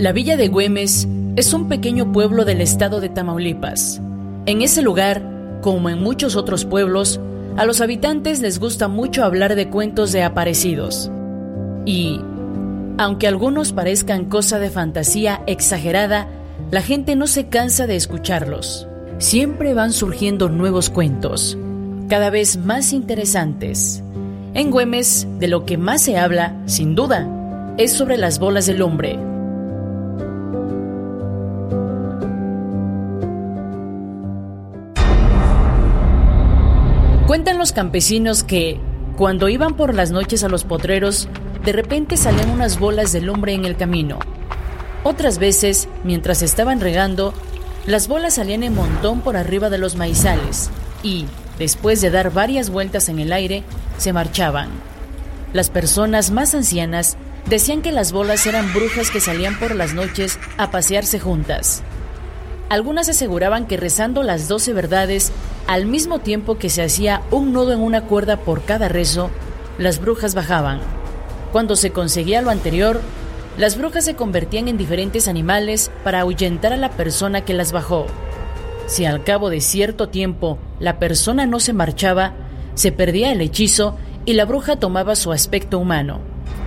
La villa de Güemes es un pequeño pueblo del estado de Tamaulipas. En ese lugar, como en muchos otros pueblos, a los habitantes les gusta mucho hablar de cuentos de aparecidos. Y, aunque algunos parezcan cosa de fantasía exagerada, la gente no se cansa de escucharlos. Siempre van surgiendo nuevos cuentos, cada vez más interesantes. En Güemes, de lo que más se habla, sin duda, es sobre las bolas del hombre Cuentan los campesinos que, cuando iban por las noches a los potreros, de repente salían unas bolas de lumbre en el camino. Otras veces, mientras estaban regando, las bolas salían en montón por arriba de los maizales y, después de dar varias vueltas en el aire, se marchaban. Las personas más ancianas decían que las bolas eran brujas que salían por las noches a pasearse juntas. Algunas aseguraban que rezando las doce verdades, al mismo tiempo que se hacía un nudo en una cuerda por cada rezo, las brujas bajaban. Cuando se conseguía lo anterior, las brujas se convertían en diferentes animales para ahuyentar a la persona que las bajó. Si al cabo de cierto tiempo la persona no se marchaba, se perdía el hechizo y la bruja tomaba su aspecto humano,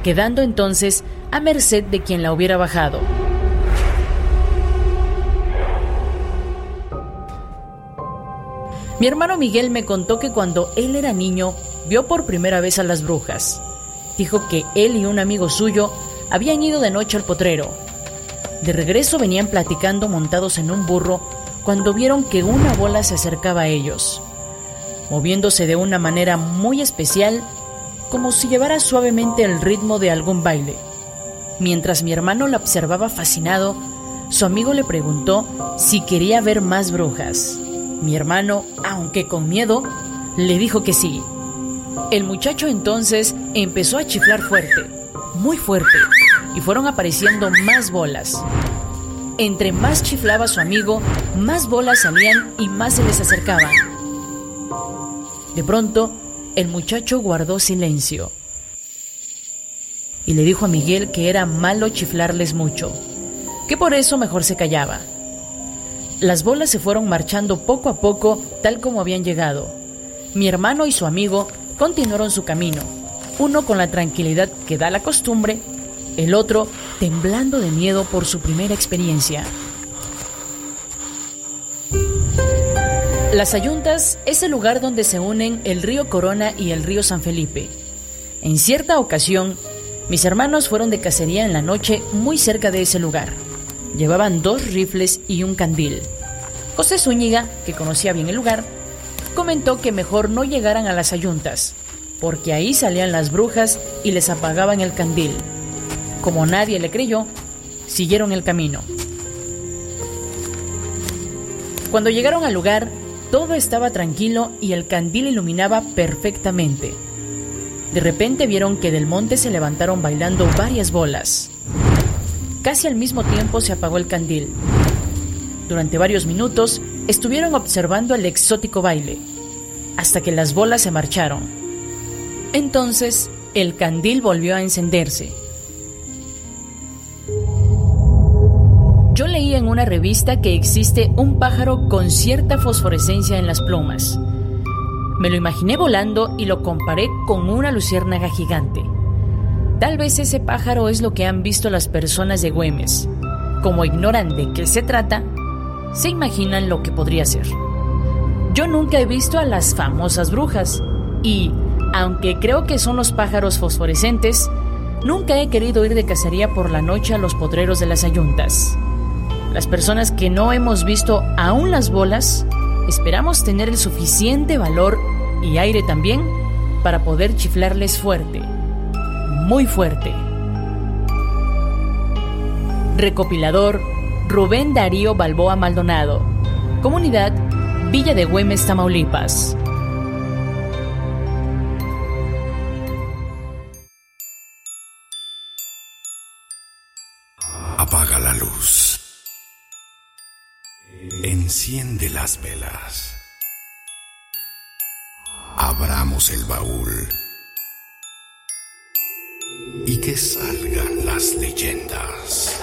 quedando entonces a merced de quien la hubiera bajado. Mi hermano Miguel me contó que cuando él era niño vio por primera vez a las brujas. Dijo que él y un amigo suyo habían ido de noche al potrero. De regreso venían platicando montados en un burro cuando vieron que una bola se acercaba a ellos, moviéndose de una manera muy especial, como si llevara suavemente el ritmo de algún baile. Mientras mi hermano la observaba fascinado, su amigo le preguntó si quería ver más brujas. Mi hermano, aunque con miedo, le dijo que sí. El muchacho entonces empezó a chiflar fuerte, muy fuerte, y fueron apareciendo más bolas. Entre más chiflaba su amigo, más bolas salían y más se les acercaban. De pronto, el muchacho guardó silencio y le dijo a Miguel que era malo chiflarles mucho, que por eso mejor se callaba. Las bolas se fueron marchando poco a poco tal como habían llegado. Mi hermano y su amigo continuaron su camino, uno con la tranquilidad que da la costumbre, el otro temblando de miedo por su primera experiencia. Las Ayuntas es el lugar donde se unen el río Corona y el río San Felipe. En cierta ocasión, mis hermanos fueron de cacería en la noche muy cerca de ese lugar. Llevaban dos rifles y un candil. José Zúñiga, que conocía bien el lugar, comentó que mejor no llegaran a las ayuntas, porque ahí salían las brujas y les apagaban el candil. Como nadie le creyó, siguieron el camino. Cuando llegaron al lugar, todo estaba tranquilo y el candil iluminaba perfectamente. De repente vieron que del monte se levantaron bailando varias bolas. Casi al mismo tiempo se apagó el candil. Durante varios minutos estuvieron observando el exótico baile, hasta que las bolas se marcharon. Entonces, el candil volvió a encenderse. Yo leí en una revista que existe un pájaro con cierta fosforescencia en las plumas. Me lo imaginé volando y lo comparé con una luciérnaga gigante. Tal vez ese pájaro es lo que han visto las personas de Güemes. Como ignoran de qué se trata, se imaginan lo que podría ser. Yo nunca he visto a las famosas brujas y, aunque creo que son los pájaros fosforescentes, nunca he querido ir de cacería por la noche a los potreros de las ayuntas. Las personas que no hemos visto aún las bolas, esperamos tener el suficiente valor y aire también para poder chiflarles fuerte muy fuerte. Recopilador Rubén Darío Balboa Maldonado. Comunidad Villa de Güemes, Tamaulipas. Apaga la luz. Enciende las velas. Abramos el baúl y que salgan las leyendas.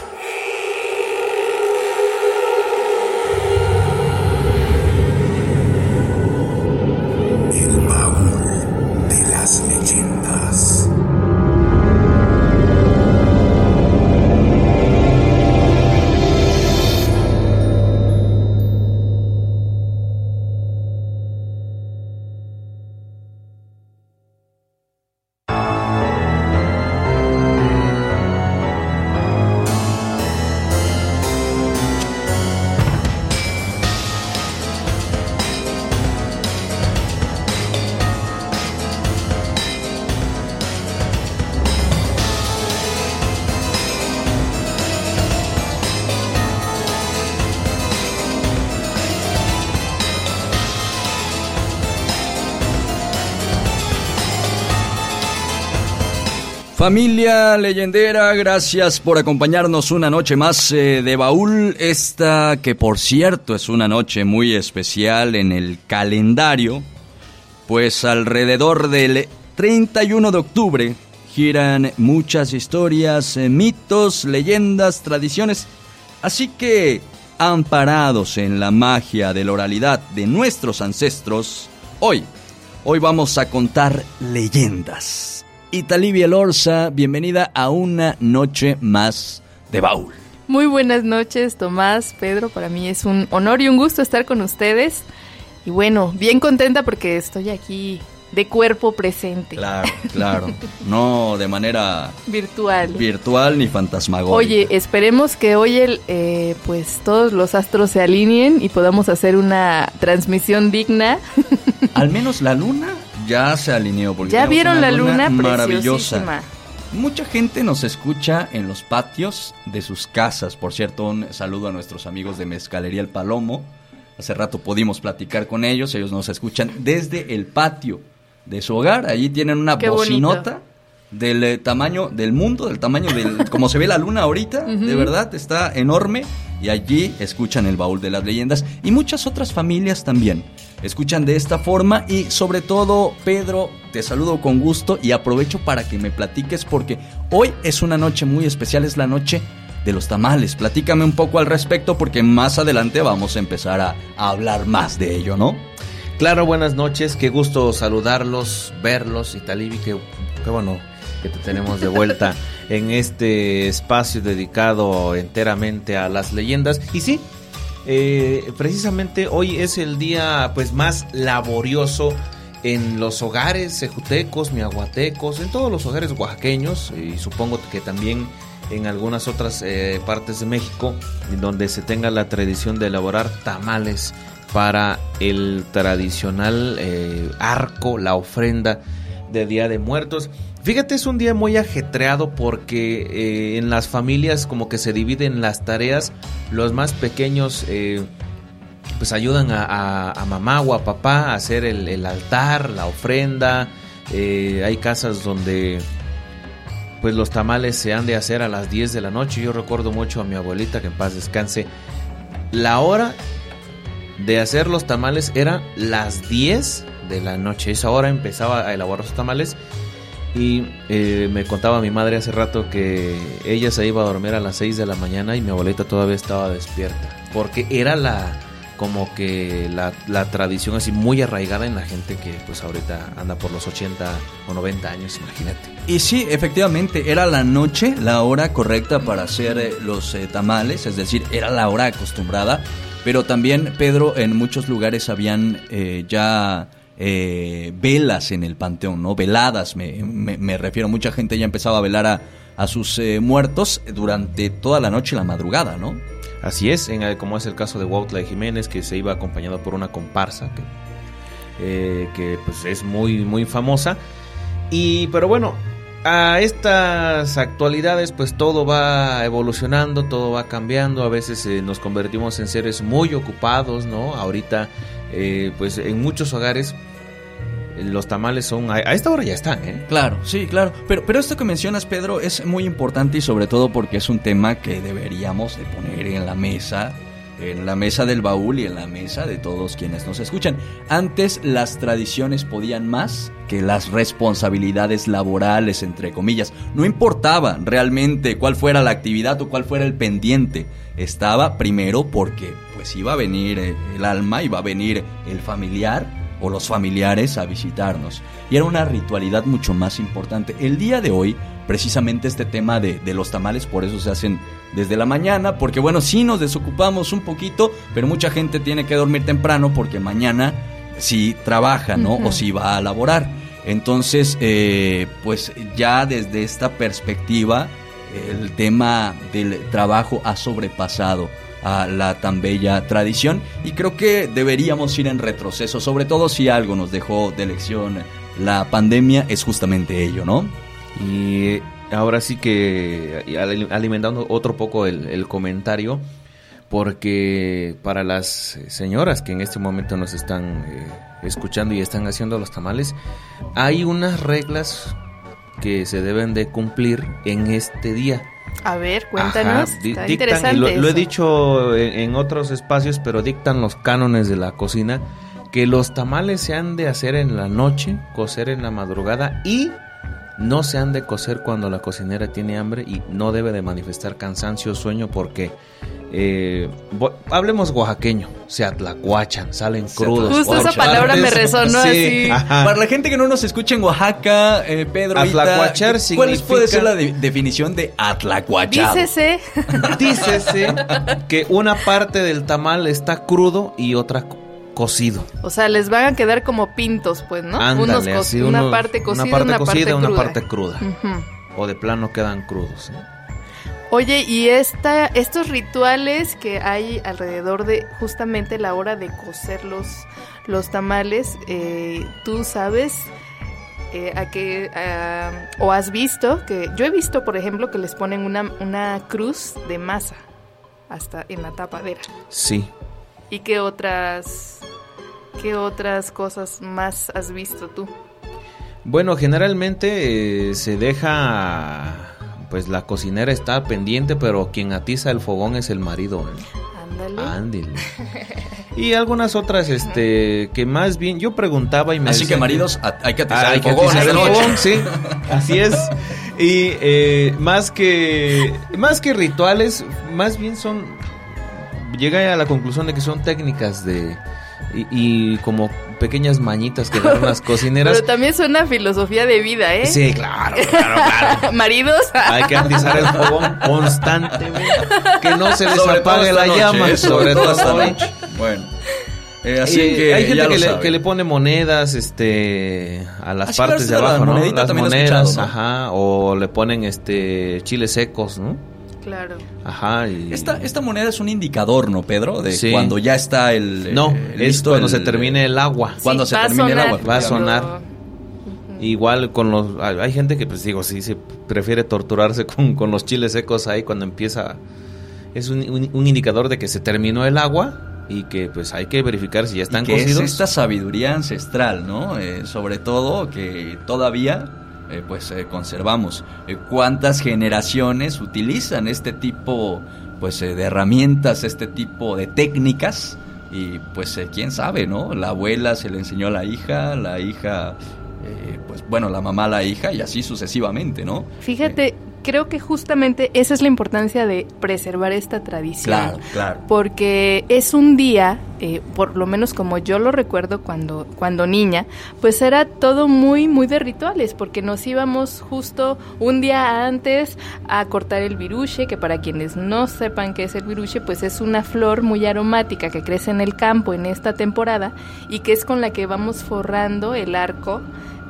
Familia leyendera, gracias por acompañarnos una noche más eh, de baúl. Esta que por cierto es una noche muy especial en el calendario, pues alrededor del 31 de octubre giran muchas historias, eh, mitos, leyendas, tradiciones. Así que, amparados en la magia de la oralidad de nuestros ancestros, hoy, hoy vamos a contar leyendas Italivia Lorza, bienvenida a una noche más de baúl. Muy buenas noches, Tomás, Pedro. Para mí es un honor y un gusto estar con ustedes. Y bueno, bien contenta porque estoy aquí de cuerpo presente. Claro, claro. No de manera virtual. Virtual ni fantasmagórica. Oye, esperemos que hoy el, eh, pues todos los astros se alineen y podamos hacer una transmisión digna. Al menos la luna ya se alineó. Porque ya vieron la luna, maravillosa. Mucha gente nos escucha en los patios de sus casas. Por cierto, un saludo a nuestros amigos de Mezcalería El Palomo. Hace rato pudimos platicar con ellos. Ellos nos escuchan desde el patio de su hogar. Allí tienen una bocinota del eh, tamaño del mundo, del tamaño del como se ve la luna ahorita, de verdad está enorme y allí escuchan el baúl de las leyendas y muchas otras familias también escuchan de esta forma y sobre todo Pedro te saludo con gusto y aprovecho para que me platiques porque hoy es una noche muy especial, es la noche de los tamales. Platícame un poco al respecto porque más adelante vamos a empezar a, hablar más de ello, ¿no? Claro, buenas noches, qué gusto saludarlos, verlos y Talibi, qué, qué bueno que te tenemos de vuelta en este espacio dedicado enteramente a las leyendas. Y sí, eh, precisamente hoy es el día pues más laborioso en los hogares sejutecos, miahuatecos, en todos los hogares oaxaqueños y supongo que también en algunas otras eh, partes de México, donde se tenga la tradición de elaborar tamales para el tradicional eh, arco, la ofrenda de Día de Muertos. Fíjate, es un día muy ajetreado porque eh, en las familias como que se dividen las tareas. Los más pequeños eh, pues ayudan a, mamá o a papá a hacer el, altar, la ofrenda. Eh, hay casas donde pues los tamales se han de hacer a las 10 de la noche. Yo recuerdo mucho a mi abuelita que en paz descanse. La hora de hacer los tamales era las 10 de la noche. Esa hora empezaba a elaborar los tamales y eh, me contaba mi madre hace rato que ella se iba a dormir a las 6 de la mañana y mi abuelita todavía estaba despierta. Porque era la como que la, tradición así muy arraigada en la gente que pues ahorita anda por los 80 o 90 años, imagínate. Y sí, efectivamente, era la noche la hora correcta para hacer eh, los eh, tamales, es decir, era la hora acostumbrada. Pero también, Pedro, en muchos lugares habían ya eh, velas en el panteón, ¿no? Veladas, me, refiero. Mucha gente ya empezaba a velar a, a sus eh, muertos durante toda la noche y la madrugada, ¿no? Así es, como es el caso de Huautla Jiménez, que se iba acompañado por una comparsa, que, eh, que pues es muy, muy famosa. Y, pero bueno, a estas actualidades pues todo va evolucionando, todo va cambiando, a veces nos convertimos en seres muy ocupados, ¿no? Ahorita pues en muchos hogares los tamales son a, esta hora ya están, ¿eh? Claro, sí, claro. Pero, pero esto que mencionas, Pedro, es muy importante y sobre todo porque es un tema que deberíamos de poner en la mesa, en la mesa del baúl y en la mesa de todos quienes nos escuchan. Antes las tradiciones podían más que las responsabilidades laborales, entre comillas. No importaba realmente cuál fuera la actividad o cuál fuera el pendiente. Estaba primero porque pues iba a venir el alma, iba a venir el familiar o los familiares a visitarnos. Y era una ritualidad mucho más importante. El día de hoy, precisamente este tema de, los tamales, por eso se hacen desde la mañana, porque bueno, sí nos desocupamos un poquito, pero mucha gente tiene que dormir temprano porque mañana sí trabaja, ¿no? O sí va a laborar. Entonces, eh, pues ya desde esta perspectiva, el tema del trabajo ha sobrepasado a la tan bella tradición y creo que deberíamos ir en retroceso, sobre todo si algo nos dejó de lección la pandemia es justamente ello, ¿no? Y ahora sí que alimentando otro poco el, comentario, porque para las señoras que en este momento nos están eh, escuchando y están haciendo los tamales, hay unas reglas que se deben de cumplir en este día. A ver, cuéntanos. Ajá, Está dictan, lo, lo he dicho en, en otros espacios, pero dictan los cánones de la cocina que los tamales se han de hacer en la noche, cocer en la madrugada y no se han de cocer cuando la cocinera tiene hambre y no debe de manifestar cansancio o sueño porque eh, hablemos oaxaqueño, se atlacuachan, salen crudos. Justo esa palabra me resonó Sí, así. ajá. Para la gente que no nos escucha en Oaxaca, eh, Pedro, Atlacuachar ¿cuál significa- puede ser la de- definición de atlacuachado? Dícese. Dícese que una parte del tamal está crudo y otra cocido. O sea, les van a quedar como pintos, pues, ¿no? Ándale, Unos así, una unos- parte cocida, una parte una cocida, parte una cruda. parte cruda. O de plano quedan crudos. ¿eh? Oye, y esta, estos rituales que hay alrededor de justamente la hora de cocer los, los tamales, eh, tú sabes eh, a qué, o has visto que, yo he visto, por ejemplo, que les ponen una, una cruz de masa hasta en la tapadera. Sí. ¿Y qué otras, qué otras cosas más has visto tú? Bueno, generalmente eh, se deja, pues la cocinera está pendiente, pero quien atiza el fogón es el marido. Ándale. Ándele. Y algunas otras, este, que más bien, yo preguntaba y me Así que maridos, hay que atizar Ah, hay el que fogón atizar el noche. fogón, sí, así es. Y eh, más que más que rituales, más bien son llega a la conclusión de que son técnicas de y, y como pequeñas mañitas que dan las cocineras. Pero también suena filosofía de vida, ¿eh? Sí, claro, claro, claro. Maridos. Hay que atizar el fogón constantemente. Que no se les Sobre apague la noche, llama. eh, Sobre todo esta noche. Bueno, eh, así Eh, que hay gente ya que lo le, que le pone monedas este a las Así partes de que la abajo, ¿no? Las monedas, escuchado, ¿no? ajá, o le ponen este chiles secos, ¿no? Claro. Ajá, y Esta, esta moneda es un indicador, ¿no, Pedro? De Sí. cuando ya está el... no, eh, es cuando el- se termine el agua. Cuando se termine el agua. Va a sonar. Igual con los hay hay gente que pues digo, sí se prefiere torturarse con, con los chiles secos ahí cuando empieza es un, un- un indicador de que se terminó el agua y que pues hay que verificar si ya están y que cocidos. es esta sabiduría ancestral, ¿no? Eh, sobre todo que todavía eh, pues eh, conservamos. Eh, ¿Cuántas generaciones utilizan este tipo pues eh, de herramientas, este tipo de técnicas? Y pues eh, quién sabe, ¿no? La abuela se le enseñó a la hija, la hija, eh, pues bueno, la mamá a la hija y así sucesivamente, ¿no? Fíjate, creo que justamente esa es la importancia de preservar esta tradición. Claro, claro. Porque es un día, eh, por lo menos como yo lo recuerdo cuando, cuando niña, pues era todo muy, muy de rituales, porque nos íbamos justo un día antes a cortar el viruche, que para quienes no sepan qué es el viruche, pues es una flor muy aromática que crece en el campo en esta temporada y que es con la que vamos forrando el arco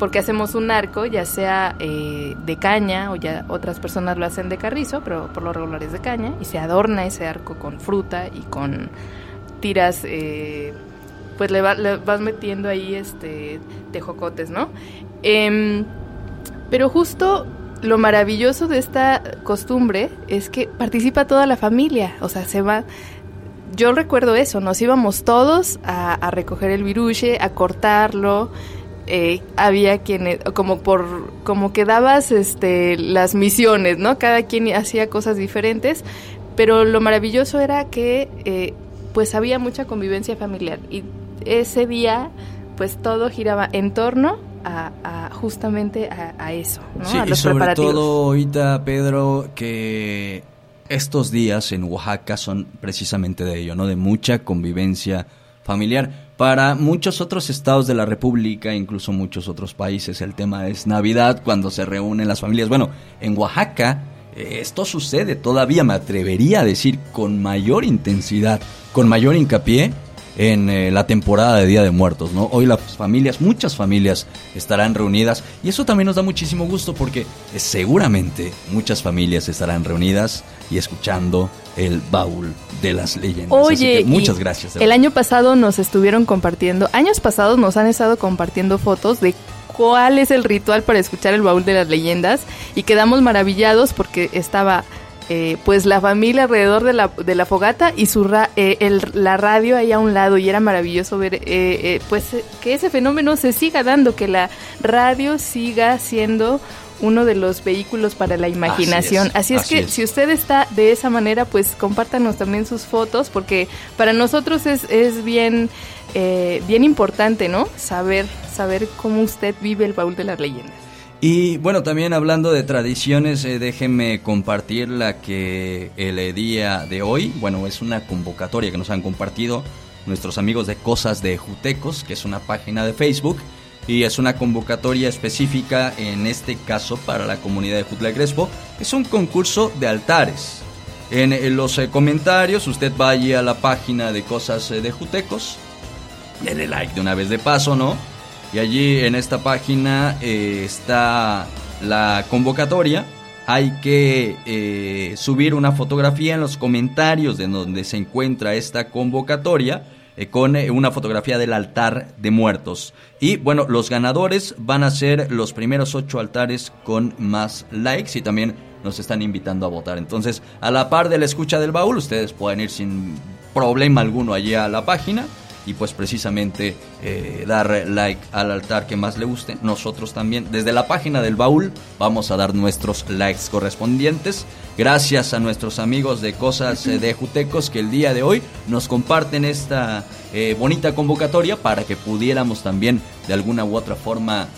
porque hacemos un arco, ya sea eh, de caña o ya otras personas lo hacen de carrizo, pero por lo regular es de caña, y se adorna ese arco con fruta y con tiras, eh, pues le, va- le vas metiendo ahí este tejocotes, ¿no? Em, pero justo lo maravilloso de esta costumbre es que participa toda la familia, o sea, se va yo recuerdo eso, nos íbamos todos a, a recoger el viruche, a cortarlo. Eh, había quienes, como por, como que dabas este, las misiones, ¿no? Cada quien hacía cosas diferentes, pero lo maravilloso era que eh, pues había mucha convivencia familiar y ese día pues todo giraba en torno a, a justamente a, a eso, ¿no? Sí, a y sobre preparativos. todo ahorita, Pedro, que estos días en Oaxaca son precisamente de ello, ¿no? De mucha convivencia familiar. Para muchos otros estados de la República, incluso muchos otros países, el tema es Navidad, cuando se reúnen las familias. Bueno, en Oaxaca eh, esto sucede todavía, me atrevería a decir, con mayor intensidad, con mayor hincapié en eh, la temporada de Día de Muertos, ¿no? Hoy las familias, muchas familias estarán reunidas y eso también nos da muchísimo gusto porque eh, seguramente muchas familias estarán reunidas y escuchando el baúl de las leyendas. Así Oye, que muchas gracias. El año pasado nos estuvieron compartiendo, años pasados nos han estado compartiendo fotos de cuál es el ritual para escuchar el baúl de las leyendas y quedamos maravillados porque estaba eh, pues la familia alrededor de la, de la fogata y su ra- eh, el- la radio ahí a un lado y era maravilloso ver eh, eh, pues eh, que ese fenómeno se siga dando, que la radio siga siendo uno de los vehículos para la imaginación. Así es, que si usted está de esa manera, pues compártanos también sus fotos, porque para nosotros es, es bien, eh, bien importante, ¿no? Saber, saber cómo usted vive el baúl de las leyendas. Y bueno, también hablando de tradiciones, eh, déjenme compartir la que el día de hoy, bueno, es una convocatoria que nos han compartido nuestros amigos de Cosas de Jutecos, que es una página de Facebook, y es una convocatoria específica, en este caso para la comunidad de Jutla Crespo, es un concurso de altares. En, los eh, comentarios, usted vaya a la página de Cosas eh, de Jutecos, denle like de una vez de paso, ¿no? Y allí en esta página eh, está la convocatoria. Hay que eh, subir una fotografía en los comentarios de donde se encuentra esta convocatoria eh, con una fotografía del altar de muertos. Y bueno, los ganadores van a ser los primeros ocho altares con más likes y también nos están invitando a votar. Entonces, a la par de la escucha del baúl, ustedes pueden ir sin problema alguno allí a la página y pues precisamente eh, dar like al altar que más le guste. Nosotros también desde la página del baúl vamos a dar nuestros likes correspondientes. Gracias a nuestros amigos de Cosas eh, de Jutecos que el día de hoy nos comparten esta eh, bonita convocatoria para que pudiéramos también de alguna u otra forma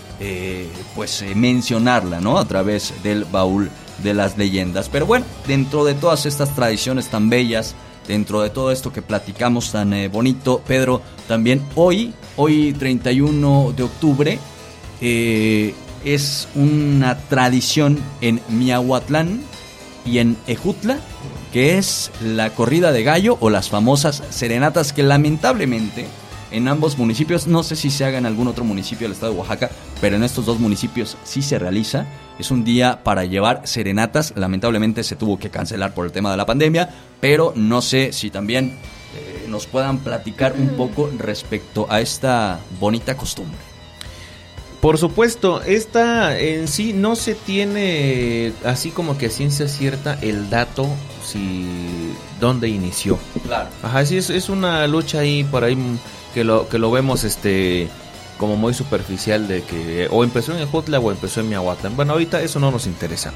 pues mencionarla, ¿no? A través del baúl de las leyendas. Pero bueno, dentro de todas estas tradiciones tan bellas, dentro de todo esto que platicamos tan eh, bonito, Pedro, también hoy, hoy 31 de octubre, eh, es una tradición en Miahuatlán y en Ejutla, que es la corrida de gallo o las famosas serenatas que lamentablemente en ambos municipios, no sé si se haga en algún otro municipio del estado de Oaxaca, pero en estos dos municipios sí se realiza. Es un día para llevar serenatas, lamentablemente se tuvo que cancelar por el tema de la pandemia, pero no sé si también eh, nos puedan platicar un poco respecto a esta bonita costumbre. Por supuesto, esta en sí no se tiene así como que a ciencia cierta el dato si dónde inició. Claro. Ajá, sí es, es una lucha ahí por ahí que lo, que lo vemos este como muy superficial de que o empezó en el Jutla o empezó en Miahuatlán. Bueno, ahorita eso no nos interesa.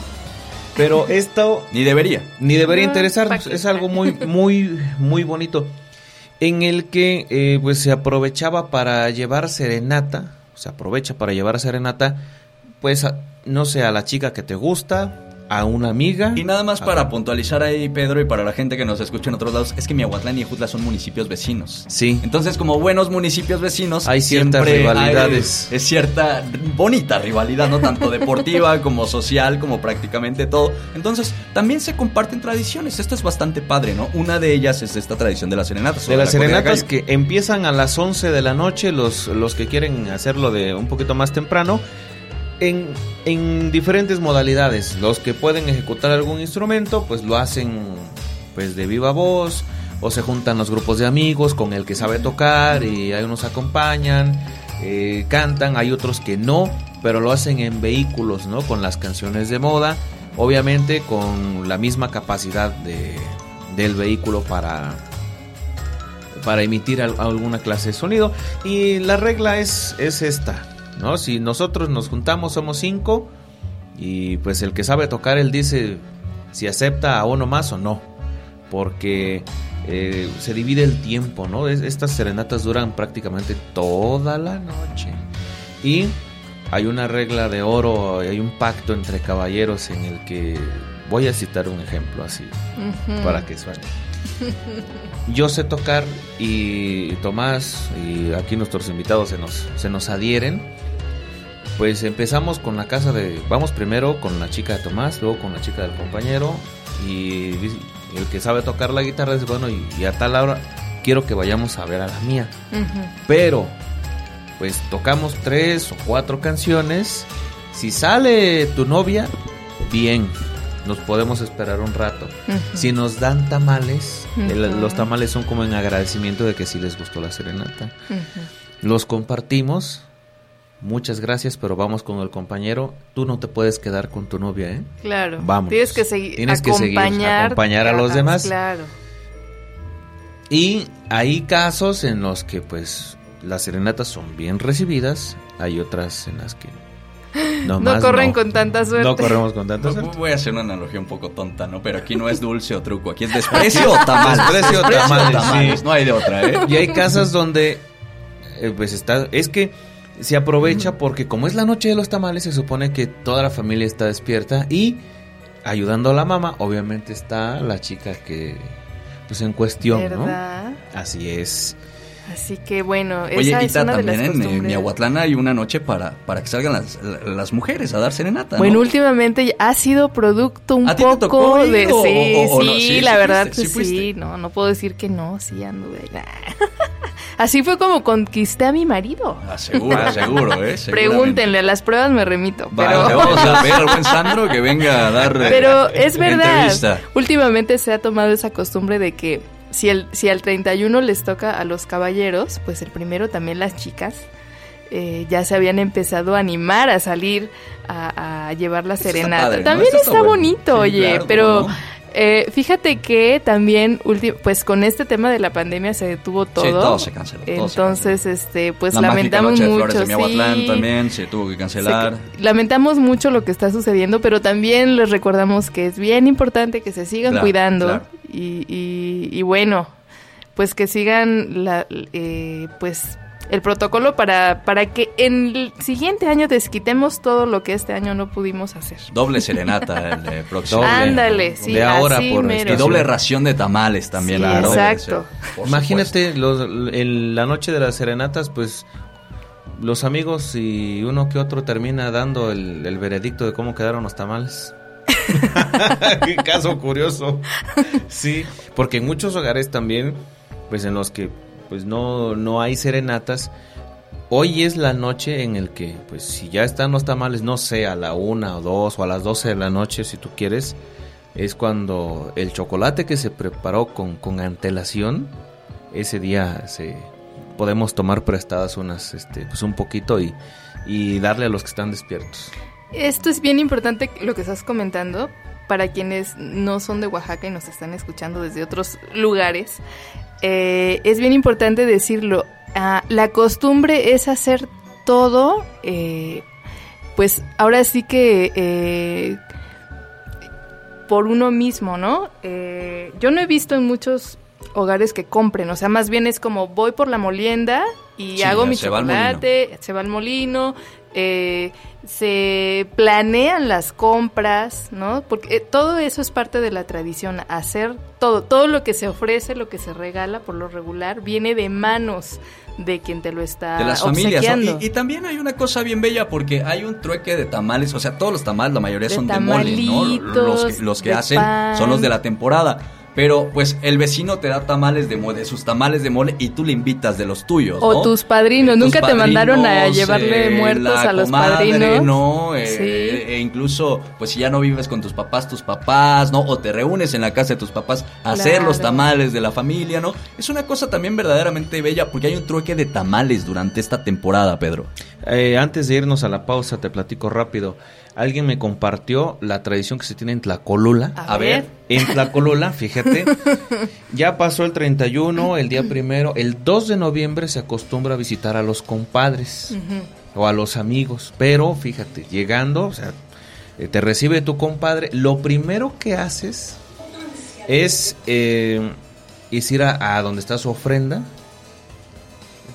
Pero esto ni debería, ni debería interesarnos. Es algo muy muy muy bonito en el que eh, pues se aprovechaba para llevar serenata, se aprovecha para llevar serenata, pues no sé a la chica que te gusta, a una amiga. Y nada más para puntualizar ahí, Pedro, y para la gente que nos escucha en otros lados, es que Miahuatlán y Ejutla son municipios vecinos. Sí. Entonces, como buenos municipios vecinos, hay ciertas rivalidades. es cierta bonita rivalidad, no tanto deportiva como social, como prácticamente todo. Entonces, también se comparten tradiciones. Esto es bastante padre, ¿no? Una de ellas es esta tradición de las serenatas. De las serenatas que empiezan a las 11 de la noche, los, los que quieren hacerlo de un poquito más temprano en, en, diferentes modalidades. Los que pueden ejecutar algún instrumento, pues lo hacen pues de viva voz, o se juntan los grupos de amigos con el que sabe tocar y hay unos acompañan, eh, cantan, hay otros que no, pero lo hacen en vehículos, ¿no? Con las canciones de moda, obviamente con la misma capacidad de, del vehículo para para emitir alguna clase de sonido y la regla es, es esta ¿no? Si nosotros nos juntamos somos cinco y pues el que sabe tocar él dice si acepta a uno más o no, porque eh, se divide el tiempo, ¿no? Estas serenatas duran prácticamente toda la noche y hay una regla de oro, hay un pacto entre caballeros en el que voy a citar un ejemplo así para que suene. Yo sé tocar y Tomás y aquí nuestros invitados se nos, se nos adhieren pues empezamos con la casa de, vamos primero con la chica de Tomás, luego con la chica del compañero y el que sabe tocar la guitarra dice, bueno, y, a tal hora quiero que vayamos a ver a la mía. Pero, pues tocamos tres o cuatro canciones, si sale tu novia, bien, nos podemos esperar un rato. Si nos dan tamales, los tamales son como en agradecimiento de que sí les gustó la serenata. Los compartimos muchas gracias, pero vamos con el compañero. Tú no te puedes quedar con tu novia, ¿eh? Claro. Vamos. Tienes que seguir. Tienes que seguir, acompañar a los demás. Claro. Y hay casos en los que, pues, las serenatas son bien recibidas. Hay otras en las que No, corren no. con tanta suerte. No corremos con tanta Voy- suerte. Voy a hacer una analogía un poco tonta, ¿no? Pero aquí no es dulce o truco, aquí es desprecio o tamales. Desprecio o tamales, sí. No hay de otra, ¿eh? Y hay casas donde, eh, pues está, es que se aprovecha porque como es la noche de los tamales, se supone que toda la familia está despierta y ayudando a la mamá, obviamente está la chica que, pues en cuestión, ¿Verdad? ¿no? Así es. Así que bueno, esa es una de las también en, en costumbres. Miahuatlán hay una noche para, para que salgan las, las mujeres a dar serenata, ¿no? Bueno, últimamente ha sido producto un ¿A ti te poco tocó ir de o- sí, o- o no? sí, Sí, la sí verdad fuiste, que sí no, no puedo decir que no, sí anduve. Así fue como conquisté a mi marido. Ah, seguro, seguro, ¿eh? Pregúntenle, a las pruebas me remito, pero le vamos a ver al buen Sandro que venga a dar eh, Pero es verdad. entrevista. Últimamente se ha tomado esa costumbre de que si, el, si al 31 les toca a los caballeros, pues el primero también las chicas. eh, ya se habían empezado a animar a salir a, a llevar la está serenata. También está, está bueno. bonito, Sí, oye, claro, pero eh, fíjate que también, pues con este tema de la pandemia se detuvo todo. Sí, todo se canceló. todo se Entonces, este, pues La lamentamos noche de mucho. Flores de Miahuatlán sí. también se tuvo que cancelar. Se- lamentamos mucho lo que está sucediendo, pero también les recordamos que es bien importante que se sigan Claro, cuidando claro. Y, y- y bueno, pues que sigan la, eh, pues el protocolo para, para que en el siguiente año desquitemos todo lo que este año no pudimos hacer. Doble serenata el eh, próximo. Ándale, sí, De ahora así por mero. Y doble ración de tamales también. Sí, claro, exacto. por Imagínate los, el- la noche de las serenatas, pues los amigos y uno que otro termina dando el, el veredicto de cómo quedaron los tamales. Qué caso curioso. Sí, porque en muchos hogares también, pues en los que pues no, no hay serenatas, hoy es la noche en el que, pues si ya están los tamales, no sé, a la una o dos o a las doce de la noche, si tú quieres, es cuando el chocolate que se preparó con, con antelación, ese día se podemos tomar prestadas unas, este, pues un poquito y, y darle a los que están despiertos. Esto es bien importante lo que estás comentando para quienes no son de Oaxaca y nos están escuchando desde otros lugares. Eh, es bien importante decirlo. Ah, la costumbre es hacer todo, eh, pues ahora sí que eh, por uno mismo, ¿no? Eh, yo no he visto en muchos hogares que compren, o sea, más bien es como voy por la molienda y Sí, hago mi se va chocolate, se va al molino, eh, se planean las compras, ¿no? Porque eh, todo eso es parte de la tradición, hacer todo, todo lo que se ofrece, lo que se regala por lo regular, viene de manos de quien te lo está de las familias. Y, y también hay una cosa bien bella porque hay un trueque de tamales, o sea, todos los tamales, la mayoría De son de mole, ¿no? Los que, los que hacen pan. son los de la temporada. Pero pues el vecino te da tamales de mole, de sus tamales de mole y tú le invitas de los tuyos. O ¿no? tus padrinos, Eh, tus nunca te mandaron a padrinos, llevarle eh, muertos la a los comadre, padrinos. ¿no? Eh, Sí. E incluso, pues si ya no vives con tus papás, tus papás, ¿no? O te reúnes en la casa de tus papás a hacer los tamales de la familia, ¿no? Es una cosa también verdaderamente bella porque hay un trueque de tamales durante esta temporada, Pedro. Eh, antes de irnos a la pausa, te platico rápido. Alguien me compartió la tradición que se tiene en Tlacolula. A, A ver. ver. En Tlacolula, fíjate, ya pasó el 31, el día primero, el 2 de noviembre se acostumbra a visitar a los compadres o a los amigos, pero fíjate, llegando, o sea, eh, te recibe tu compadre, lo primero que haces es, eh, es ir a, a donde está su ofrenda,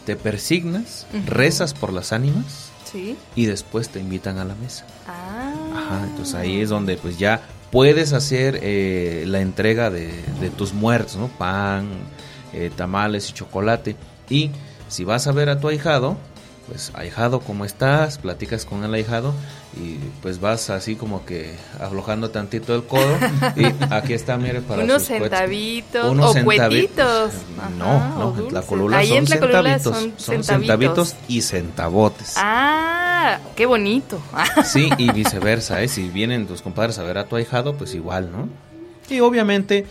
te persignas, rezas por las ánimas Sí. y después te invitan a la mesa. Ah. Ajá, entonces ahí es donde pues ya puedes hacer eh, la entrega de, de tus muertos, ¿no? Pan, eh, tamales y chocolate. Y si vas a ver a tu ahijado, pues ahijado, ¿cómo estás? Platicas con el ahijado y pues vas así como que aflojando tantito el codo y aquí está, mire, para Unos sus centavitos Unos o centavi- cuetitos. No, Ajá, no, en. Tlacolula Ahí son en Tlacolula centavitos, son son centavitos. centavitos y centavotes. Ah, qué bonito. Sí, y viceversa, ¿eh? Si vienen tus compadres a ver a tu ahijado, pues igual, ¿no? Y obviamente,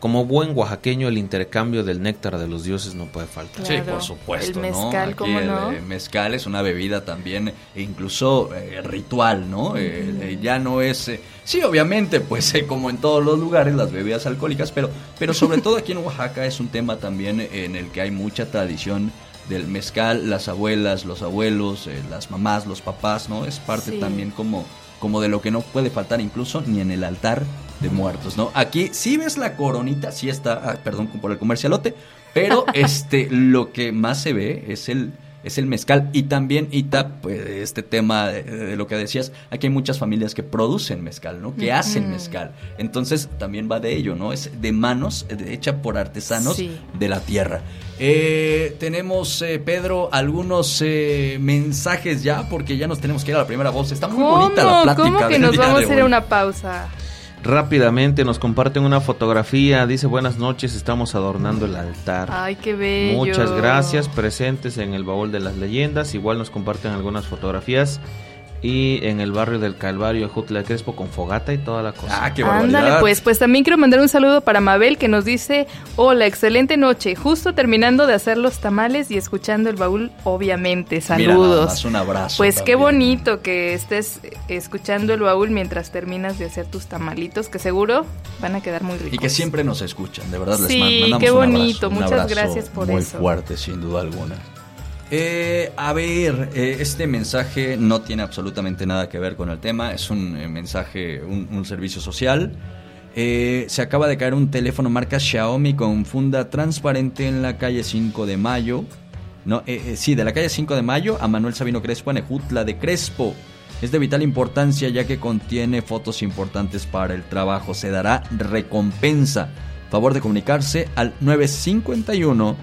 como buen oaxaqueño, el intercambio del néctar de los dioses no puede faltar. Sí, por supuesto, El ¿no? mezcal, Aquí ¿cómo el, no? eh, mezcal es una bebida también, e incluso eh, ritual, ¿no? Eh, eh, ya no es... eh, sí, obviamente, pues eh, como en todos los lugares, las bebidas alcohólicas, pero, pero sobre todo aquí en Oaxaca es un tema también en el que hay mucha tradición del mezcal, las abuelas, los abuelos, eh, las mamás, los papás, ¿no? Es parte Sí. también como, como de lo que no puede faltar incluso ni en el altar de muertos, ¿no? Aquí sí ves la coronita, sí está, ah, perdón por el comercialote, pero este lo que más se ve es el es el mezcal. Y también Ita pues este tema de, de lo que decías aquí hay muchas familias que producen mezcal no que hacen mezcal. Entonces también va de ello no es de manos de- hecha por artesanos Sí. de la tierra. Eh, tenemos eh, Pedro algunos eh, mensajes ya porque ya nos tenemos que ir a la primera voz. Está muy bonita la plática ¿Cómo que del nos día vamos de a ir a una pausa? Rápidamente nos comparten una fotografía. Dice buenas noches, estamos adornando el altar. Ay, qué bello. Muchas gracias, presentes en el baúl de las leyendas. Igual nos comparten algunas fotografías. Y en el barrio del Calvario, Jutla de Crespo, con fogata y toda la cosa. ah qué Ándale, barbaridad pues, pues también quiero mandar un saludo para Mabel que nos dice, hola, excelente noche, justo terminando de hacer los tamales y escuchando el baúl, obviamente, Mira nada saludos. más, un abrazo Pues qué bonito que estés escuchando el baúl mientras terminas de hacer tus tamalitos, que seguro van a quedar muy ricos. Y que siempre nos escuchan, de verdad les Sí, man- mandamos qué un abrazo, bonito, un muchas abrazo gracias por muy eso. fuerte, sin duda alguna. Eh, a ver, eh, este mensaje no tiene absolutamente nada que ver con el tema, es un eh, mensaje, un, servicio social. Eh, se acaba de caer un teléfono marca Xiaomi con funda transparente en la calle 5 de Mayo. No, sí, de la calle 5 de Mayo a Manuel Sabino Crespo en Ejutla de Crespo. Es de vital importancia ya que contiene fotos importantes para el trabajo. Se dará recompensa. Favor de comunicarse al 951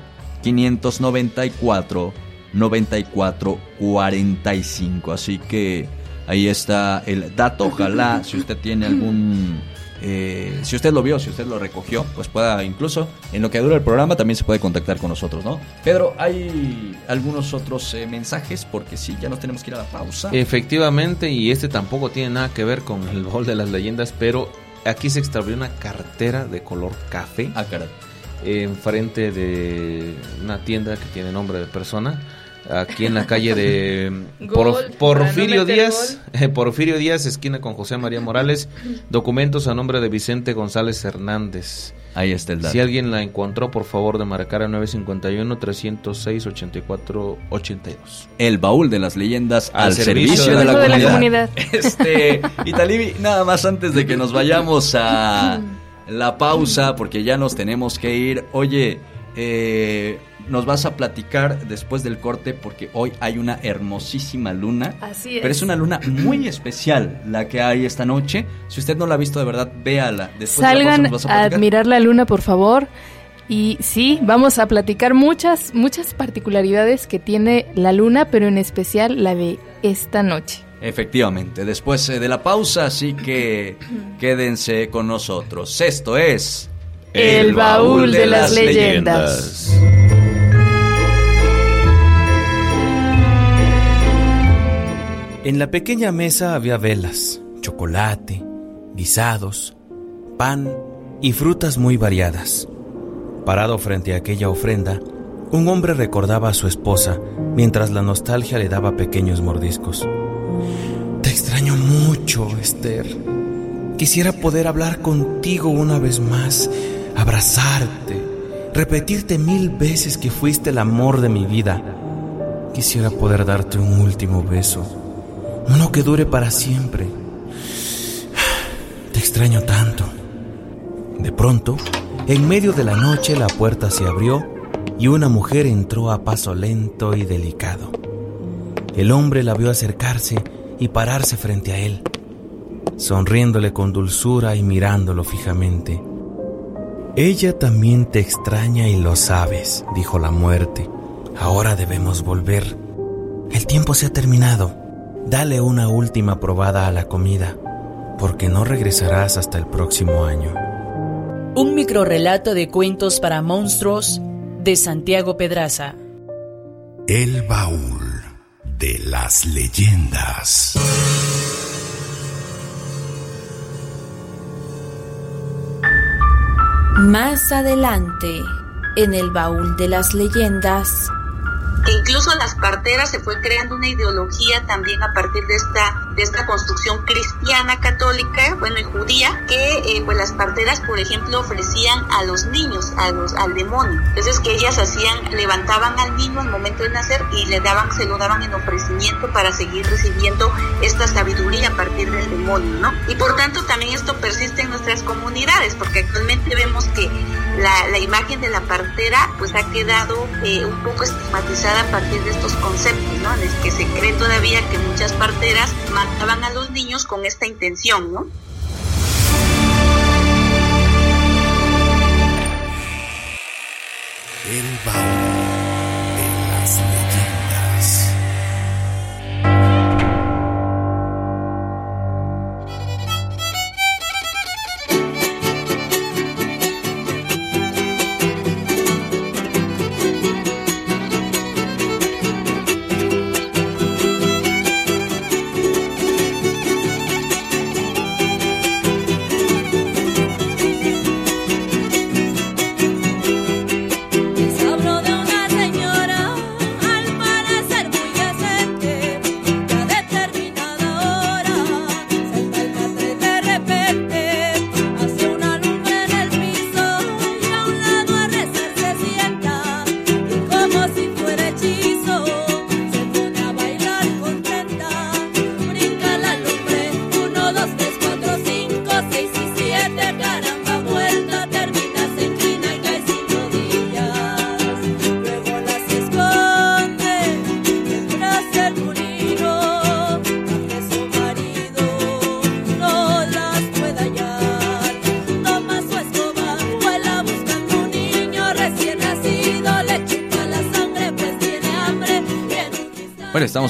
594 9445. Así que ahí está el dato. Ojalá si usted tiene algún eh, si usted lo vio, si usted lo recogió, pues pueda incluso en lo que dura el programa también se puede contactar con nosotros, ¿no? Pedro, hay algunos otros eh, mensajes porque sí, ya nos tenemos que ir a la pausa. Efectivamente, y este tampoco tiene nada que ver con el baúl de las leyendas, pero aquí se extravió una cartera de color café ah, caray. enfrente de una tienda que tiene nombre de persona. Aquí en la calle de Por- Porfirio no Díaz, eh, Porfirio Díaz, esquina con José María Morales, documentos a nombre de Vicente González Hernández. Ahí está el dato. Si alguien la encontró, por favor de marcar a 951-306-8482. El baúl de las leyendas al, Al servicio, servicio de, la, de la comunidad. comunidad. Este, Italibi, nada más antes de que nos vayamos a la pausa, porque ya nos tenemos que ir. Oye, eh, nos vas a platicar después del corte, porque hoy hay una hermosísima luna. Así es. Pero es una luna muy especial la que hay esta noche. Si usted no la ha visto de verdad, véala. Después de la Salgan nos vas a a admirar la luna, por favor. Y sí, vamos a platicar muchas, muchas particularidades que tiene la luna, pero en especial la de esta noche. Efectivamente, después eh, de la pausa, así que quédense con nosotros. Esto es El baúl de las leyendas. En la pequeña mesa había velas, chocolate, guisados, pan y frutas muy variadas. Parado frente a aquella ofrenda, un hombre recordaba a su esposa mientras la nostalgia le daba pequeños mordiscos. Te extraño mucho, Esther. Quisiera poder hablar contigo una vez más, abrazarte, repetirte mil veces que fuiste el amor de mi vida. Quisiera poder darte un último beso, uno que dure para siempre. Te extraño tanto. De pronto, en medio de la noche la puerta se abrió y una mujer entró a paso lento y delicado. El hombre la vio acercarse y pararse frente a él, sonriéndole con dulzura y mirándolo fijamente. Ella también te extraña y lo sabes, dijo la muerte. Ahora debemos volver. El tiempo se ha terminado. Dale una última probada a la comida, porque no regresarás hasta el próximo año. Un microrrelato de cuentos para monstruos de Santiago Pedraza. El baúl de las leyendas. Más adelante, en el baúl de las leyendas, que incluso las parteras se fue creando una ideología también a partir de esta, de esta construcción cristiana católica, bueno, y judía, que eh, pues las parteras, por ejemplo, ofrecían a los niños, a los, al demonio. Entonces que ellas hacían, levantaban al niño al momento de nacer y le daban, se lo daban en ofrecimiento para seguir recibiendo esta sabiduría a partir del demonio, ¿no? Y por tanto también esto persiste en nuestras comunidades, porque actualmente vemos que la, imagen de la partera pues ha quedado eh, un poco estigmatizada a partir de estos conceptos, ¿no? Que se cree todavía que muchas parteras mataban a los niños con esta intención, ¿no?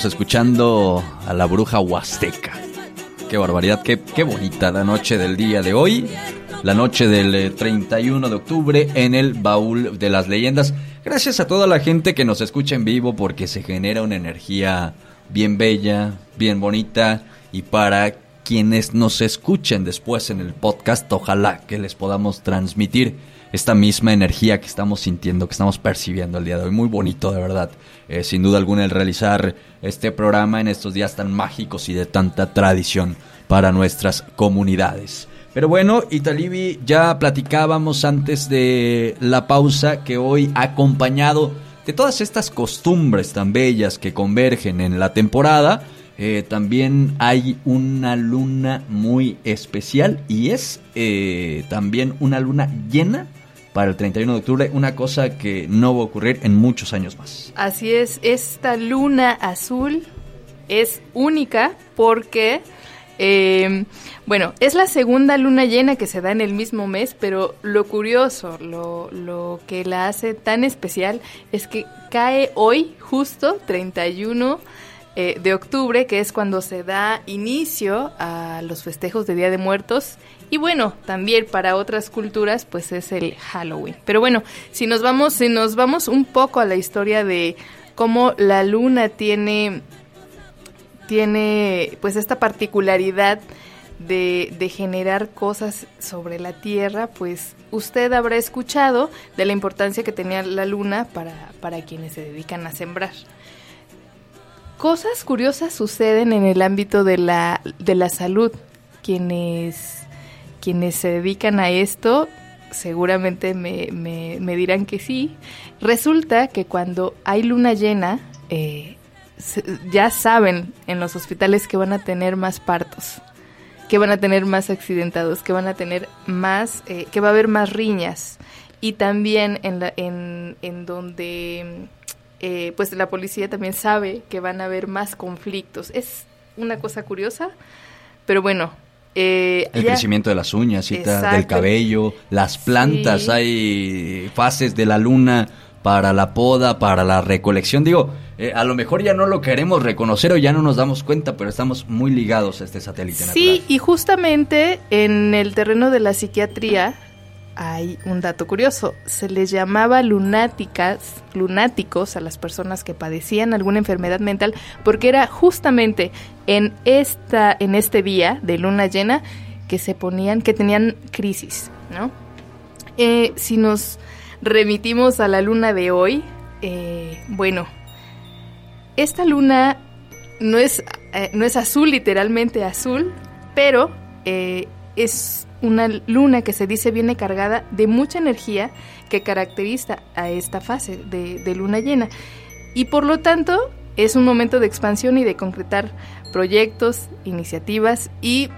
Escuchando a la bruja huasteca. Qué barbaridad, qué, qué bonita la noche del día de hoy. La noche del eh, 31 de octubre en el baúl de las leyendas. Gracias a toda la gente que nos escucha en vivo porque se genera una energía bien bella, bien bonita. Y para quienes nos escuchen después en el podcast, ojalá que les podamos transmitir esta misma energía que estamos sintiendo, que estamos percibiendo el día de hoy. Muy bonito, de verdad. Eh, sin duda alguna el realizar este programa en estos días tan mágicos y de tanta tradición para nuestras comunidades. Pero bueno, Italibi, ya platicábamos antes de la pausa que hoy acompañado de todas estas costumbres tan bellas que convergen en la temporada, eh, también hay una luna muy especial y es eh, también una luna llena para el 31 de octubre, una cosa que no va a ocurrir en muchos años más. Así es, esta luna azul es única porque, eh, bueno, es la segunda luna llena que se da en el mismo mes, pero lo curioso, lo, lo que la hace tan especial es que cae hoy, justo 31 eh, de octubre, que es cuando se da inicio a los festejos de Día de Muertos. Y bueno, también para otras culturas, pues es el Halloween. Pero bueno, si nos vamos, si nos vamos un poco a la historia de cómo la luna tiene, tiene pues esta particularidad de, de generar cosas sobre la Tierra, pues usted habrá escuchado de la importancia que tenía la luna para, para quienes se dedican a sembrar. Cosas curiosas suceden en el ámbito de la, de la salud. Quienes, quienes se dedican a esto seguramente me, me- dirán que sí. Resulta que cuando hay luna llena, eh, ya saben en los hospitales que van a tener más partos, que van a tener más accidentados, que van a tener más, eh, que va a haber más riñas. Y también en, la, en, en donde eh, pues la policía también sabe que van a haber más conflictos. Es una cosa curiosa, pero bueno. Eh, El ya- crecimiento de las uñas, y ta- del cabello, las plantas, Sí. hay fases de la luna para la poda, para la recolección. Digo, eh, a lo mejor ya no lo queremos reconocer o ya no nos damos cuenta, pero estamos muy ligados a este satélite Sí, natural. y justamente en el terreno de la psiquiatría hay un dato curioso. Se les llamaba lunáticas, lunáticos a las personas que padecían alguna enfermedad mental, porque era justamente en esta, en este día de luna llena que se ponían, que tenían crisis, ¿no? Eh, si nos remitimos a la luna de hoy, eh, bueno, esta luna no es, eh, no es azul, literalmente azul, pero es una luna que se dice viene cargada de mucha energía que caracteriza a esta fase de, luna llena. Y por lo tanto es un momento de expansión y de concretar proyectos, iniciativas y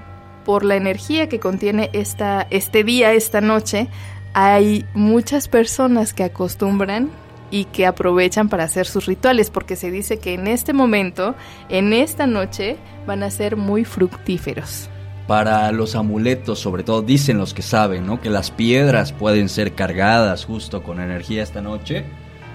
por la energía que contiene esta, este día, esta noche, hay muchas personas que acostumbran y que aprovechan para hacer sus rituales, porque se dice que en este momento, en esta noche, van a ser muy fructíferos. Para los amuletos, sobre todo, dicen los que saben, ¿no? Que las piedras pueden ser cargadas justo con energía esta noche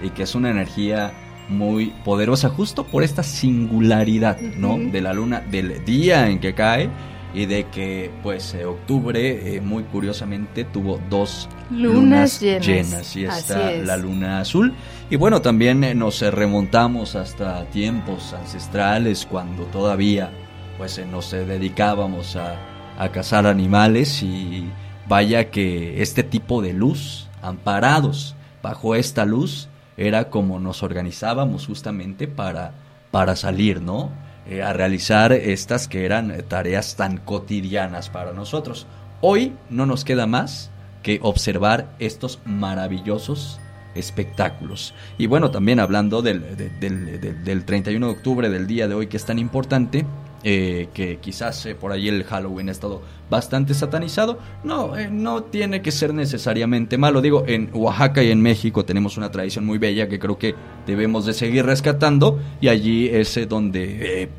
y que es una energía muy poderosa justo por esta singularidad, ¿no? De la luna, del día en que cae y de que, pues, eh, octubre, eh, muy curiosamente, tuvo dos Lunas llenas. y Así está es. la luna azul. Y bueno, también eh, nos remontamos hasta tiempos ancestrales cuando todavía pues eh, nos eh, dedicábamos a, a cazar animales y vaya que este tipo de luz, amparados bajo esta luz, era como nos organizábamos justamente para, para salir, ¿no? Eh, a realizar estas que eran tareas tan cotidianas para nosotros. Hoy no nos queda más que observar estos maravillosos espectáculos. Y bueno, también hablando del, de- del, del- del 31 de octubre, del día de hoy que es tan importante, eh, que quizás eh, por ahí el Halloween ha estado bastante satanizado, no, eh, no tiene que ser necesariamente malo. Digo, en Oaxaca y en México tenemos una tradición muy bella que creo que debemos de seguir rescatando y allí es eh, donde... eh,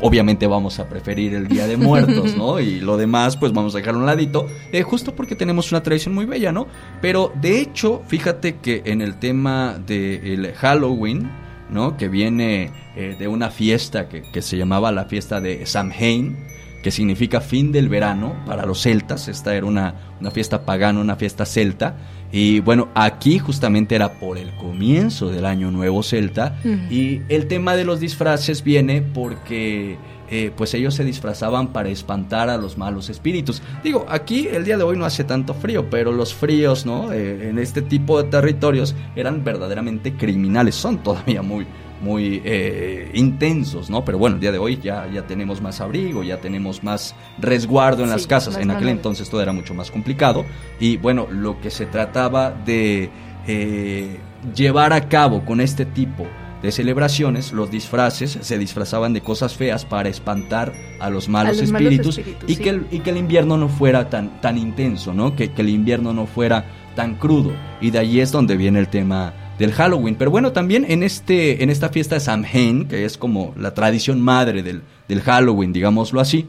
obviamente vamos a preferir el Día de Muertos, ¿no? Y lo demás, pues vamos a dejar a un ladito, justo porque tenemos una tradición muy bella, ¿no? Pero de hecho, fíjate que en el tema del Halloween, ¿no? Que viene eh, de una fiesta que, que se llamaba la fiesta de Samhain, que significa fin del verano para los celtas. Esta era una, una fiesta pagana, una fiesta celta. Y bueno, aquí justamente era por el comienzo del año nuevo celta. Y el tema de los disfraces viene porque eh, pues ellos se disfrazaban para espantar a los malos espíritus. Digo, aquí el día de hoy no hace tanto frío, pero los fríos, ¿no? Eh, en este tipo de territorios eran verdaderamente criminales. Son todavía muy, muy eh, intensos, ¿no? Pero bueno, el día de hoy ya, ya tenemos más abrigo, ya tenemos más resguardo en Sí, las casas. En aquel entonces todo era mucho más complicado. Y bueno, lo que se trataba de eh, llevar a cabo con este tipo de celebraciones, los disfraces se disfrazaban de cosas feas para espantar a los malos, los malos espíritus, espíritus, y, sí. que el, y que el invierno no fuera tan, tan intenso, ¿no? Que, que el invierno no fuera tan crudo. Y de ahí es donde viene el tema del Halloween. Pero bueno, también en, este, en esta fiesta de Samhain, que es como la tradición madre del, del Halloween, digámoslo así,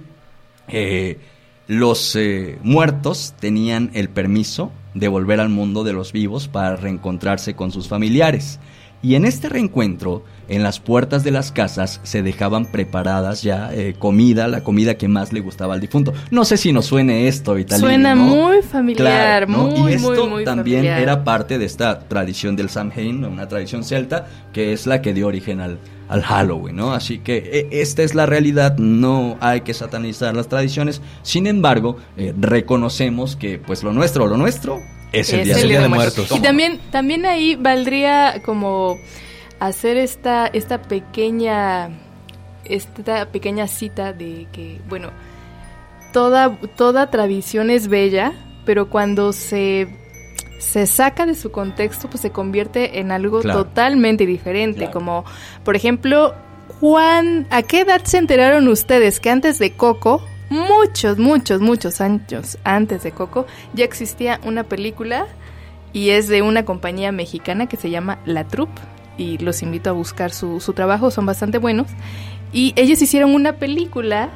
eh, los eh, muertos tenían el permiso de volver al mundo de los vivos para reencontrarse con sus familiares. Y en este reencuentro, en las puertas de las casas se dejaban preparadas ya eh, comida, la comida que más le gustaba al difunto. No sé si nos suene esto, Vitalini, Suena ¿no? muy familiar, Claro, ¿no? muy, y esto muy, muy también familiar. era parte de esta tradición del Samhain, una tradición celta, que es la que dio origen al, al Halloween, ¿no? Así que eh, esta es la realidad, no hay que satanizar las tradiciones, sin embargo, eh, reconocemos que pues lo nuestro, lo nuestro es el Es Día, el de Día de Muertos. Muertos. ¿Cómo Y también, también ahí valdría como hacer esta, esta pequeña esta pequeña cita de que, bueno, toda, toda tradición es bella, pero cuando se, se saca de su contexto, pues se convierte en algo Claro. totalmente diferente. Claro. Como, por ejemplo, Juan, ¿a qué edad se enteraron ustedes que antes de Coco, muchos, muchos, muchos años antes de Coco, ya existía una película y es de una compañía mexicana que se llama La Troupe y los invito a buscar su, su trabajo, son bastante buenos. Y ellos hicieron una película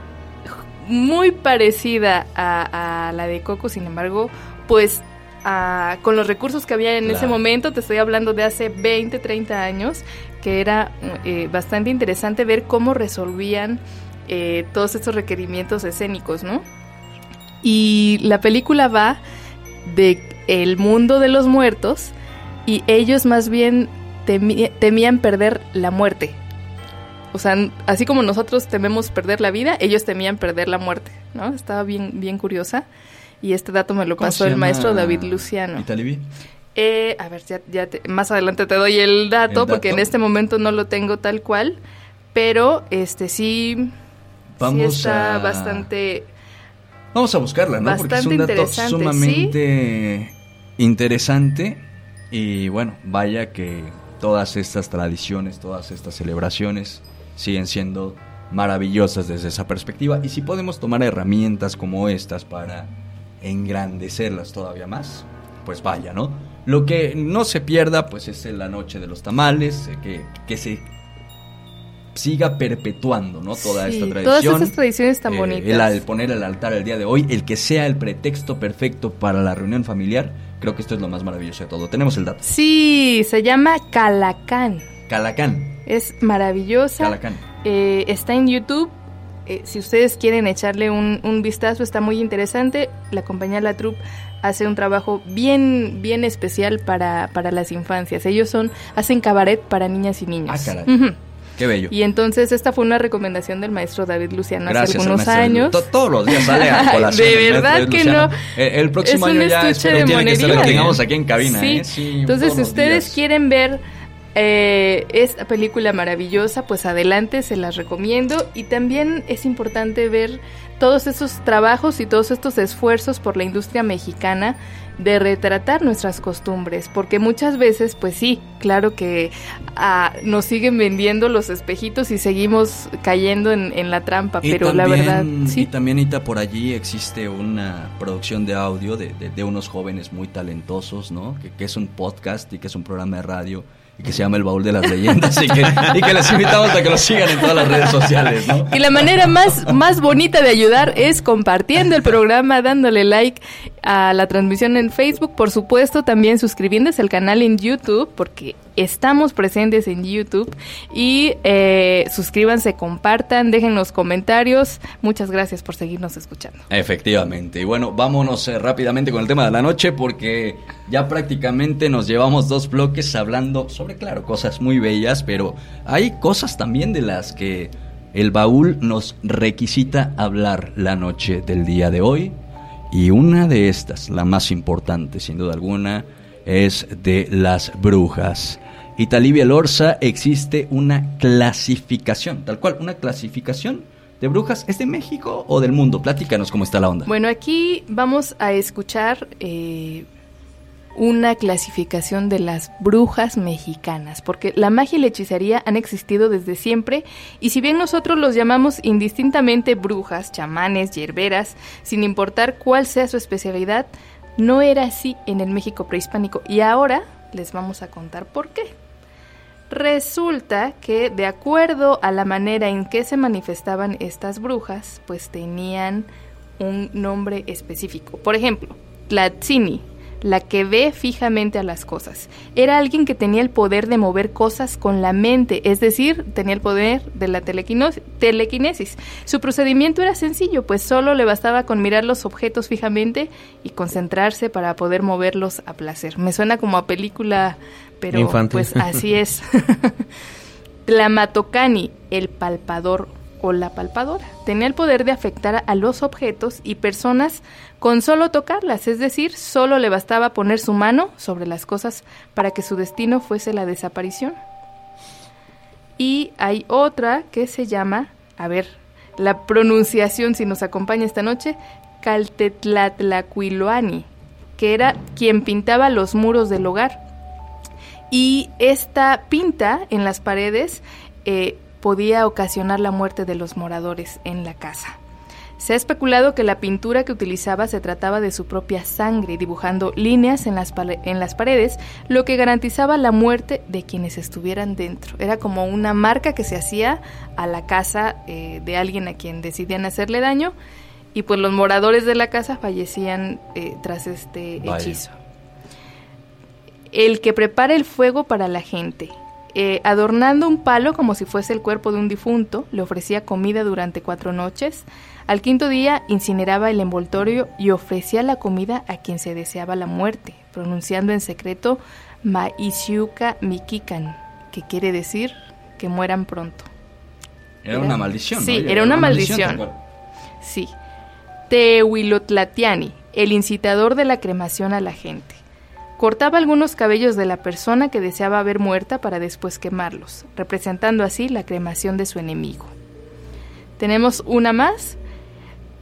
muy parecida a, a la de Coco, sin embargo, pues a- con los recursos que había en ese momento, te estoy hablando de hace 20, 30 años, que era eh, bastante interesante ver cómo resolvían eh, todos estos requerimientos escénicos, ¿no? Y la película va de el mundo de los muertos y ellos más bien temían perder la muerte. O sea, así como nosotros tememos perder la vida, ellos temían perder la muerte, ¿no? Estaba bien, bien curiosa. Y este dato me lo ¿Cómo pasó el maestro David Luciano. Eh, a ver, ya, ya te- más adelante te doy el dato, El porque en dato. este momento no lo tengo tal cual, pero este sí, sí Vamos está a- bastante... Vamos a buscarla, ¿no? Porque es un dato sumamente interesante y bueno, vaya que todas estas tradiciones, todas estas celebraciones siguen siendo maravillosas desde esa perspectiva y si podemos tomar herramientas como estas para engrandecerlas todavía más, pues vaya, ¿no? Lo que no se pierda pues es la noche de los tamales, eh, que, que se siga perpetuando, ¿no? Toda Sí, esta todas tradición. estas tradiciones tan Eh, bonitas. El, al poner el altar el día de hoy, el que sea el pretexto perfecto para la reunión familiar, creo que esto es lo más maravilloso de todo. Tenemos el dato. Sí, se llama Calacán. Calacán. Es maravillosa. Calacán. Eh, está en YouTube. Eh, si ustedes quieren echarle un, un vistazo, está muy interesante. La compañía La Troupe hace un trabajo bien, bien especial para, para las infancias. Ellos son, hacen cabaret para niñas y niños. Ah, caray. Qué bello. Y entonces esta fue una recomendación del maestro David Luciano Gracias, hace algunos años. To- Todos los días sale a colación. De verdad que Luciano. no. El, el próximo Es año ya espero de tiene que ser lo monerías. tengamos aquí en cabina. Sí. ¿eh? Sí, Entonces, si ustedes días. quieren ver eh, esta película maravillosa, pues adelante, se las recomiendo. Y también es importante ver todos esos trabajos y todos estos esfuerzos por la industria mexicana de retratar nuestras costumbres, porque muchas veces, pues sí, claro que ah, nos siguen vendiendo los espejitos y seguimos cayendo en, en la trampa, Y pero la verdad, Y sí. también, Ita, por allí existe una producción de audio de, de- de unos jóvenes muy talentosos, ¿no? Que, que es un podcast y que es un programa de radio y que se llama El Baúl de las Leyendas y que, y que les invitamos a que lo sigan en todas las redes sociales, ¿no? Y la manera más, más bonita de ayudar es compartiendo el programa, dándole like a la transmisión en Facebook, por supuesto, también suscribiéndose al canal en YouTube, porque estamos presentes en YouTube. Y eh, suscríbanse, compartan, dejen los comentarios. Muchas gracias por seguirnos escuchando. Efectivamente. Y bueno, vámonos eh, rápidamente con el tema de la noche porque ya prácticamente nos llevamos dos bloques hablando sobre, claro, cosas muy bellas, pero hay cosas también de las que el baúl nos requisita hablar la noche del día de hoy. Y una de estas, la más importante sin duda alguna, es de las brujas. Y Talibia Lorza existe una clasificación, tal cual, una clasificación de brujas. ¿Es de México o del mundo? Platícanos cómo está la onda. Bueno, aquí vamos a escuchar eh, una clasificación de las brujas mexicanas, porque la magia y la hechicería han existido desde siempre, y si bien nosotros los llamamos indistintamente brujas, chamanes, hierberas, sin importar cuál sea su especialidad, no era así en el México prehispánico, y ahora les vamos a contar por qué. Resulta que de acuerdo a la manera en que se manifestaban estas brujas, pues tenían un nombre específico. Por ejemplo, Tlatzini, la que ve fijamente a las cosas. Era alguien que tenía el poder de mover cosas con la mente, es decir, tenía el poder de la telequinesis. Su procedimiento era sencillo, pues solo le bastaba con mirar los objetos fijamente y concentrarse para poder moverlos a placer. Me suena como a película, pero Infantil. pues así es. Tlamatocani, el palpador o la palpadora. Tenía el poder de afectar a los objetos y personas con solo tocarlas, es decir, solo le bastaba poner su mano sobre las cosas para que su destino fuese la desaparición. Y hay otra que se llama, a ver, la pronunciación si nos acompaña esta noche, Caltetlatlacuiloani, que era quien pintaba los muros del hogar. Y esta pinta en las paredes eh, podía ocasionar la muerte de los moradores en la casa. Se ha especulado que la pintura que utilizaba se trataba de su propia sangre, dibujando líneas en las, en las paredes, lo que garantizaba la muerte de quienes estuvieran dentro. Era como una marca que se hacía a la casa eh, de alguien a quien decidían hacerle daño, y pues los moradores de la casa fallecían eh, tras este Vaya. hechizo. El que prepara el fuego para la gente. Eh, adornando un palo como si fuese el cuerpo de un difunto, le ofrecía comida durante cuatro noches. Al quinto día incineraba el envoltorio y ofrecía la comida a quien se deseaba la muerte, pronunciando en secreto Maisiuka Mikikan, que quiere decir que mueran pronto. Era era- una maldición, ¿no? sí, era una maldición. cual. Sí. Tehuilotlatiani, el incitador de la cremación a la gente. Cortaba algunos cabellos de la persona que deseaba ver muerta para después quemarlos, representando así la cremación de su enemigo. Tenemos una más,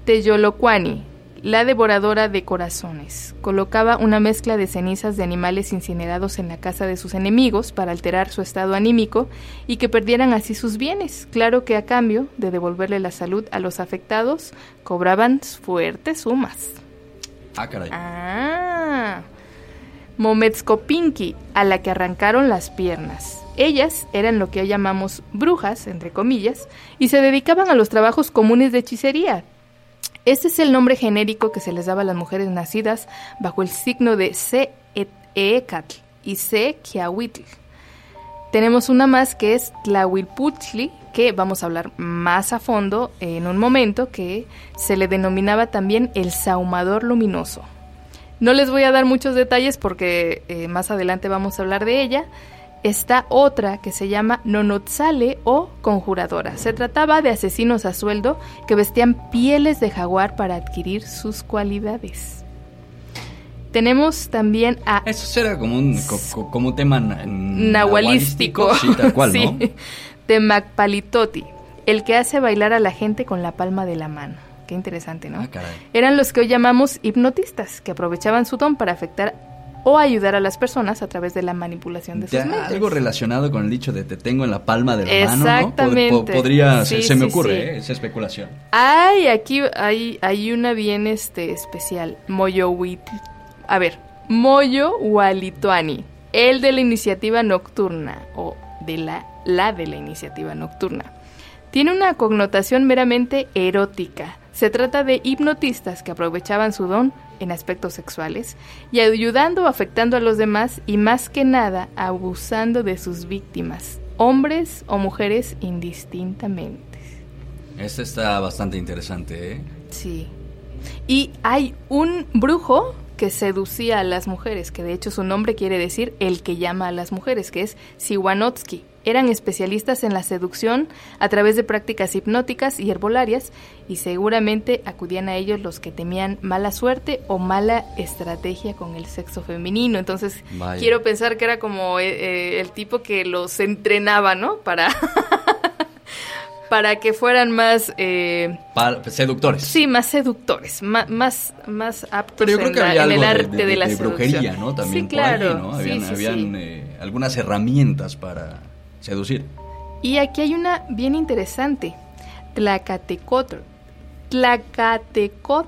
Teyolocuani, la devoradora de corazones. Colocaba una mezcla de cenizas de animales incinerados en la casa de sus enemigos para alterar su estado anímico y que perdieran así sus bienes. Claro que a cambio de devolverle la salud a los afectados, cobraban fuertes sumas. Ah, caray. Ah. Mometskopinki, a la que arrancaron las piernas. Ellas eran lo que hoy llamamos brujas, entre comillas, y se dedicaban a los trabajos comunes de hechicería. Este es el nombre genérico que se les daba a las mujeres nacidas bajo el signo de Se Eecatl y Se Kiahuitl. Tenemos una más que es Tlahuilpuchtli, que vamos a hablar más a fondo en un momento, que se le denominaba también el saumador luminoso. No les voy a dar muchos detalles porque eh, más adelante vamos a hablar de ella. Está otra que se llama Nonotzale o conjuradora. Se trataba de asesinos a sueldo que vestían pieles de jaguar para adquirir sus cualidades. Tenemos también a Eso será como un, co- co- como tema na- nahualístico. Sí, tal cual, ¿no? Sí. Temacpalitoti, el que hace bailar a la gente con la palma de la mano. Qué interesante, ¿no? Ah, caray. Eran los que hoy llamamos hipnotistas, que aprovechaban su don para afectar o ayudar a las personas a través de la manipulación de sus mentes. algo relacionado con el dicho de te tengo en la palma de la mano, ¿no? Podría, se, Sí, se me ocurre, sí. ¿eh? esa especulación. Ay, aquí hay, hay una bien este especial. Moyohuit. A ver, Moyo Walituani. El de la iniciativa nocturna. O de la, la de la iniciativa nocturna. Tiene una connotación meramente erótica. Se trata de hipnotistas que aprovechaban su don en aspectos sexuales y ayudando o afectando a los demás y más que nada abusando de sus víctimas, hombres o mujeres indistintamente. Este está bastante interesante, ¿eh? Sí. Y hay un brujo que seducía a las mujeres, que de hecho su nombre quiere decir el que llama a las mujeres, que es Siwanotsky. Eran especialistas en la seducción a través de prácticas hipnóticas y herbolarias y seguramente acudían a ellos los que temían mala suerte o mala estrategia con el sexo femenino. Entonces Vaya. quiero pensar que era como eh, eh, el tipo que los entrenaba, ¿no? Para, para que fueran más... eh, seductores. Sí, más seductores, más, más, más aptos Pero yo creo en, que la- en algo el de- arte de, de, la de brujería, seducción. ¿no? También sí, por ahí, claro. ¿no? Sí, Habían, sí, habían sí. eh, algunas herramientas para seducir. Y aquí hay una bien interesante. Tlacatecotl. Tlacatecotl.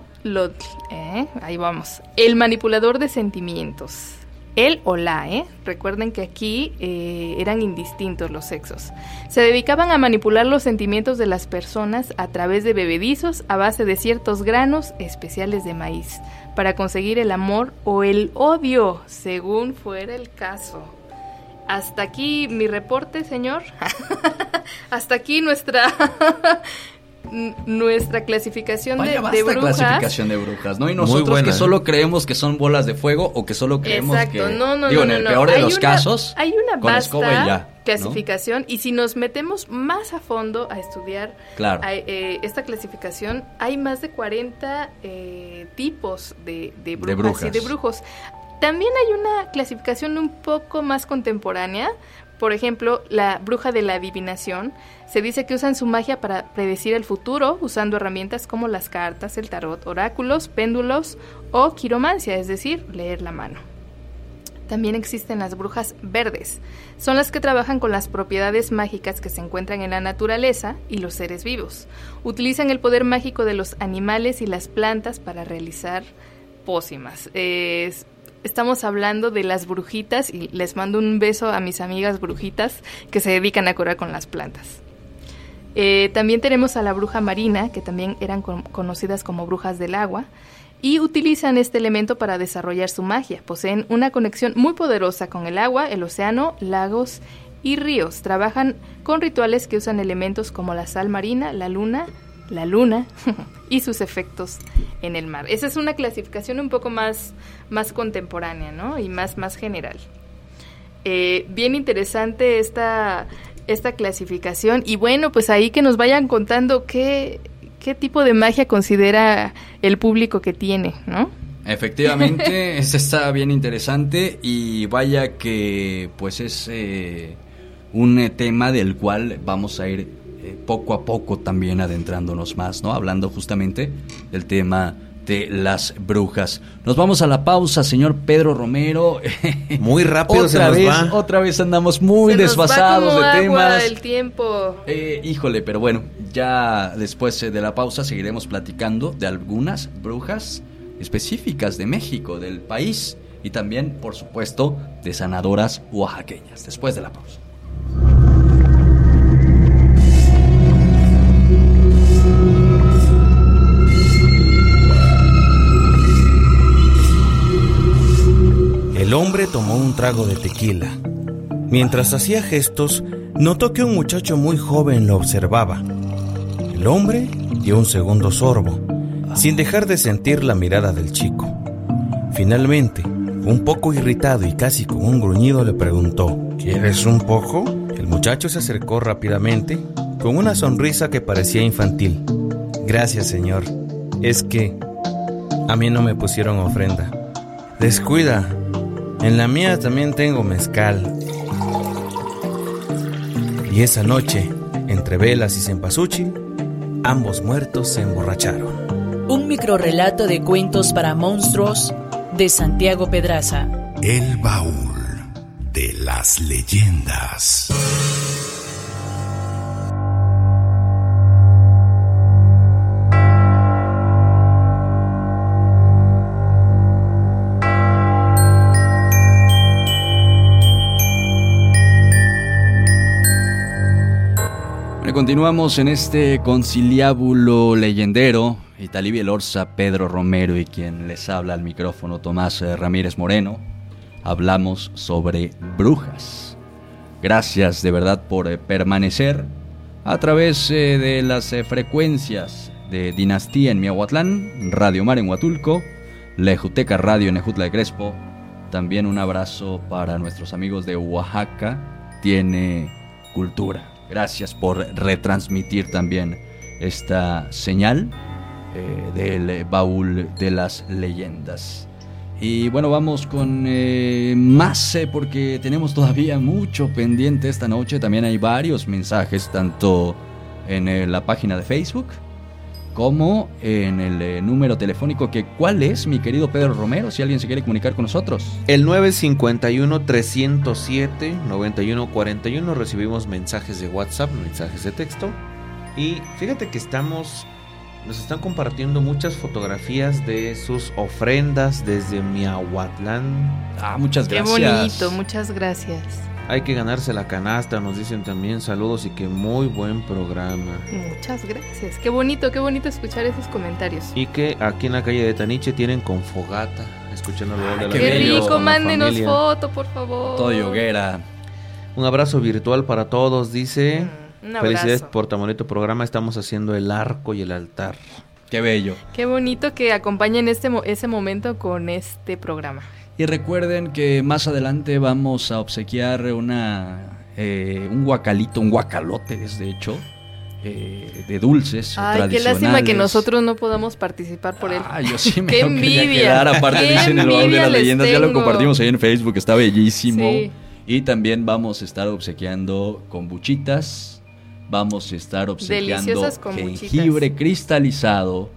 ¿eh? Ahí vamos. El manipulador de sentimientos. Él o la, ¿eh? Recuerden que aquí eh, eran indistintos los sexos. Se dedicaban a manipular los sentimientos de las personas a través de bebedizos a base de ciertos granos especiales de maíz para conseguir el amor o el odio, según fuera el caso. Hasta aquí mi reporte, señor. Hasta aquí nuestra nuestra clasificación de, Vaya de brujas. clasificación de brujas, ¿no? Y nosotros buena, que ¿eh? solo creemos que son bolas de fuego o que solo creemos Exacto, que... no, no, digo, no, en el peor de Hay los una- casos, Hay una con escoba y vasta ya, ¿no? clasificación y si nos metemos más a fondo a estudiar Claro. a- eh, esta clasificación, hay más de 40 eh, tipos de, de brujas, brujas. y de brujos. También hay una clasificación un poco más contemporánea. Por ejemplo, la bruja de la adivinación. Se dice que usan su magia para predecir el futuro usando herramientas como las cartas, el tarot, oráculos, péndulos o quiromancia, es decir, leer la mano. También existen las brujas verdes. Son las que trabajan con las propiedades mágicas que se encuentran en la naturaleza y los seres vivos. Utilizan el poder mágico de los animales y las plantas para realizar pócimas. Estamos hablando de las brujitas y les mando un beso a mis amigas brujitas que se dedican a curar con las plantas. Eh, también tenemos a la bruja marina, que también eran con- conocidas como brujas del agua, y utilizan este elemento para desarrollar su magia. Poseen una conexión muy poderosa con el agua, el océano, lagos y ríos. Trabajan con rituales que usan elementos como la sal marina, la luna, la luna y sus efectos en el mar. Esa es una clasificación un poco más, más contemporánea, ¿no? Y más, más general. Eh, bien interesante esta, esta clasificación. Y bueno, pues ahí que nos vayan contando qué, qué tipo de magia considera el público que tiene, ¿no? Efectivamente, este está bien interesante y vaya que pues es eh, un tema del cual vamos a ir eh, poco a poco también adentrándonos más, ¿no? Hablando justamente del tema de las brujas. Nos vamos a la pausa, señor Pedro Romero. Muy rápido se otra nos vez, va. Otra vez andamos muy Se nos va desfasados como de agua temas. el tiempo. Eh, híjole, pero bueno, ya después eh, de la pausa seguiremos platicando de algunas brujas específicas de México, del país, y también, por supuesto, de sanadoras oaxaqueñas, después de la pausa. El hombre tomó un trago de tequila. Mientras hacía gestos, notó que un muchacho muy joven lo observaba. El hombre dio un segundo sorbo, sin dejar de sentir la mirada del chico. Finalmente, un poco irritado y casi con un gruñido le preguntó, ¿Quieres un poco? El muchacho se acercó rápidamente, con una sonrisa que parecía infantil. Gracias, señor. Es que a mí no me pusieron ofrenda. Descuida, en la mía también tengo mezcal. Y esa noche, entre velas y cempasúchil, ambos muertos se emborracharon. Un microrrelato de cuentos para monstruos de Santiago Pedraza. El baúl de las leyendas. Continuamos en este conciliábulo leyendero. Italí Bielorza, Pedro Romero y quien les habla al micrófono Tomás eh, Ramírez Moreno. Hablamos sobre brujas. Gracias de verdad por eh, permanecer a través eh, de las frecuencias de Dinastía en Miahuatlán, Radio Mar en Huatulco, Lejuteca Radio en Ejutla de Crespo. También un abrazo para nuestros amigos de Oaxaca. Tiene cultura. Gracias por retransmitir también esta señal eh, del baúl de las leyendas. Y bueno, vamos con eh, más eh, porque tenemos todavía mucho pendiente esta noche. También hay varios mensajes, tanto en la página de Facebook como en el eh, número telefónico. Que, ¿Cuál es, mi querido Pedro Romero? Si alguien se quiere comunicar con nosotros. El 951-307-9141 recibimos mensajes de WhatsApp, mensajes de texto. Y fíjate que estamos, nos están compartiendo muchas fotografías de sus ofrendas desde Miahuatlán. Ah, muchas Qué gracias. bonito, muchas gracias. Hay que ganarse la canasta, nos dicen también saludos y que muy buen programa. Muchas gracias. Qué bonito, qué bonito escuchar esos comentarios. Y que aquí en la calle de Taniche tienen con fogata, escuchando gol de la qué bello, rico, mándenos familia. foto, por favor. Todo hoguera. Un abrazo virtual para todos, dice. Mm, Un Felicidades por tan bonito programa. Estamos haciendo el arco y el altar. Qué bello. Qué bonito que acompañen este mo- ese momento con este programa. Y recuerden que más adelante vamos a obsequiar una eh, un guacalito, un guacalote, es de hecho, eh, de dulces Ay, qué lástima que nosotros no podamos participar por él. Ah, yo sí me Qué lo quería envidia, quedar. Aparte dicen el baúl de las leyendas, ya lo compartimos ahí en Facebook, está bellísimo. Sí. Y también vamos a estar obsequiando kombuchitas. Vamos a estar obsequiando jengibre cristalizado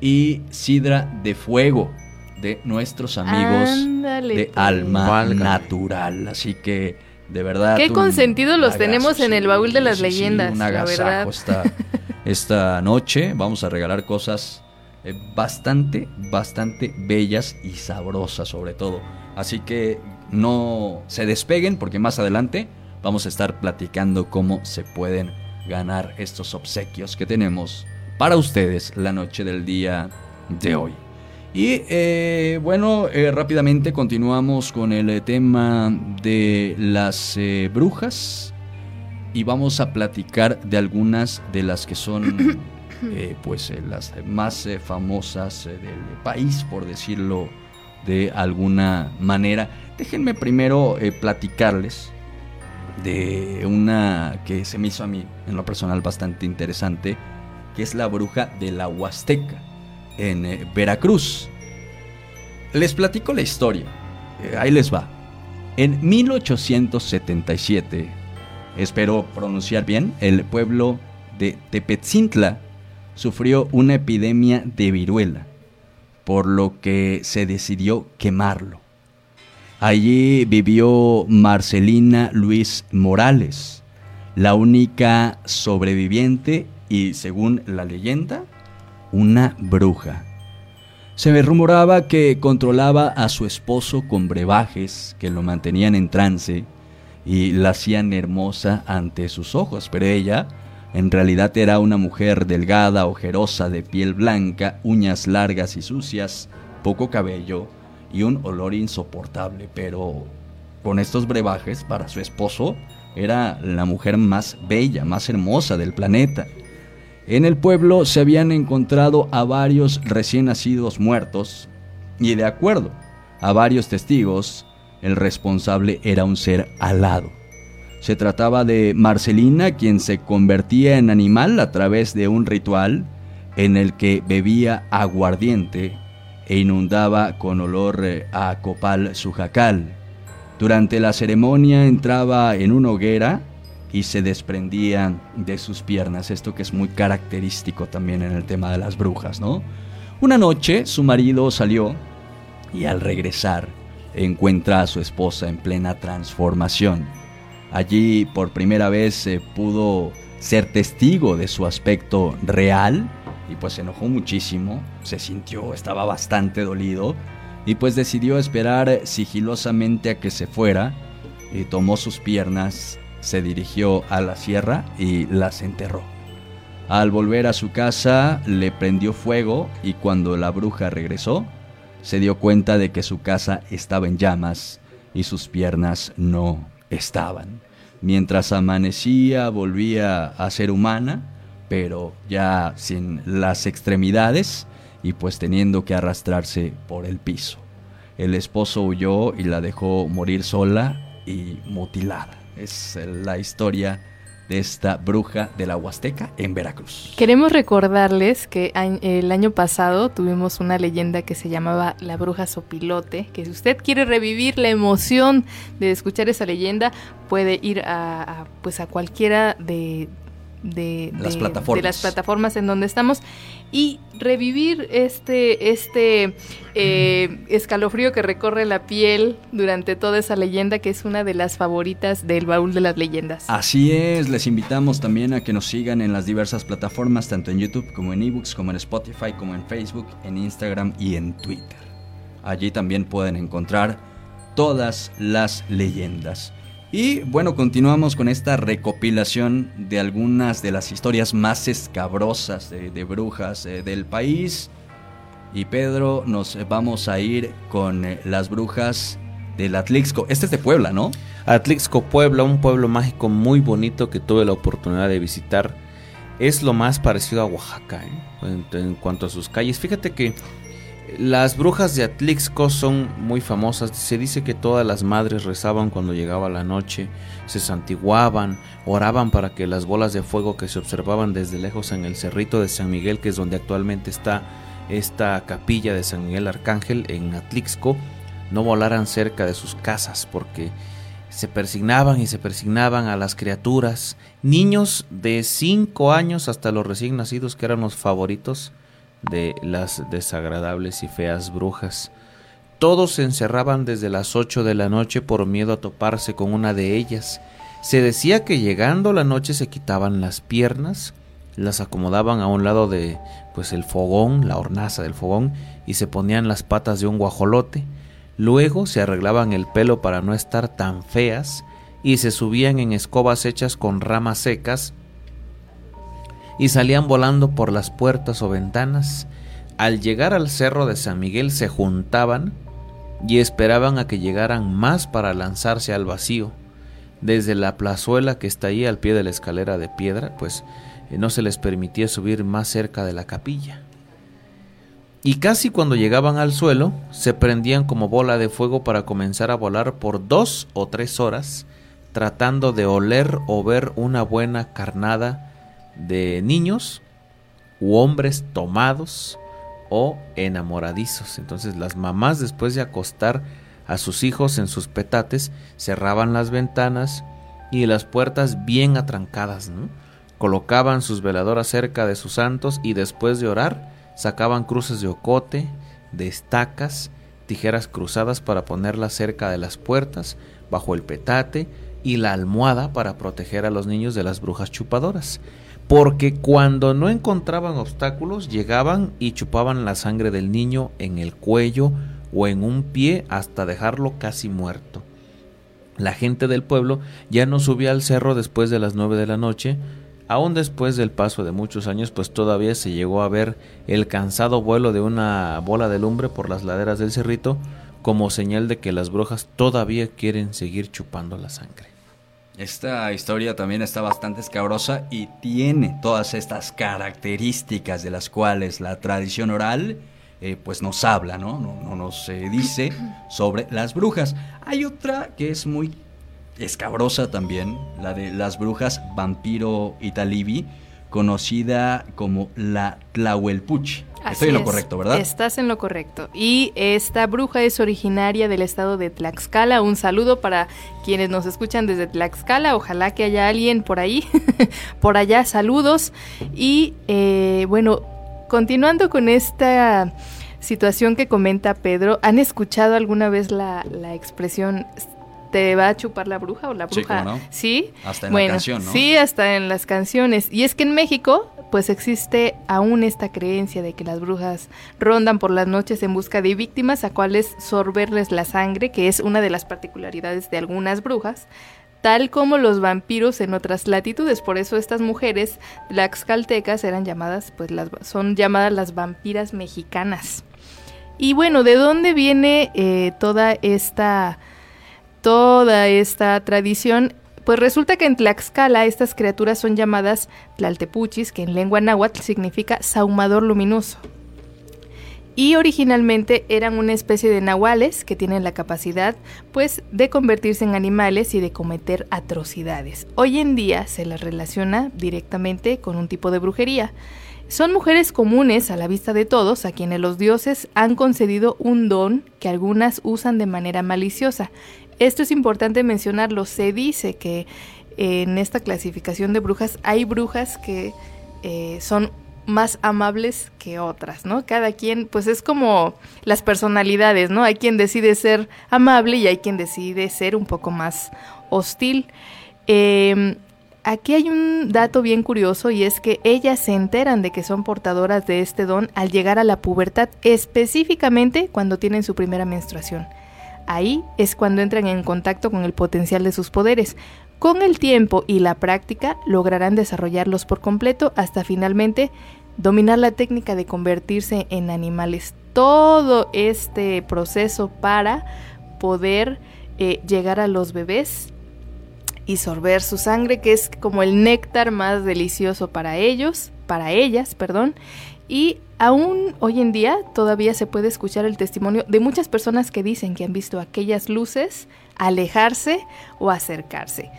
y sidra de fuego de nuestros amigos Ándale, de tú. Alma Válgame. Natural. Así que, de verdad. Qué un consentidos los agasajo, tenemos en el baúl de las leyendas, un la agasajo verdad. Esta, esta noche vamos a regalar cosas eh, bastante, bastante bellas y sabrosas sobre todo. Así que no se despeguen porque más adelante vamos a estar platicando cómo se pueden ganar estos obsequios que tenemos para ustedes la noche del día de hoy. Y eh, bueno, eh, rápidamente continuamos con el eh, tema de las eh, brujas y vamos a platicar de algunas de las que son pues las más famosas del país, por decirlo de alguna manera. Déjenme primero platicarles de una que se me hizo a mí en lo personal bastante interesante, que es la bruja de la Huasteca en eh, Veracruz. Les platico la historia. Eh, ahí les va. En 1877, espero pronunciar bien, el pueblo de Tepetzintla sufrió una epidemia de viruela, por lo que se decidió quemarlo. Allí vivió Marcelina Luis Morales, la única sobreviviente y, según la leyenda, una bruja. Se rumoraba que controlaba a su esposo con brebajes que lo mantenían en trance y la hacían hermosa ante sus ojos, pero ella en realidad era una mujer delgada, ojerosa, de piel blanca, uñas largas y sucias, poco cabello y un olor insoportable, pero con estos brebajes para su esposo era la mujer más bella, más hermosa del planeta. En el pueblo se habían encontrado a varios recién nacidos muertos y de acuerdo a varios testigos, el responsable era un ser alado. Se trataba de Marcelina, quien se convertía en animal a través de un ritual en el que bebía aguardiente e inundaba con olor eh, a copal su jacal. Durante la ceremonia entraba en una hoguera y se desprendía de sus piernas, esto que es muy característico también en el tema de las brujas, ¿no? Una noche su marido salió y al regresar encuentra a su esposa en plena transformación. Allí por primera vez se pudo ser testigo de su aspecto real y pues se enojó muchísimo, se sintió, estaba bastante dolido y pues decidió esperar sigilosamente a que se fuera y tomó sus piernas se dirigió a la sierra y las enterró. Al volver a su casa le prendió fuego y cuando la bruja regresó, se dio cuenta de que su casa estaba en llamas y sus piernas no estaban. Mientras amanecía volvía a ser humana, pero ya sin las extremidades y pues teniendo que arrastrarse por el piso. El esposo huyó y la dejó morir sola y mutilada. Es la historia de esta bruja de la Huasteca en Veracruz. Queremos recordarles que el año pasado tuvimos una leyenda que se llamaba La Bruja Sopilote, que si usted quiere revivir la emoción de escuchar esa leyenda, puede ir a, a pues a cualquiera de, de, Las de- plataformas. de las plataformas en donde estamos y revivir este este eh, escalofrío que recorre la piel durante toda esa leyenda que es una de las favoritas del baúl de las leyendas. Así es, les invitamos también a que nos sigan en las diversas plataformas, tanto en YouTube como en eBooks, como en Spotify, como en Facebook, en Instagram y en Twitter. Allí también pueden encontrar todas las leyendas. Y bueno, continuamos con esta recopilación de algunas de las historias más escabrosas de, brujas eh, del país. Y Pedro, nos vamos a ir con eh, las brujas del Atlixco. Este es de Puebla, ¿no? Atlixco Puebla, un pueblo mágico muy bonito que tuve la oportunidad de visitar. Es lo más parecido a Oaxaca ¿eh? en cuanto a sus calles. Fíjate que las brujas de Atlixco son muy famosas. Se dice que todas las madres rezaban cuando llegaba la noche, se santiguaban, oraban para que las bolas de fuego que se observaban desde lejos en el cerrito de San Miguel, que es donde actualmente está esta capilla de San Miguel Arcángel en Atlixco, no volaran cerca de sus casas porque se persignaban y se persignaban a las criaturas, niños de 5 años hasta los recién nacidos que eran los favoritos de las desagradables y feas brujas. Todos se encerraban desde las 8 de la noche por miedo a toparse con una de ellas. Se decía que llegando la noche se quitaban las piernas, las acomodaban a un lado de pues el fogón, la hornaza del fogón y se ponían las patas de un guajolote. Luego se arreglaban el pelo para no estar tan feas y se subían en escobas hechas con ramas secas y salían volando por las puertas o ventanas. Al llegar al cerro de San Miguel se juntaban y esperaban a que llegaran más para lanzarse al vacío. Desde la plazuela que está ahí al pie de la escalera de piedra, pues eh, no se les permitía subir más cerca de la capilla. Y casi cuando llegaban al suelo, se prendían como bola de fuego para comenzar a volar por dos o tres horas, tratando de oler o ver una buena carnada de niños u hombres tomados o enamoradizos. Entonces las mamás después de acostar a sus hijos en sus petates cerraban las ventanas y las puertas bien atrancadas. Colocaban sus veladoras cerca de sus santos y después de orar sacaban cruces de ocote, de estacas, tijeras cruzadas para ponerlas cerca de las puertas, bajo el petate y la almohada para proteger a los niños de las brujas chupadoras. Porque cuando no encontraban obstáculos llegaban y chupaban la sangre del niño en el cuello o en un pie hasta dejarlo casi muerto. La gente del pueblo ya no subía al cerro después de las nueve de la noche, aún después del paso de muchos años, pues todavía se llegó a ver el cansado vuelo de una bola de lumbre por las laderas del cerrito, como señal de que las brujas todavía quieren seguir chupando la sangre. Esta historia también está bastante escabrosa y tiene todas estas características de las cuales la tradición oral eh, pues nos habla, ¿no? No, no nos eh, dice sobre las brujas. Hay otra que es muy escabrosa también, la de las brujas vampiro italibi, conocida como la Tlahuelpuchi. Así Estoy en lo es. correcto, ¿verdad? Estás en lo correcto. Y esta bruja es originaria del estado de Tlaxcala. Un saludo para quienes nos escuchan desde Tlaxcala. Ojalá que haya alguien por ahí, por allá. Saludos. Y eh, bueno, continuando con esta situación que comenta Pedro, ¿han escuchado alguna vez la, la expresión ¿te va a chupar la bruja o la Sí, bruja? cómo no. Sí. Hasta en la bueno, canción, ¿no? Sí, hasta en las canciones. Y es que en México, pues existe aún esta creencia de que las brujas rondan por las noches en busca de víctimas a cuales sorberles la sangre, que es una de las particularidades de algunas brujas, tal como los vampiros en otras latitudes. Por eso estas mujeres tlaxcaltecas eran llamadas, pues las son llamadas las vampiras mexicanas. Y bueno, ¿de dónde viene eh, toda esta toda esta tradición? Pues resulta que en Tlaxcala estas criaturas son llamadas tlaltepuchis, que en lengua náhuatl significa saumador luminoso. Y originalmente eran una especie de nahuales que tienen la capacidad, pues, de convertirse en animales y de cometer atrocidades. Hoy en día se las relaciona directamente con un tipo de brujería. Son mujeres comunes a la vista de todos, a quienes los dioses han concedido un don que algunas usan de manera maliciosa. Esto es importante mencionarlo. Se dice que en esta clasificación de brujas hay brujas que eh, son más amables que otras, ¿no? Cada quien, pues es como las personalidades, ¿no? Hay quien decide ser amable y hay quien decide ser un poco más hostil. Eh, aquí hay un dato bien curioso y es que ellas se enteran de que son portadoras de este don al llegar a la pubertad, específicamente cuando tienen su primera menstruación. Ahí es cuando entran en contacto con el potencial de sus poderes. Con el tiempo y la práctica lograrán desarrollarlos por completo hasta finalmente dominar la técnica de convertirse en animales. Todo este proceso para poder eh, llegar a los bebés y sorber su sangre, que es como el néctar más delicioso para ellos, para ellas, perdón. Y aún hoy en día todavía se puede escuchar el testimonio de muchas personas que dicen que han visto aquellas luces alejarse o acercarse.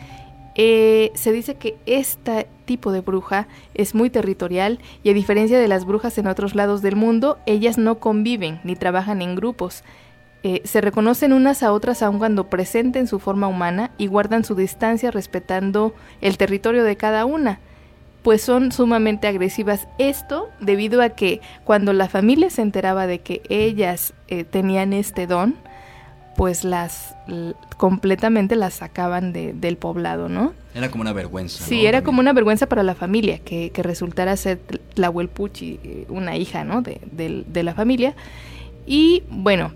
Eh, se dice que este tipo de bruja es muy territorial y a diferencia de las brujas en otros lados del mundo, ellas no conviven ni trabajan en grupos. Eh, se reconocen unas a otras aun cuando presenten su forma humana y guardan su distancia respetando el territorio de cada una, pues son sumamente agresivas. Esto debido a que cuando la familia se enteraba de que ellas eh, tenían este don, pues las completamente las sacaban de- del poblado, ¿no? Era como una vergüenza. Sí, ¿no? era También. como una vergüenza para la familia que, que resultara ser la Huelpuchi, eh, una hija, ¿no? De, de la familia. Y bueno,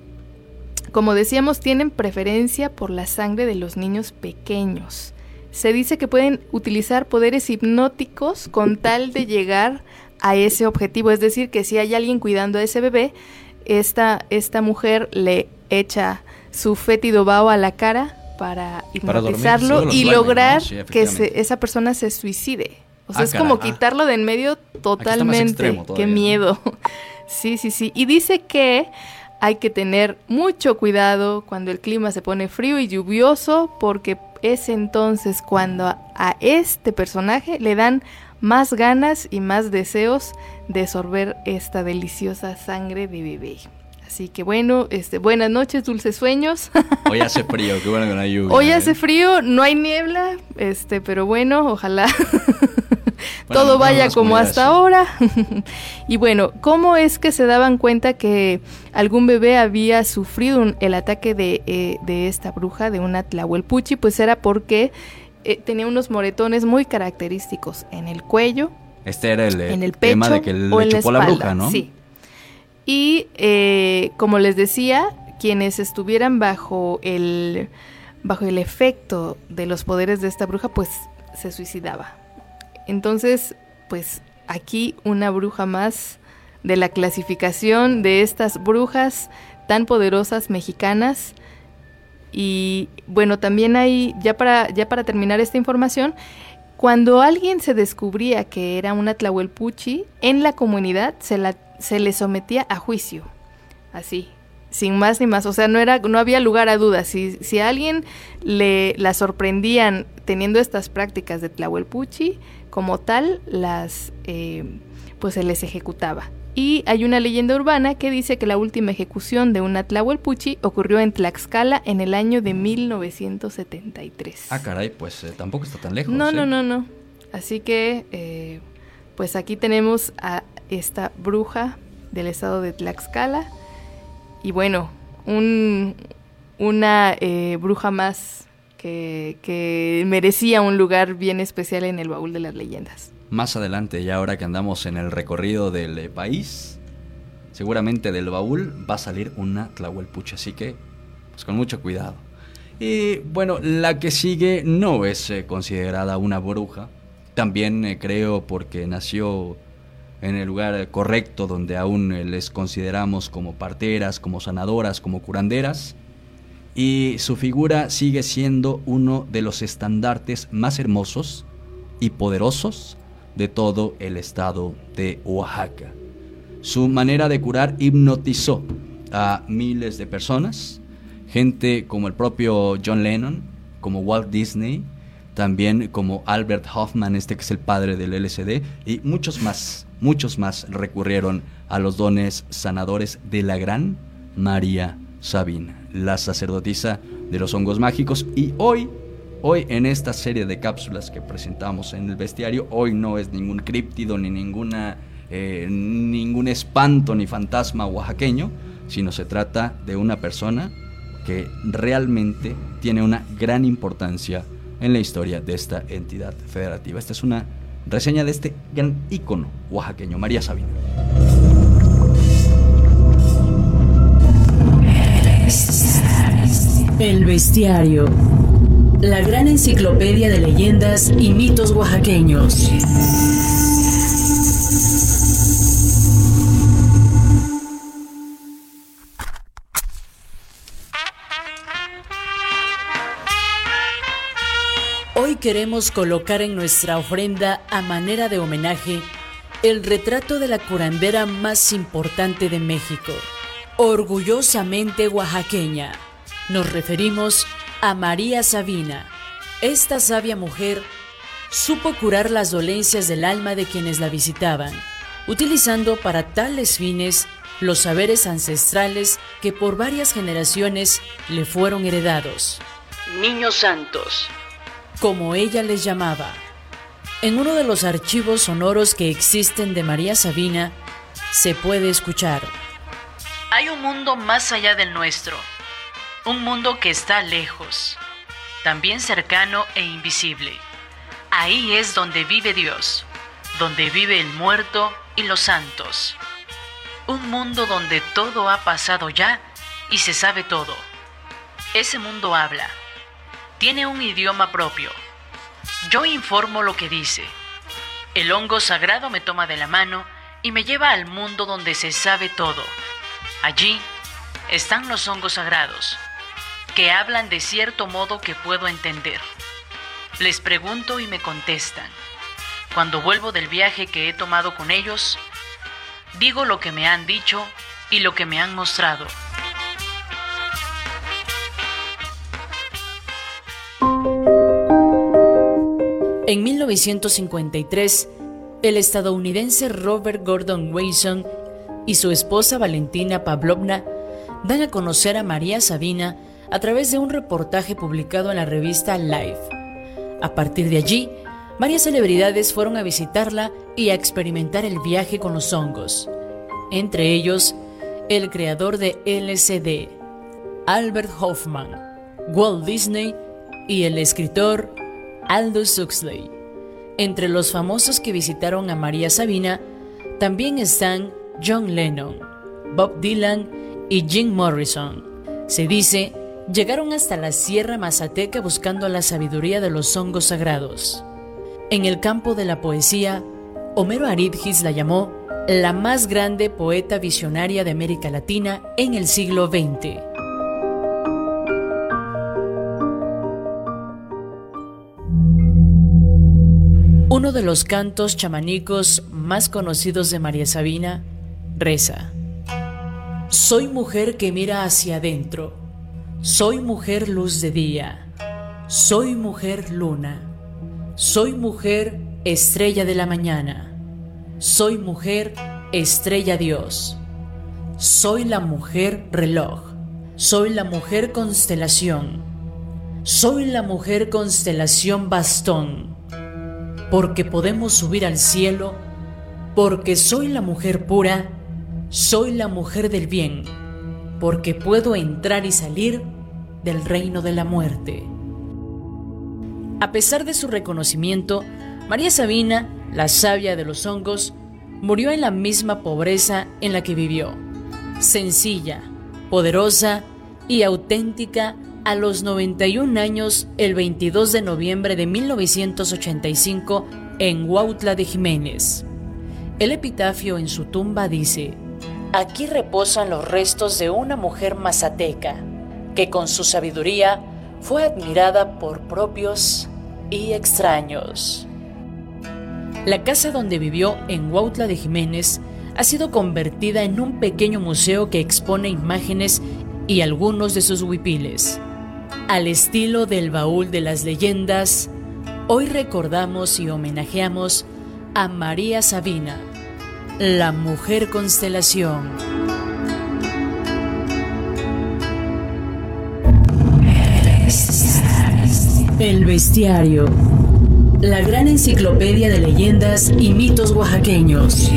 como decíamos, tienen preferencia por la sangre de los niños pequeños. Se dice que pueden utilizar poderes hipnóticos con tal de llegar a ese objetivo. Es decir, que si hay alguien cuidando a ese bebé, esta, esta mujer le echa su fétido vaho a la cara para Para dormir, hipnotizarlo y duerme, lograr ¿no? Sí, que se- esa persona se suicide. O sea, Ah, es como caray. quitarlo de en medio totalmente. Qué miedo. Sí, sí, sí. Y dice que hay que tener mucho cuidado cuando el clima se pone frío y lluvioso porque es entonces cuando a, este personaje le dan más ganas y más deseos de sorber esta deliciosa sangre de bebé. Así que bueno, este, buenas noches, dulces sueños. Hoy hace frío, qué bueno que no hay lluvia. Hoy ¿eh? hace frío, no hay niebla, este, pero bueno, ojalá Bueno, todo vaya como hasta ahora. y bueno, ¿cómo es que se daban cuenta que algún bebé había sufrido un- el ataque de, eh, de esta bruja, de una tlahuelpuchi? Pues era porque eh, tenía unos moretones muy característicos en el cuello, Este era el, eh, en el pecho tema de que le la chupó la, espalda. bruja, ¿no? Sí. Y eh, como les decía, quienes estuvieran bajo el bajo el efecto de los poderes de esta bruja, pues se suicidaba. Entonces, pues aquí una bruja más de la clasificación de estas brujas tan poderosas mexicanas. Y bueno, también hay, ya para, ya para terminar esta información, cuando alguien se descubría que era una Tlahuelpuchi, en la comunidad se, la, se le sometía a juicio. Así, sin más ni más. O sea, no, era, no había lugar a dudas. Si, si a alguien le la sorprendían teniendo estas prácticas de Tlahuelpuchi, como tal, las eh, pues se les ejecutaba. Y hay una leyenda urbana que dice que la última ejecución de una Tlahuelpuchi ocurrió en Tlaxcala en el año de 1973. Ah, caray, pues eh, tampoco está tan lejos. No, ¿eh? no, no, no. Así que, eh, pues aquí tenemos a esta bruja del estado de Tlaxcala. Y bueno, un, una bruja más que, merecía un lugar bien especial en el baúl de las leyendas. Más adelante, ya ahora que andamos en el recorrido del eh, país, seguramente del baúl va a salir una Tlahuelpucha, así que pues con mucho cuidado. Y bueno, la que sigue no es eh, considerada una bruja, también eh, creo porque nació en el lugar correcto donde aún les consideramos como parteras, como sanadoras, como curanderas. Y su figura sigue siendo uno de los estandartes más hermosos y poderosos de todo el estado de Oaxaca. Su manera de curar hipnotizó a miles de personas, gente como el propio John Lennon, como Walt Disney, también como Albert Hoffman, este que es el padre del LSD, y muchos más, muchos más recurrieron a los dones sanadores de la gran María Sabina, la sacerdotisa de los hongos mágicos, y hoy Hoy en esta serie de cápsulas que presentamos en el bestiario, hoy no es ningún críptido ni ninguna eh, ningún espanto ni fantasma oaxaqueño, sino se trata de una persona que realmente tiene una gran importancia en la historia de esta entidad federativa. Esta es una reseña de este gran ícono oaxaqueño, María Sabina. El bestiario. La gran enciclopedia de leyendas y mitos oaxaqueños. Hoy queremos colocar en nuestra ofrenda a manera de homenaje el retrato de la curandera más importante de México, orgullosamente oaxaqueña. Nos referimos a María Sabina. Esta sabia mujer supo curar las dolencias del alma de quienes la visitaban, utilizando para tales fines los saberes ancestrales que por varias generaciones le fueron heredados. Niños santos, como ella les llamaba. En uno de los archivos sonoros que existen de María Sabina se puede escuchar. Hay un mundo más allá del nuestro, un mundo que está lejos, también cercano e invisible. Ahí es donde vive Dios, donde vive el muerto y los santos. Un mundo donde todo ha pasado ya y se sabe todo. Ese mundo habla, tiene un idioma propio. Yo informo lo que dice. El hongo sagrado me toma de la mano y me lleva al mundo donde se sabe todo. Allí están los hongos sagrados, que hablan de cierto modo que puedo entender. Les pregunto y me contestan. Cuando vuelvo del viaje que he tomado con ellos, digo lo que me han dicho y lo que me han mostrado. En 1953, el estadounidense Robert Gordon Wasson y su esposa Valentina Pavlovna dan a conocer a María Sabina a través de un reportaje publicado en la revista Life. A partir de allí, varias celebridades fueron a visitarla y a experimentar el viaje con los hongos, entre ellos el creador de LSD, Albert Hoffman, Walt Disney y el escritor Aldous Huxley. Entre los famosos que visitaron a María Sabina también están John Lennon, Bob Dylan y Jim Morrison. Se dice, llegaron hasta la Sierra Mazateca buscando la sabiduría de los hongos sagrados. En el campo de la poesía, Homero Aridgis la llamó la más grande poeta visionaria de América Latina en el siglo XX. Uno de los cantos chamanicos más conocidos de María Sabina Soy mujer que mira hacia adentro, soy mujer luz de día, soy mujer luna, soy mujer estrella de la mañana, soy mujer estrella Dios, soy la mujer reloj, soy la mujer constelación, soy la mujer constelación bastón, porque podemos subir al cielo, porque soy la mujer pura, soy la mujer del bien, porque puedo entrar y salir del reino de la muerte. A pesar de su reconocimiento, María Sabina, la sabia de los hongos, murió en la misma pobreza en la que vivió, sencilla, poderosa y auténtica a los 91 años el 22 de noviembre de 1985 en Huautla de Jiménez. El epitafio en su tumba dice, Aquí reposan los restos de una mujer mazateca, que con su sabiduría fue admirada por propios y extraños. La casa donde vivió en Huautla de Jiménez ha sido convertida en un pequeño museo que expone imágenes y algunos de sus huipiles. Al estilo del baúl de las leyendas, hoy recordamos y homenajeamos a María Sabina, la mujer constelación. El bestiario. La gran enciclopedia de leyendas y mitos oaxaqueños.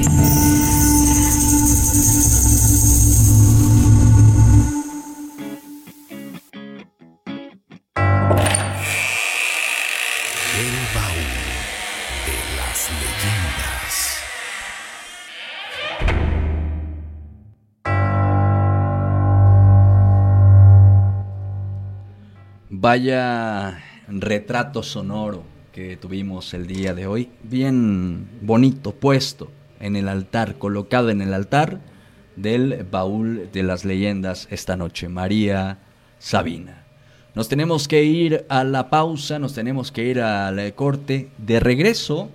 Vaya retrato sonoro que tuvimos el día de hoy, bien bonito, puesto en el altar, colocado en el altar del baúl de las leyendas esta noche, María Sabina. Nos tenemos que ir a la pausa, nos tenemos que ir al corte. De regreso,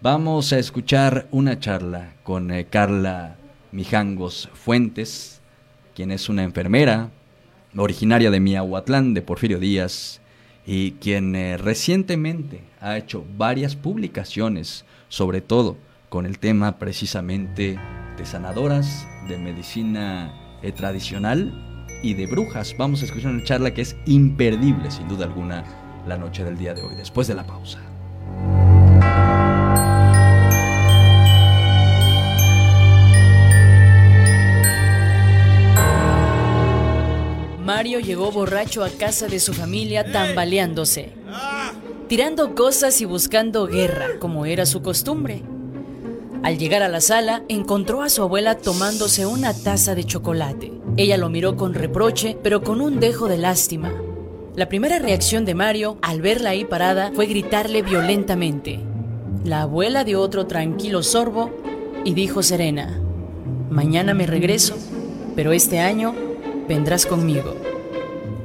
vamos a escuchar una charla con eh, Carla Mijangos Fuentes, quien es una enfermera originaria de Miahuatlán, de Porfirio Díaz, y quien eh, recientemente ha hecho varias publicaciones, sobre todo con el tema precisamente de sanadoras, de medicina eh, tradicional y de brujas. Vamos a escuchar una charla que es imperdible, sin duda alguna, la noche del día de hoy, después de la pausa. Mario llegó borracho a casa de su familia tambaleándose, tirando cosas y buscando guerra, como era su costumbre. Al llegar a la sala, encontró a su abuela tomándose una taza de chocolate. Ella lo miró con reproche, pero con un dejo de lástima. La primera reacción de Mario, al verla ahí parada, fue gritarle violentamente. La abuela dio otro tranquilo sorbo y dijo serena, Mañana me regreso, pero este año vendrás conmigo.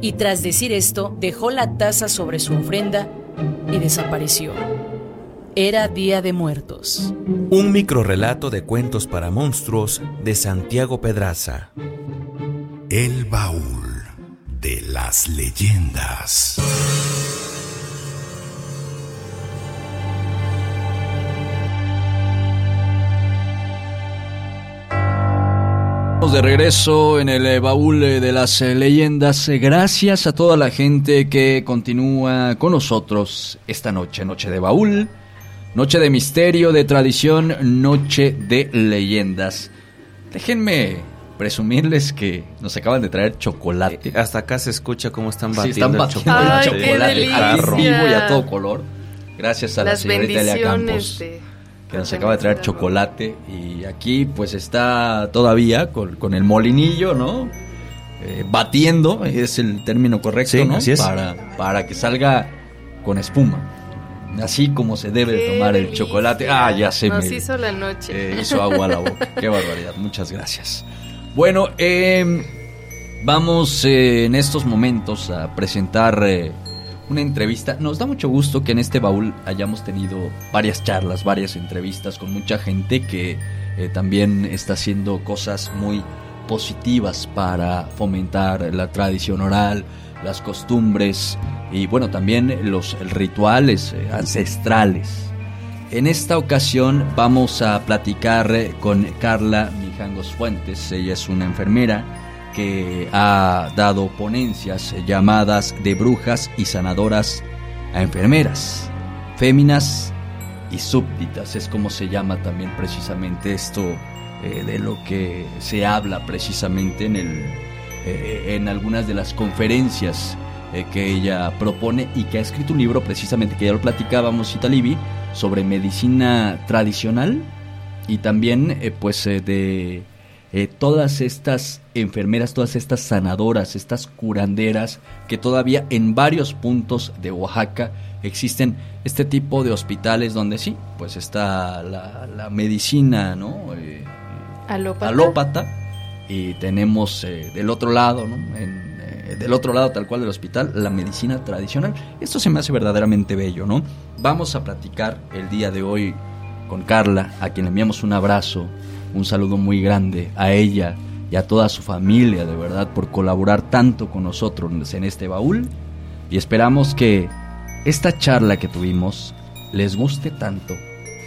Y tras decir esto, dejó la taza sobre su ofrenda y desapareció. Era Día de Muertos. Un microrrelato de cuentos para monstruos de Santiago Pedraza. El baúl de las leyendas. Estamos de regreso en el eh, baúl eh, de las eh, leyendas. Eh, Gracias a toda la gente que continúa con nosotros esta noche, noche de baúl, noche de misterio, de tradición, noche de leyendas. Déjenme presumirles que nos acaban de traer chocolate. Hasta acá se escucha cómo están Sí, batiendo están el batiendo chocolate. Ay, qué chocolate en delicia. vivo y a todo color. Gracias a la Las señorita Elia bendiciones Campos de- que nos acaba de traer chocolate y aquí pues está todavía con, con el molinillo, ¿no? Eh, batiendo, es el término correcto, Sí, ¿no? así es. Para, para que salga con espuma. Así como se debe Qué tomar el delicia. chocolate. Ah, ya se Nos me hizo la noche. eh, hizo agua a la boca. Qué barbaridad. Muchas gracias. Bueno, eh, vamos eh, en estos momentos a presentar eh, una entrevista. Nos da mucho gusto que en este baúl hayamos tenido varias charlas, varias entrevistas con mucha gente que eh, también está haciendo cosas muy positivas para fomentar la tradición oral, las costumbres y bueno, también los rituales eh, ancestrales. En esta ocasión vamos a platicar eh, con Carla Mijangos Fuentes. Ella es una enfermera que ha dado ponencias llamadas de brujas y sanadoras a enfermeras, féminas y súbditas. Es como se llama también precisamente esto eh, de lo que se habla precisamente en, el, eh, en algunas de las conferencias eh, que ella propone y que ha escrito un libro precisamente que ya lo platicábamos, Italibi, sobre medicina tradicional y también pues de eh, todas estas enfermeras, todas estas sanadoras, estas curanderas que todavía en varios puntos de Oaxaca existen este tipo de hospitales donde sí, pues está la, la medicina, ¿no? Eh, Alópata. alópata y tenemos eh, del otro lado, ¿no? En, eh, del otro lado tal cual del hospital, la medicina tradicional. Esto se me hace verdaderamente bello, ¿no? Vamos a platicar el día de hoy con Carla, a quien le enviamos un abrazo, un saludo muy grande a ella y a toda su familia, de verdad, por colaborar tanto con nosotros en este baúl. Y esperamos que esta charla que tuvimos les guste tanto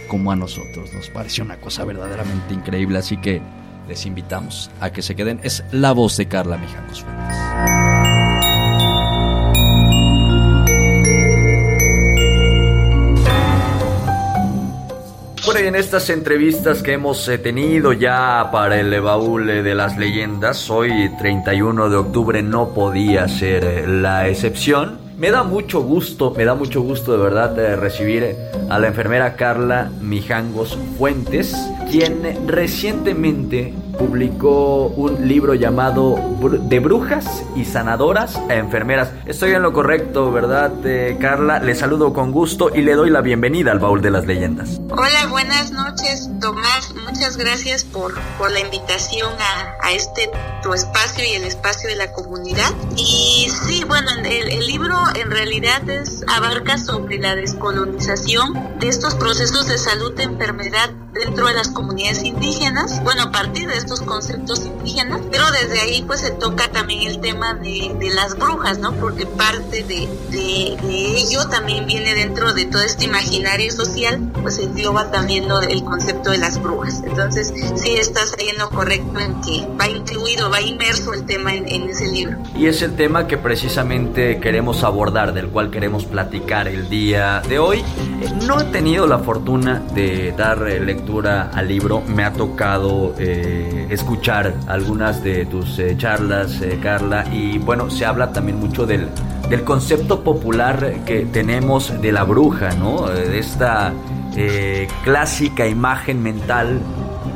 como a nosotros. Nos pareció una cosa verdaderamente increíble, así que les invitamos a que se queden. Es la voz de Carla Mijangos Fuentes. Bueno, y en estas entrevistas que hemos eh, tenido ya para el baúl eh, de las leyendas, hoy 31 de octubre no podía ser eh, la excepción. Me da mucho gusto, me da mucho gusto de verdad eh, recibir a la enfermera Carla Mijangos Fuentes, quien recientemente publicó un libro llamado De brujas y sanadoras a enfermeras. Estoy en lo correcto, ¿verdad, eh, Carla? Le saludo con gusto y le doy la bienvenida al baúl de las leyendas. Hola, buenas noches, Tomás. Muchas gracias por, por la invitación a, a este tu espacio y el espacio de la comunidad. Y sí, bueno, el, el libro en realidad es, abarca sobre la descolonización de estos procesos de salud de enfermedad dentro de las comunidades indígenas, bueno, a partir de conceptos indígenas, pero desde ahí pues se toca también el tema de, las brujas, ¿no? Porque parte de, ello también viene dentro de todo este imaginario social, pues engloba también lo del concepto de las brujas. Entonces, sí estás ahí en lo correcto en que va incluido, va inmerso el tema en, en ese libro. Y es el tema que precisamente queremos abordar, del cual queremos platicar el día de hoy. Eh, No he tenido la fortuna de dar eh, lectura al libro, me ha tocado eh, escuchar algunas de tus eh, charlas, eh, Carla, y bueno, se habla también mucho del, del concepto popular que tenemos de la bruja, ¿no? Eh, De esta clásica imagen mental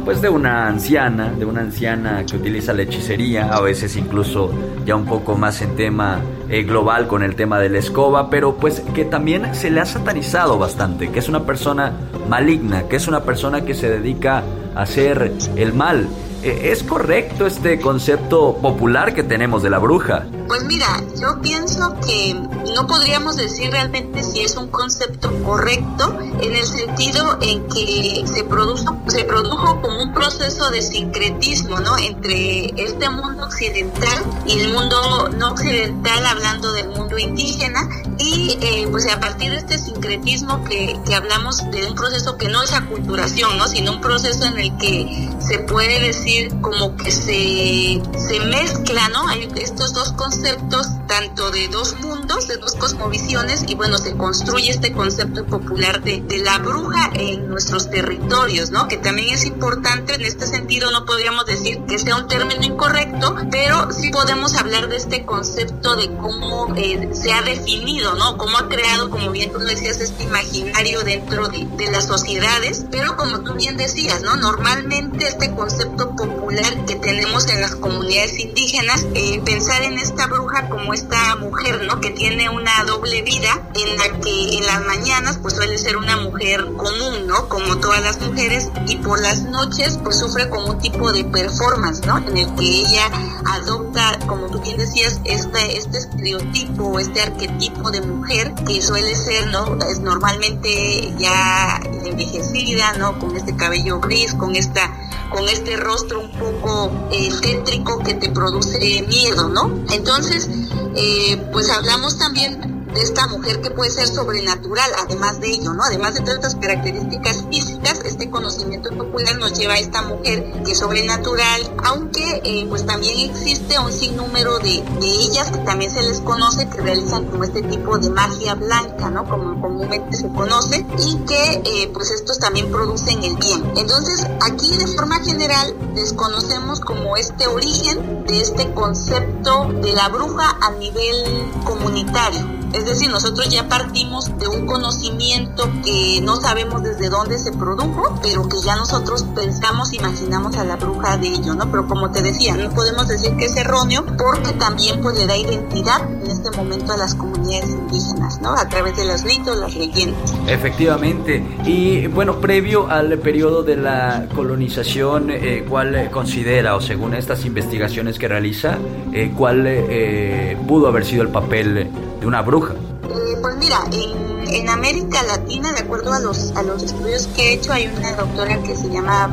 pues de una anciana, de una anciana que utiliza la hechicería, a veces incluso ya un poco más en tema global con el tema de la escoba, pero pues que también se le ha satanizado bastante, que es una persona maligna, que es una persona que se dedica a hacer el mal. Eh, ¿Es correcto este concepto popular que tenemos de la bruja? Pues mira, yo pienso que no podríamos decir realmente si es un concepto correcto en el sentido en que se produjo, se produjo como un proceso de sincretismo, ¿no? Entre este mundo occidental y el mundo no occidental, hablando del mundo indígena, y eh, pues a partir de este sincretismo que, que hablamos de un proceso que no es aculturación, ¿no? Sino un proceso en el que se puede decir como que se, se mezcla, ¿no? Hay estos dos conceptos, tanto de dos mundos, de dos cosmovisiones, y bueno, se construye este concepto popular de, de la bruja en nuestros territorios, ¿no? Que también es importante, en este sentido no podríamos decir que sea un término incorrecto, pero sí podemos hablar de este concepto de cómo eh, se ha definido, ¿no? Cómo ha creado, como bien tú decías, este imaginario dentro de, de las sociedades, pero como tú bien decías, ¿no? Normalmente este concepto popular que tenemos en las comunidades indígenas, eh, pensar en esta bruja como esta mujer, ¿no? Que tiene una doble vida en la que en las mañanas pues suele ser una mujer común, ¿no? Como todas las mujeres y por las noches pues sufre como un tipo de performance, ¿no? En el que ella adopta, como tú bien decías, este, este estereotipo, este arquetipo de mujer que suele ser, ¿no? Es normalmente ya envejecida, ¿no? Con este cabello gris, con esta con este rostro un poco eh, tétrico que te produce miedo, ¿no? Entonces, eh, pues hablamos también de esta mujer que puede ser sobrenatural, además de ello, ¿no? Además de todas estas características físicas, este conocimiento popular nos lleva a esta mujer que es sobrenatural, aunque eh, pues también existe un sinnúmero de, de ellas que también se les conoce, que realizan como este tipo de magia blanca, ¿no? Como comúnmente se conoce, y que eh, pues estos también producen el bien. Entonces, aquí de forma general desconocemos como este origen de este concepto de la bruja a nivel comunitario. Es decir, nosotros ya partimos de un conocimiento que no sabemos desde dónde se produjo, pero que ya nosotros pensamos, imaginamos a la bruja de ello, ¿no? Pero como te decía, no podemos decir que es erróneo porque también pues le da identidad en este momento a las comunidades indígenas, ¿no? A través de los ritos, las leyendas. Efectivamente. Y bueno, previo al periodo de la colonización, eh, ¿cuál eh, considera, o según estas investigaciones que realiza, eh, cuál pudo haber sido el papel de una bruja? Eh, pues mira, en, en América Latina, de acuerdo a los, a los estudios que he hecho, hay una doctora que se llama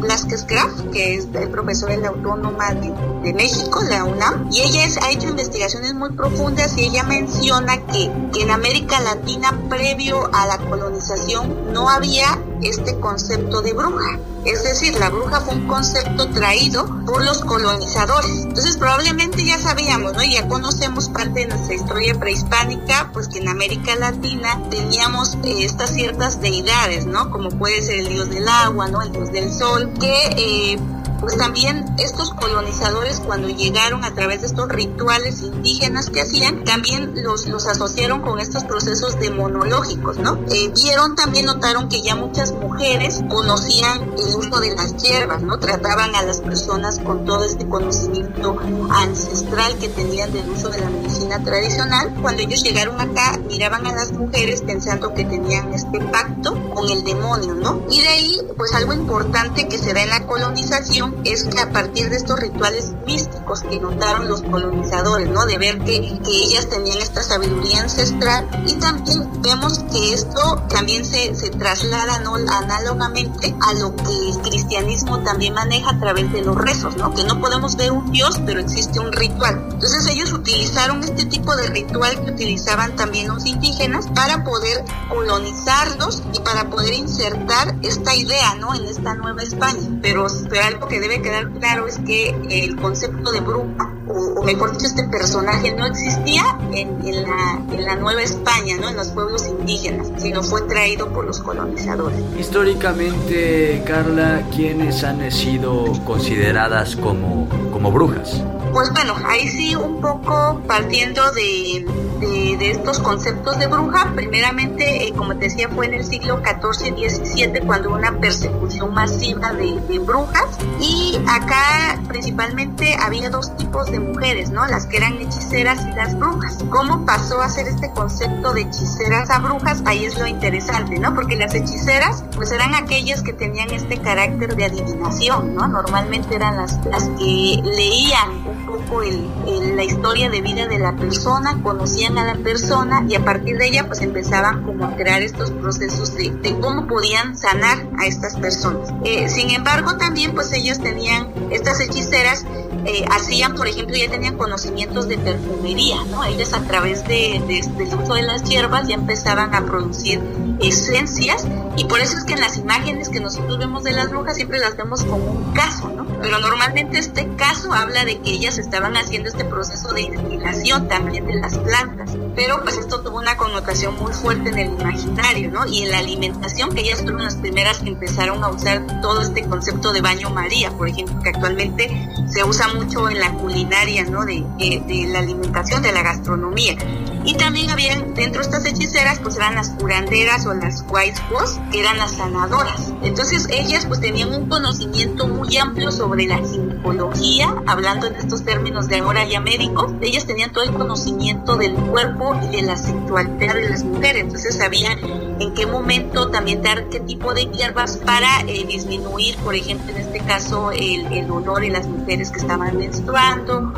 Blasquez Graf, que es el profesora en la Autónoma de, México, la UNAM, y ella ha hecho investigaciones muy profundas y ella menciona que, que en América Latina, previo a la colonización, no había este concepto de bruja. Es decir, la bruja fue un concepto traído por los colonizadores. Entonces probablemente ya sabíamos, ¿no? Ya conocemos parte de nuestra historia prehispánica, pues que en América Latina teníamos eh, estas ciertas deidades, ¿no? Como puede ser el dios del agua, ¿no? El dios del sol, que eh, pues también estos colonizadores cuando llegaron a través de estos rituales indígenas que hacían, también los, los asociaron con estos procesos demonológicos, ¿no? Eh, vieron, también notaron que ya muchas mujeres conocían el uso de las hierbas, ¿no? Trataban a las personas con todo este conocimiento ancestral que tenían del uso de la medicina tradicional. Cuando ellos llegaron acá, miraban a las mujeres pensando que tenían este pacto con el demonio, ¿no? Y de ahí, pues algo importante que se da en la colonización es que a partir de estos rituales místicos que notaron los colonizadores, ¿no? De ver que, que ellas tenían esta sabiduría ancestral y también vemos que esto también se, se traslada, ¿no? Análogamente a lo que el cristianismo también maneja a través de los rezos, ¿no? Que no podemos ver un dios, pero existe un ritual. Entonces ellos utilizaron este tipo de ritual que utilizaban también los indígenas para poder colonizarlos y para poder insertar esta idea, ¿no? En esta nueva España. Pero, pero algo que debe quedar claro es que el concepto de bruja, o, mejor dicho, este personaje no existía en, en la, en la Nueva España, ¿no? En los pueblos indígenas, sino fue traído por los colonizadores. Históricamente, Carla, ¿quiénes han sido consideradas como, como brujas? Pues bueno, ahí sí un poco partiendo de, de, estos conceptos de bruja, primeramente, eh, como te decía, fue en el siglo XIV y XVII cuando una persecución masiva de, de brujas y acá principalmente había dos tipos de mujeres, ¿no? Las que eran hechiceras y las brujas. ¿Cómo pasó a ser este concepto de hechiceras a brujas? Ahí es lo interesante, ¿no? Porque las hechiceras pues eran aquellas que tenían este carácter de adivinación, ¿no? Normalmente eran las, las que leían poco el, el- la historia de vida de la persona, conocían a la persona y a partir de ella pues empezaban como a crear estos procesos de, de cómo podían sanar a estas personas. Eh, sin embargo también pues ellos tenían, estas hechiceras eh, hacían, por ejemplo, ya tenían conocimientos de perfumería, ¿no? Ellas a través de, de- del uso de las hierbas ya empezaban a producir esencias y por eso es que en las imágenes que nosotros vemos de las brujas siempre las vemos como un caso, ¿no? Pero normalmente este caso habla de que ellas estaban haciendo este proceso de destilación también de las plantas, pero pues esto tuvo una connotación muy fuerte en el imaginario, ¿no? Y en la alimentación, que ellas fueron las primeras que empezaron a usar todo este concepto de baño María, por ejemplo, que actualmente se usa mucho en la culinaria, ¿no? De, de- de la alimentación, de la gastronomía. Y también habían dentro de estas hechiceras, pues eran las curanderas o las white boss, que eran las sanadoras. Entonces ellas pues tenían un conocimiento muy amplio sobre la ginecología, hablando en estos términos de ahora ya médicos. Ellas tenían todo el conocimiento del cuerpo y de la sexualidad de las mujeres. Entonces sabían en qué momento también dar qué tipo de hierbas para eh, disminuir, por ejemplo, en este caso, el, el dolor en las mujeres que estaban menstruando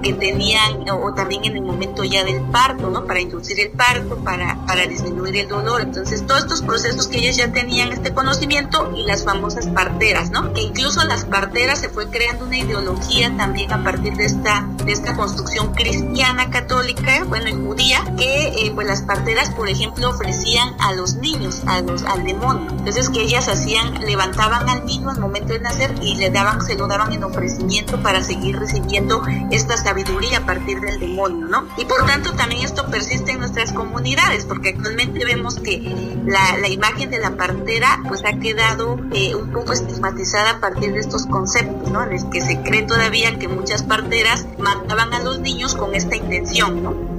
que tenían, o, también en el momento ya del parto, ¿no? Para inducir el parto, para, para disminuir el dolor. Entonces, todos estos procesos que ellas ya tenían este conocimiento y las famosas parteras, ¿no? Que incluso las parteras se fue creando una ideología también a partir de esta, de esta construcción cristiana católica, bueno, y judía, que eh, pues las parteras, por ejemplo, ofrecían a los niños, a los, al demonio. Entonces, que ellas hacían, levantaban al niño al momento de nacer y le daban, se lo daban en ofrecimiento para seguir recibiendo esta sabiduría a partir del demonio, ¿no? Y por tanto también esto persiste en nuestras comunidades, porque actualmente vemos que la, imagen de la partera pues ha quedado eh, un poco estigmatizada a partir de estos conceptos, ¿no? En el que se cree todavía que muchas parteras mataban a los niños con esta intención, ¿no?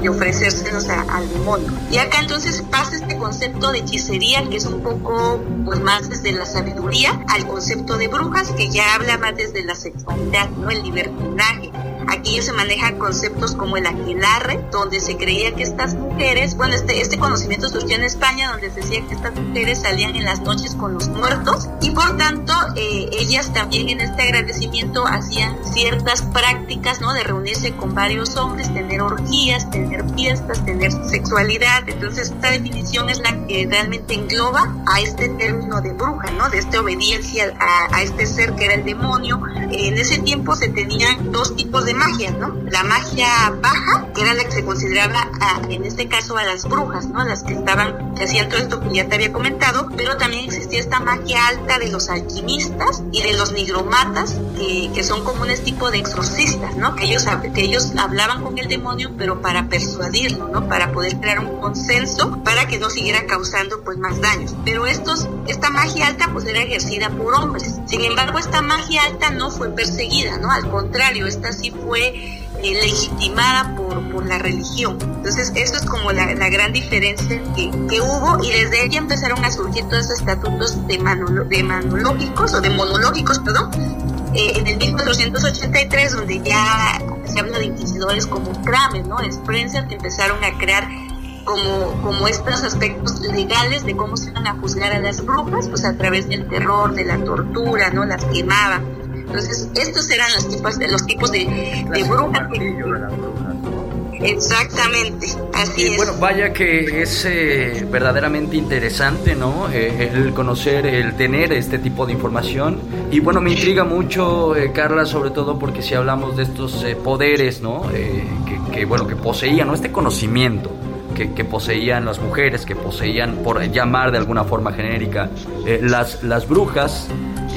De ofrecérselos a- al demonio. Y acá entonces pasa este concepto de hechicería que es un poco pues más desde la sabiduría al concepto de brujas que ya habla más desde la sexualidad, ¿no? El libertinaje. Aquí se manejan conceptos como el aquelarre, donde se creía que estas mujeres, bueno, este, este conocimiento surgió en España, donde se decía que estas mujeres salían en las noches con los muertos y por tanto eh, ellas también en este agradecimiento hacían ciertas prácticas, ¿no? De reunirse con varios hombres, tener orgías, tener fiestas, tener sexualidad. Entonces esta definición es la que realmente engloba a este término de bruja, ¿no? De esta obediencia a, a este ser que era el demonio. En ese tiempo se tenían dos tipos de magia, ¿no? La magia baja, que era la que se consideraba, a- en este caso, a las brujas, ¿no? Las que estaban, que hacían todo esto que ya te había comentado, pero también existía esta magia alta de los alquimistas y de los nigromatas, que, que son como un tipo de exorcistas, ¿no? Que ellos, que ellos hablaban con el demonio, pero para persuadirlo, ¿no? Para poder crear un consenso para que no siguiera causando pues más daños. Pero estos, esta magia alta pues era ejercida por hombres. Sin embargo, esta magia alta no fue perseguida, ¿no? Al contrario, esta sí fue eh, legitimada por, por la religión. Entonces, eso es como la, la gran diferencia que, que hubo y desde ella empezaron a surgir todos esos estatutos de, manolo- de manológicos o de monológicos, perdón, eh, en el 1483, donde ya se habla de inquisidores como Kramer, ¿no? Spencer, que empezaron a crear como, como estos aspectos legales de cómo se iban a juzgar a las brujas, pues a través del terror, de la tortura, ¿no? Las quemaban. Entonces, estos eran los tipos de, los tipos de, de brujas. Exactamente, así Y es. bueno, vaya que es eh, verdaderamente interesante, ¿no? Eh, el conocer, el tener este tipo de información. Y bueno, me intriga mucho, eh, Carla, sobre todo porque si hablamos de estos eh, poderes, ¿no? Eh, que, que, bueno, que poseían, ¿no? Este conocimiento que, que poseían las mujeres, que poseían, por llamar de alguna forma genérica, eh, las, las brujas.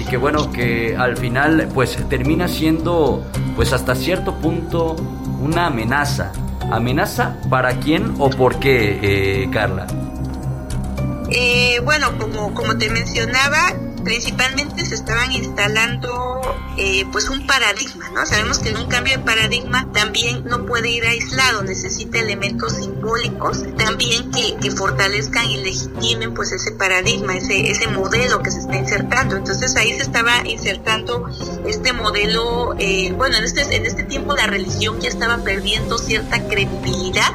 Que bueno, que al final pues termina siendo pues hasta cierto punto una amenaza. ¿Amenaza para quién o por qué, eh, Carla? Eh, bueno, como, como te mencionaba, principalmente se estaban instalando eh, pues un paradigma, ¿no? Sabemos que un cambio de paradigma también no puede ir aislado, necesita elementos simbólicos también que, que fortalezcan y legitimen pues ese paradigma, ese, ese modelo que se está insertando. Entonces ahí se estaba insertando este modelo, eh, bueno, en este, en este tiempo la religión ya estaba perdiendo cierta credibilidad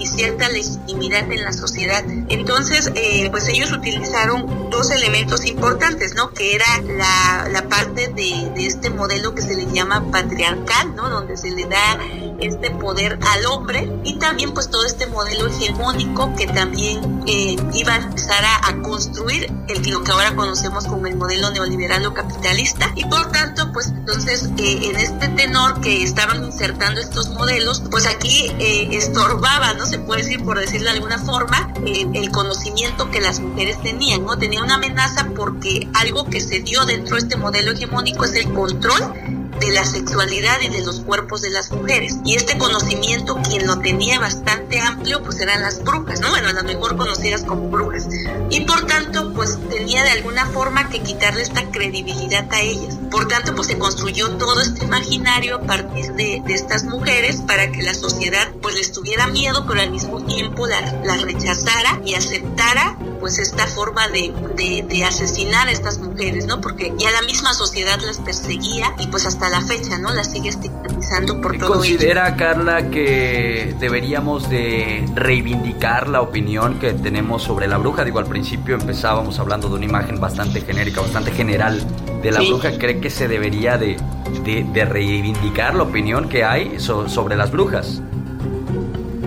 y cierta legitimidad en la sociedad. Entonces, eh, pues ellos utilizaron dos elementos importantes, ¿no? Que era la, la parte de, de este modelo que se le llama patriarcal, ¿no? Donde se le da este poder al hombre y también pues todo este modelo hegemónico que también eh, iba a empezar a, construir el, lo que ahora conocemos como el modelo neoliberal o capitalista y por tanto pues entonces eh, en este tenor que estaban insertando estos modelos pues aquí eh, estorbaba no se puede decir por decirlo de alguna forma el conocimiento que las mujeres tenían no tenía una amenaza porque algo que se dio dentro de este modelo hegemónico es el control de la sexualidad y de los cuerpos de las mujeres. Y este conocimiento, quien lo tenía bastante amplio, pues eran las brujas, ¿no? Bueno, las mejor conocidas como brujas. Y por tanto, pues tenía de alguna forma que quitarle esta credibilidad a ellas. Por tanto, pues se construyó todo este imaginario a partir de, de estas mujeres para que la sociedad pues les tuviera miedo, pero al mismo tiempo las la rechazara y aceptara pues esta forma de, de, de asesinar a estas mujeres, ¿no? Porque ya la misma sociedad las perseguía y pues hasta la fecha, ¿no? La sigue estigmatizando por todo ¿Considera, ello. Carla, que deberíamos de reivindicar la opinión que tenemos sobre la bruja? Digo, al principio empezábamos hablando de una imagen bastante genérica, bastante general de la Sí. bruja. ¿Cree que se debería de, de- de reivindicar la opinión que hay so- sobre las brujas?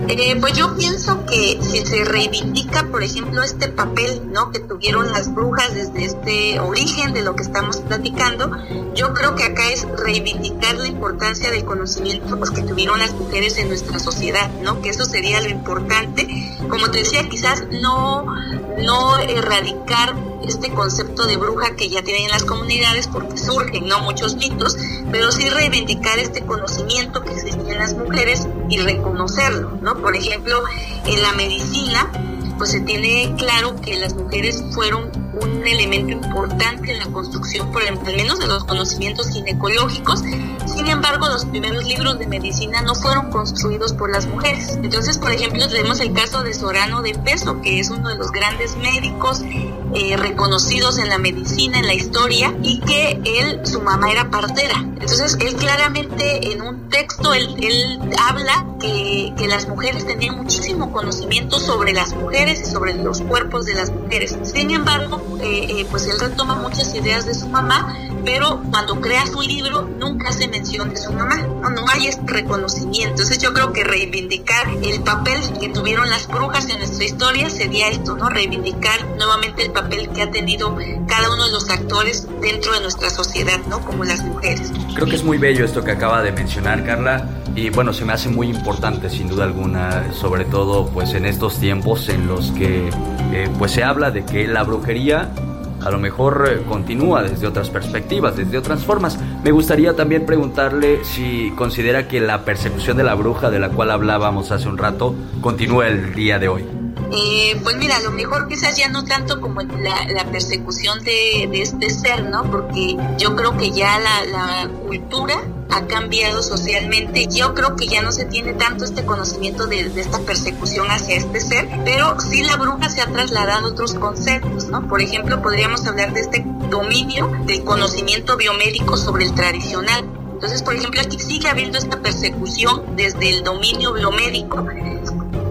Eh, pues yo pienso que si se reivindica, por ejemplo, este papel ¿no? que tuvieron las brujas desde este origen de lo que estamos platicando, yo creo que acá es reivindicar la importancia del conocimiento pues, que tuvieron las mujeres en nuestra sociedad, ¿no? que eso sería lo importante. Como te decía, quizás no, no erradicar este concepto de bruja que ya tienen en las comunidades porque surgen no muchos mitos, pero sí reivindicar este conocimiento que existía en las mujeres y reconocerlo, ¿no? Por ejemplo, en la medicina, pues se tiene claro que las mujeres fueron un elemento importante en la construcción, por ejemplo, al menos de los conocimientos ginecológicos. Sin embargo, los primeros libros de medicina no fueron construidos por las mujeres. Entonces, por ejemplo, tenemos el caso de Sorano de Peso, que es uno de los grandes médicos eh, reconocidos en la medicina, en la historia, y que él, su mamá era partera. Entonces, él claramente en un texto, él, él habla que, que las mujeres tenían muchísimo conocimiento sobre las mujeres y sobre los cuerpos de las mujeres. Sin embargo, eh, eh, pues él retoma muchas ideas de su mamá, pero cuando crea su libro nunca hace mención de su mamá, no, no hay este reconocimiento. Entonces yo creo que reivindicar el papel que tuvieron las brujas en nuestra historia sería esto, ¿no? Reivindicar nuevamente el papel que ha tenido cada uno de los actores dentro de nuestra sociedad, ¿no? Como las mujeres. Creo que es muy bello esto que acaba de mencionar Carla y bueno, se me hace muy importante sin duda alguna, sobre todo pues en estos tiempos en los que eh, pues se habla de que la brujería a lo mejor eh, continúa desde otras perspectivas, desde otras formas. Me gustaría también preguntarle si considera que la persecución de la bruja de la cual hablábamos hace un rato continúa el día de hoy. Eh, pues mira, a lo mejor quizás ya no tanto como la, la persecución de, de este ser, ¿no? Porque yo creo que ya la, la cultura ha cambiado socialmente. Yo creo que ya no se tiene tanto este conocimiento de, esta persecución hacia este ser, pero sí la bruja se ha trasladado a otros conceptos, ¿no? Por ejemplo, podríamos hablar de este dominio del conocimiento biomédico sobre el tradicional. Entonces, por ejemplo, aquí sigue habiendo esta persecución desde el dominio biomédico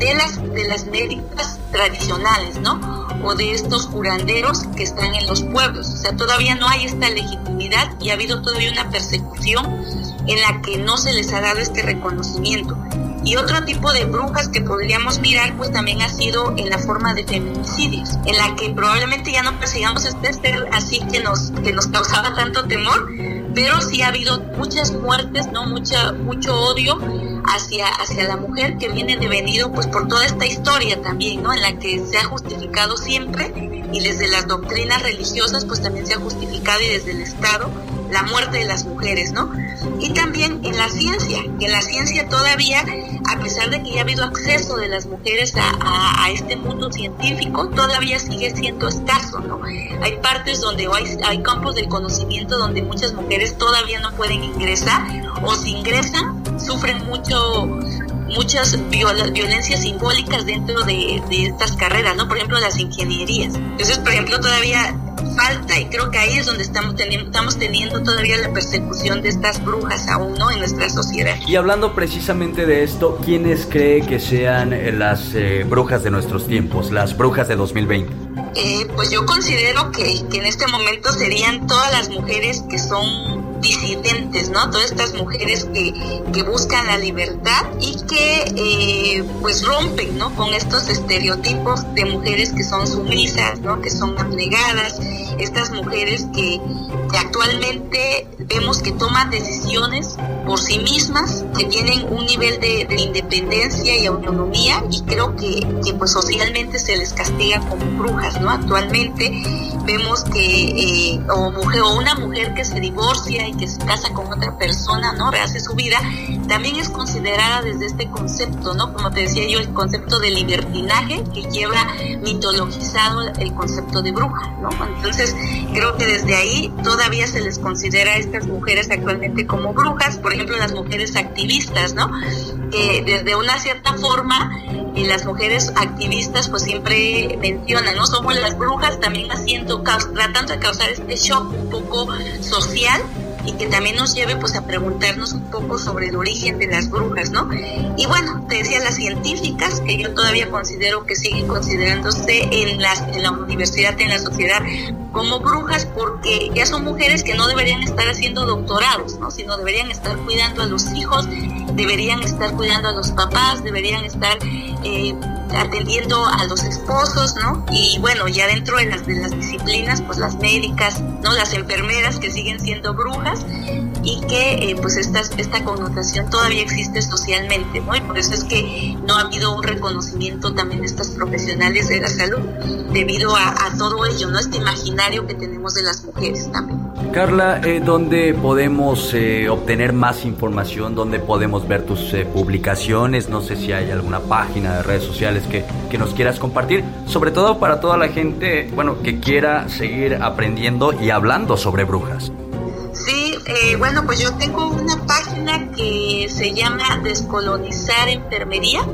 de las, de las médicas tradicionales, ¿no? O de estos curanderos que están en los pueblos. O sea, todavía no hay esta legitimidad y ha habido todavía una persecución en la que no se les ha dado este reconocimiento. Y otro tipo de brujas que podríamos mirar, pues también ha sido en la forma de feminicidios, en la que probablemente ya no persigamos este ser así que nos, que nos causaba tanto temor, pero sí ha habido muchas muertes, ¿no? Mucha, mucho odio hacia, hacia la mujer que viene devenido pues por toda esta historia también, ¿no? En la que se ha justificado siempre y desde las doctrinas religiosas pues también se ha justificado y desde el Estado la muerte de las mujeres, ¿no? Y también en la ciencia, que la ciencia todavía, a pesar de que ya ha habido acceso de las mujeres a, a, a este mundo científico, todavía sigue siendo escaso, ¿no? Hay partes donde hay, hay campos del conocimiento donde muchas mujeres todavía no pueden ingresar o si ingresan sufren mucho muchas viola, violencias simbólicas dentro de, de, estas carreras, ¿no? Por ejemplo, las ingenierías. Entonces, por ejemplo, todavía falta y creo que ahí es donde estamos teniendo, estamos teniendo todavía la persecución de estas brujas aún, ¿no? En nuestra sociedad. Y hablando precisamente de esto, ¿quiénes cree que sean eh, las eh, brujas de nuestros tiempos, las brujas de 2020? Eh, pues yo considero que, que en este momento serían todas las mujeres que son disidentes, ¿no? Todas estas mujeres que, que buscan la libertad y que eh, pues rompen, ¿no? Con estos estereotipos de mujeres que son sumisas, ¿no? Que son abnegadas, estas mujeres que, que actualmente vemos que toman decisiones por sí mismas, que tienen un nivel de, de independencia y autonomía y creo que, que, pues socialmente se les castiga como brujas, ¿no? Actualmente vemos que eh, o, mujer, o una mujer que se divorcia y que se casa con otra persona, ¿no? Rehace su vida, también es considerada desde este concepto, ¿no? Como te decía yo, el concepto de libertinaje que lleva mitologizado el concepto de bruja, ¿no? Entonces, creo que desde ahí todavía se les considera a mujeres actualmente como brujas, por ejemplo, las mujeres activistas, ¿no? Que desde una cierta forma y las mujeres activistas pues siempre mencionan, ¿no? Somos las brujas también haciendo, tratando de causar este shock un poco social y que también nos lleve pues a preguntarnos un poco sobre el origen de las brujas, ¿no? Y bueno, te decía las científicas, que yo todavía considero que siguen considerándose en, las, en la universidad, en la sociedad, como brujas porque ya son mujeres que no deberían estar haciendo doctorados, ¿no? Sino deberían estar cuidando a los hijos, deberían estar cuidando a los papás, deberían estar eh, atendiendo a los esposos, ¿no? Y bueno, ya dentro de las, de las disciplinas, pues las médicas, ¿no? Las enfermeras que siguen siendo brujas y que eh, pues esta, esta connotación todavía existe socialmente, ¿no? Y por eso es que no ha habido un reconocimiento también de estas profesionales de la salud debido a, todo ello, ¿no? Este imaginario que tenemos de las mujeres también. Carla, eh, ¿dónde podemos eh, obtener más información? ¿Dónde podemos ver tus eh, publicaciones? No sé si hay alguna página de redes sociales que, que, nos quieras compartir. Sobre todo para toda la gente, bueno, que quiera seguir aprendiendo y hablando sobre brujas. Sí, eh, bueno, pues yo tengo una página que se llama Descolonizar Enfermería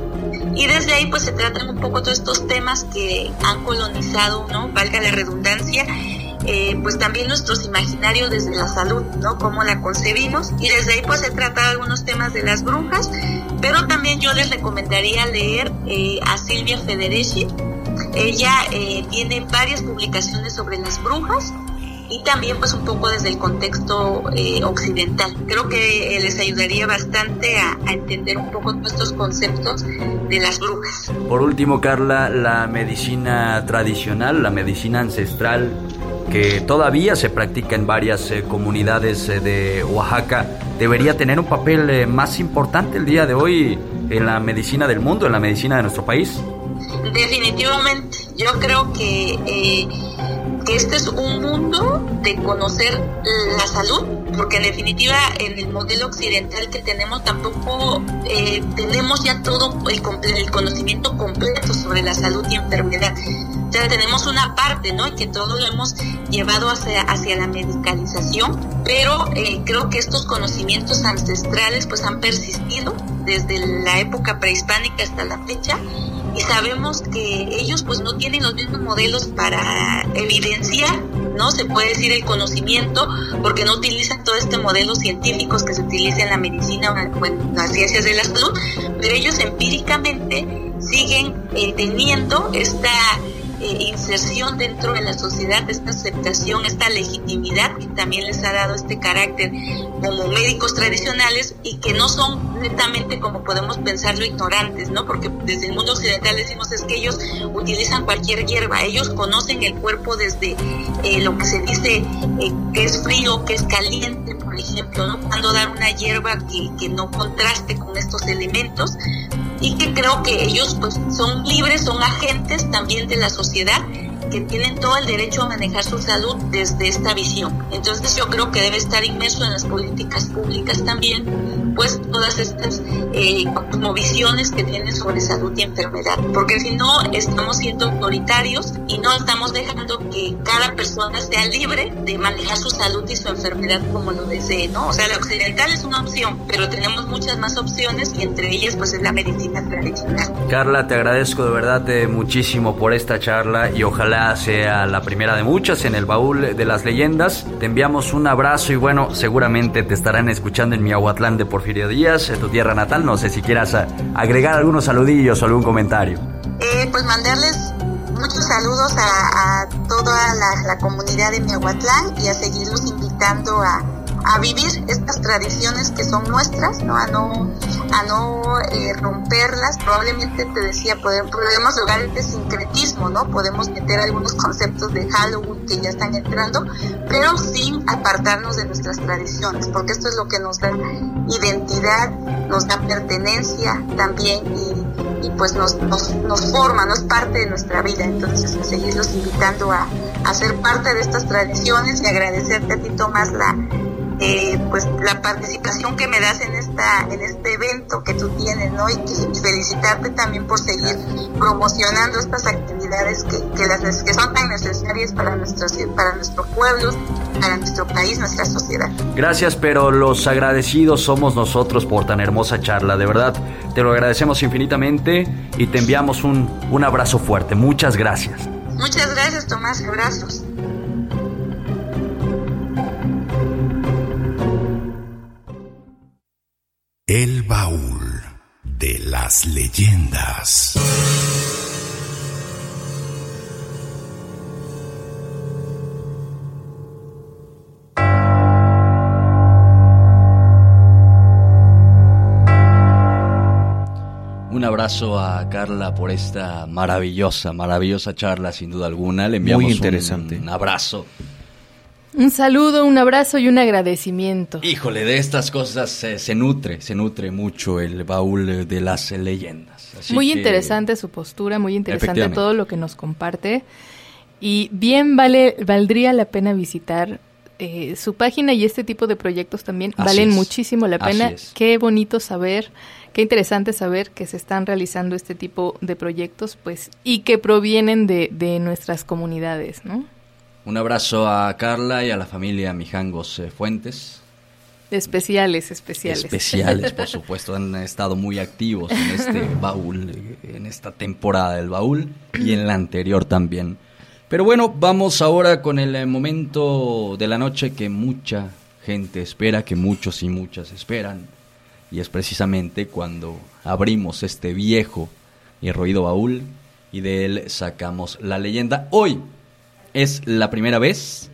y desde ahí pues se tratan un poco todos estos temas que han colonizado, ¿no? Valga la redundancia, eh, pues también nuestros imaginarios desde la salud, ¿no? Cómo la concebimos y desde ahí pues se trata algunos temas de las brujas, pero también yo les recomendaría leer eh, a Silvia Federici. Ella eh, tiene varias publicaciones sobre las brujas y también pues un poco desde el contexto eh, occidental. Creo que eh, les ayudaría bastante a, a, entender un poco estos conceptos de las brujas. Por último, Carla, la medicina tradicional, la medicina ancestral que todavía se practica en varias eh, comunidades de Oaxaca, debería tener un papel más importante el día de hoy en la medicina del mundo, en la medicina de nuestro país. Definitivamente, yo creo que eh, este es un mundo de conocer la salud, porque en definitiva en el modelo occidental que tenemos tampoco eh, tenemos ya todo el, el, conocimiento completo sobre la salud y enfermedad. O sea, tenemos una parte, ¿no? Que todo lo hemos llevado hacia, hacia la medicalización, pero eh, creo que estos conocimientos ancestrales pues han persistido desde la época prehispánica hasta la fecha y sabemos que ellos pues no tienen los mismos modelos para evidenciar, ¿no? Se puede decir el conocimiento porque no utilizan todo este modelo científicos que se utiliza en la medicina o en las ciencias de la salud, pero ellos empíricamente siguen eh, teniendo esta eh, inserción dentro de la sociedad, esta aceptación, esta legitimidad que también les ha dado este carácter como médicos tradicionales y que no son netamente como podemos pensarlo ignorantes, ¿no? Porque desde el mundo occidental decimos es que ellos utilizan cualquier hierba, ellos conocen el cuerpo desde eh, lo que se dice eh, que es frío, que es caliente, ejemplo, ¿no? Cuando dar una hierba que, que no contraste con estos elementos y que creo que ellos pues son libres, son agentes también de la sociedad que tienen todo el derecho a manejar su salud desde esta visión. Entonces yo creo que debe estar inmerso en las políticas públicas también, pues todas estas eh, como visiones que tienen sobre salud y enfermedad, porque si no estamos siendo autoritarios y no estamos dejando que cada persona sea libre de manejar su salud y su enfermedad como lo desee, ¿no? O sea, la occidental es una opción, pero tenemos muchas más opciones y entre ellas pues es la medicina tradicional. Carla, te agradezco de verdad eh, muchísimo por esta charla y ojalá sea la primera de muchas en el baúl de las leyendas. Te enviamos un abrazo y bueno, seguramente te estarán escuchando en Miahuatlán de Porfirio Díaz, en tu tierra natal. No sé si quieras a- agregar algunos saludillos o algún comentario. Eh, pues mandarles muchos saludos a, a toda la, la comunidad de Miahuatlán y a seguirlos invitando a, a vivir estas tradiciones que son nuestras, ¿no? A no, a no eh, romperlas. Probablemente te decía, podemos, lograr este sincretismo, ¿no? Podemos meter algunos conceptos de Halloween que ya están entrando, pero sin apartarnos de nuestras tradiciones, porque esto es lo que nos da identidad, nos da pertenencia también y, pues nos, nos, nos forma, no es parte de nuestra vida. Entonces, a seguirlos invitando a, a ser parte de estas tradiciones y agradecerte a ti, Tomás, la, eh, pues la participación que me das en esta en este evento que tú tienes no y, que- y felicitarte también por seguir promocionando estas actividades que, que las que son tan necesarias para nuestros para nuestros pueblos para nuestro país nuestra sociedad Gracias, pero los agradecidos somos nosotros por tan hermosa charla. De verdad, te lo agradecemos infinitamente y te enviamos un, un abrazo fuerte. Muchas gracias. muchas gracias Tomás abrazos El baúl de las leyendas. Un abrazo a Carla por esta maravillosa, maravillosa charla, sin duda alguna. Le enviamos Muy un- interesante. Un, abrazo. Un saludo, un abrazo y un agradecimiento. Híjole, de estas cosas se, se nutre, se nutre mucho el baúl de las leyendas. Así muy que- interesante su postura, muy interesante todo lo que nos comparte. Y bien vale, valdría la pena visitar eh, su página y este tipo de proyectos también Así valen es. muchísimo la pena. es. Qué bonito saber, qué interesante saber que se están realizando este tipo de proyectos, pues, y que provienen de, de nuestras comunidades, ¿no? Un abrazo a Carla y a la familia Mijangos eh, Fuentes. Especiales, especiales. Especiales, por supuesto, han estado muy activos en este baúl, eh, en esta temporada del baúl y en la anterior también. Pero bueno, vamos ahora con el eh, momento de la noche que mucha gente espera, que muchos y muchas esperan. Y es precisamente cuando abrimos este viejo y roído baúl y de él sacamos la leyenda. Hoy es la primera vez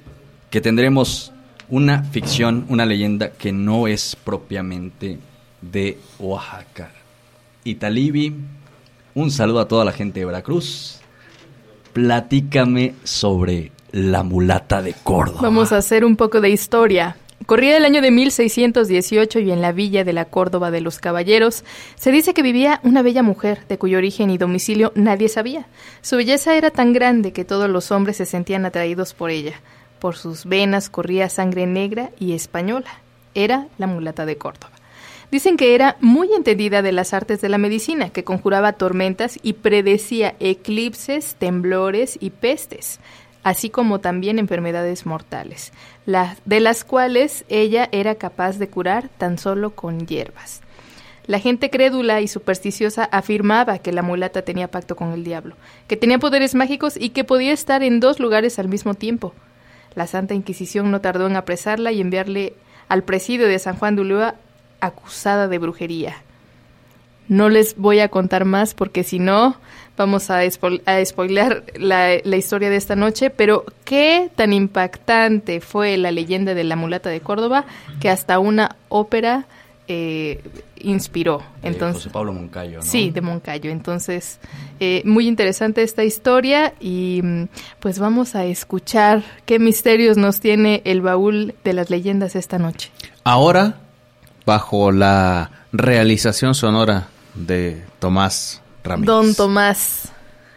que tendremos una ficción, una leyenda que no es propiamente de Oaxaca. Italibi, un saludo a toda la gente de Veracruz. Platícame sobre la mulata de Córdoba. Vamos a hacer un poco de historia. Corría el año de 1618 y en la villa de la Córdoba de los Caballeros se dice que vivía una bella mujer de cuyo origen y domicilio nadie sabía. Su belleza era tan grande que todos los hombres se sentían atraídos por ella. Por sus venas corría sangre negra y española. Era la mulata de Córdoba. Dicen que era muy entendida de las artes de la medicina, que conjuraba tormentas y predecía eclipses, temblores y pestes, así como también enfermedades mortales, de las cuales ella era capaz de curar tan solo con hierbas. La gente crédula y supersticiosa afirmaba que la mulata tenía pacto con el diablo, que tenía poderes mágicos y que podía estar en dos lugares al mismo tiempo. La Santa Inquisición no tardó en apresarla y enviarle al presidio de San Juan de Ulúa acusada de brujería. No les voy a contar más porque si no vamos a, a spoilear la, la historia de esta noche, pero qué tan impactante fue la leyenda de la mulata de Córdoba que hasta una ópera eh, inspiró. De Entonces, José Pablo Moncayo, ¿no? Sí, de Moncayo. Entonces, eh, muy interesante esta historia y mm, pues vamos a escuchar qué misterios nos tiene el baúl de las leyendas esta noche. Ahora, bajo la realización sonora de Tomás Ramírez. Don Tomás.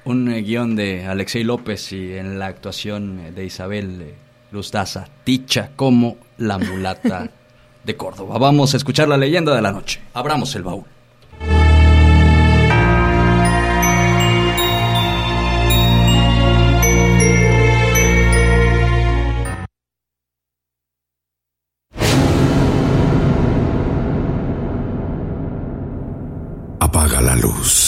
Un eh, guion de Alexei López y en la actuación de Isabel eh, Lustaza, Ticha como la mulata de Córdoba. Vamos a escuchar la leyenda de la noche. Abramos el baúl. Apaga la luz.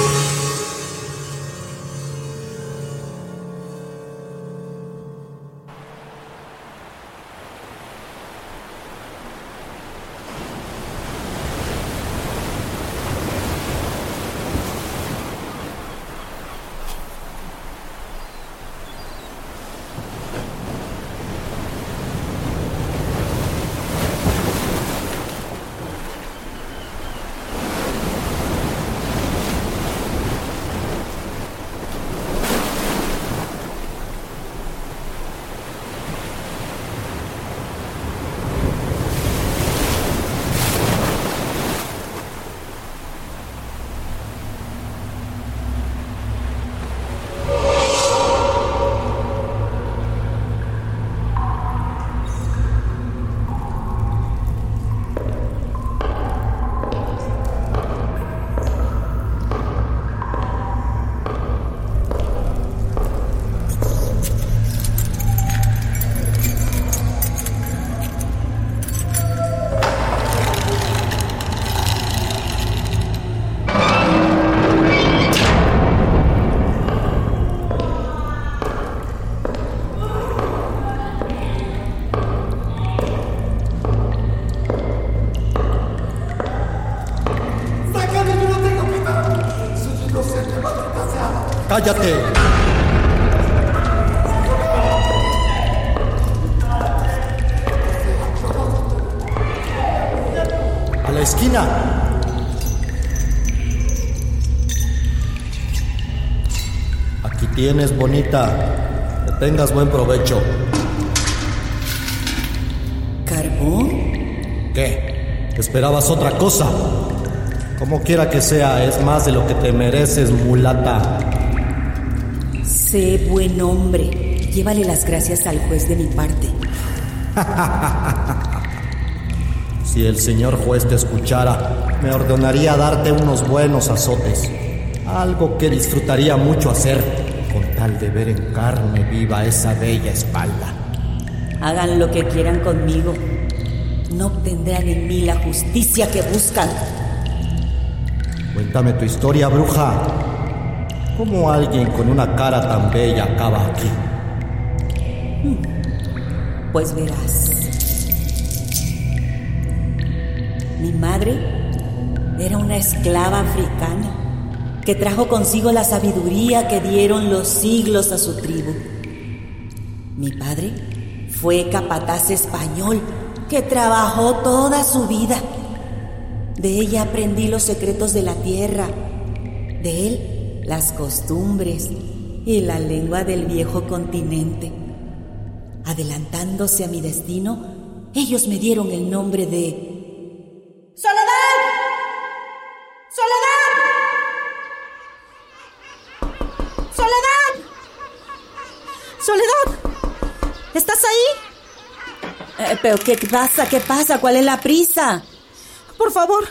¡Cállate! A la esquina. Aquí tienes, bonita. Que tengas buen provecho. ¿Carbón? ¿Qué? ¿Esperabas otra cosa? Como quiera que sea, es más de lo que te mereces, mulata. Sé buen hombre. Llévale las gracias al juez de mi parte. Si el señor juez te escuchara, me ordenaría darte unos buenos azotes. Algo que disfrutaría mucho hacer, con tal de ver en carne viva esa bella espalda. Hagan lo que quieran conmigo. No obtendrán en mí la justicia que buscan. Cuéntame tu historia, bruja. ¿Cómo alguien con una cara tan bella acaba aquí? Pues verás. Mi madre era una esclava africana que trajo consigo la sabiduría que dieron los siglos a su tribu. Mi padre fue capataz español que trabajó toda su vida. De ella aprendí los secretos de la tierra, de él las costumbres y la lengua del viejo continente. Adelantándose a mi destino, ellos me dieron el nombre de ¡Soledad! ¡Soledad! ¡Soledad! ¡Soledad! ¿Estás ahí? Eh, ¿Pero qué pasa? ¿Qué pasa? ¿Cuál es la prisa? Por favor,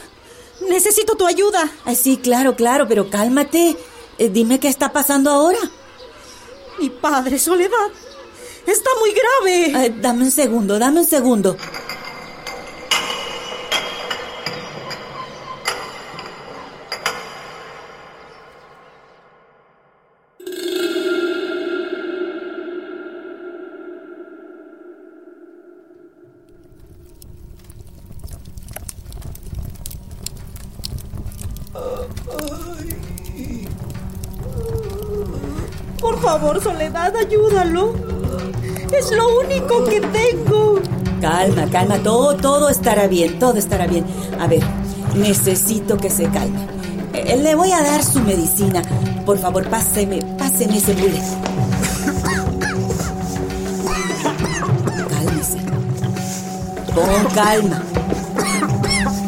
necesito tu ayuda. Eh, sí, claro, claro, pero cálmate. Eh, dime qué está pasando ahora. Mi padre, Soledad. Está muy grave. Eh, dame un segundo, dame un segundo. Calma, calma, todo, todo estará bien, todo estará bien. A ver, necesito que se calme. Eh, le voy a dar su medicina. Por favor, páseme, páseme ese bullet. Cálmese. Con calma.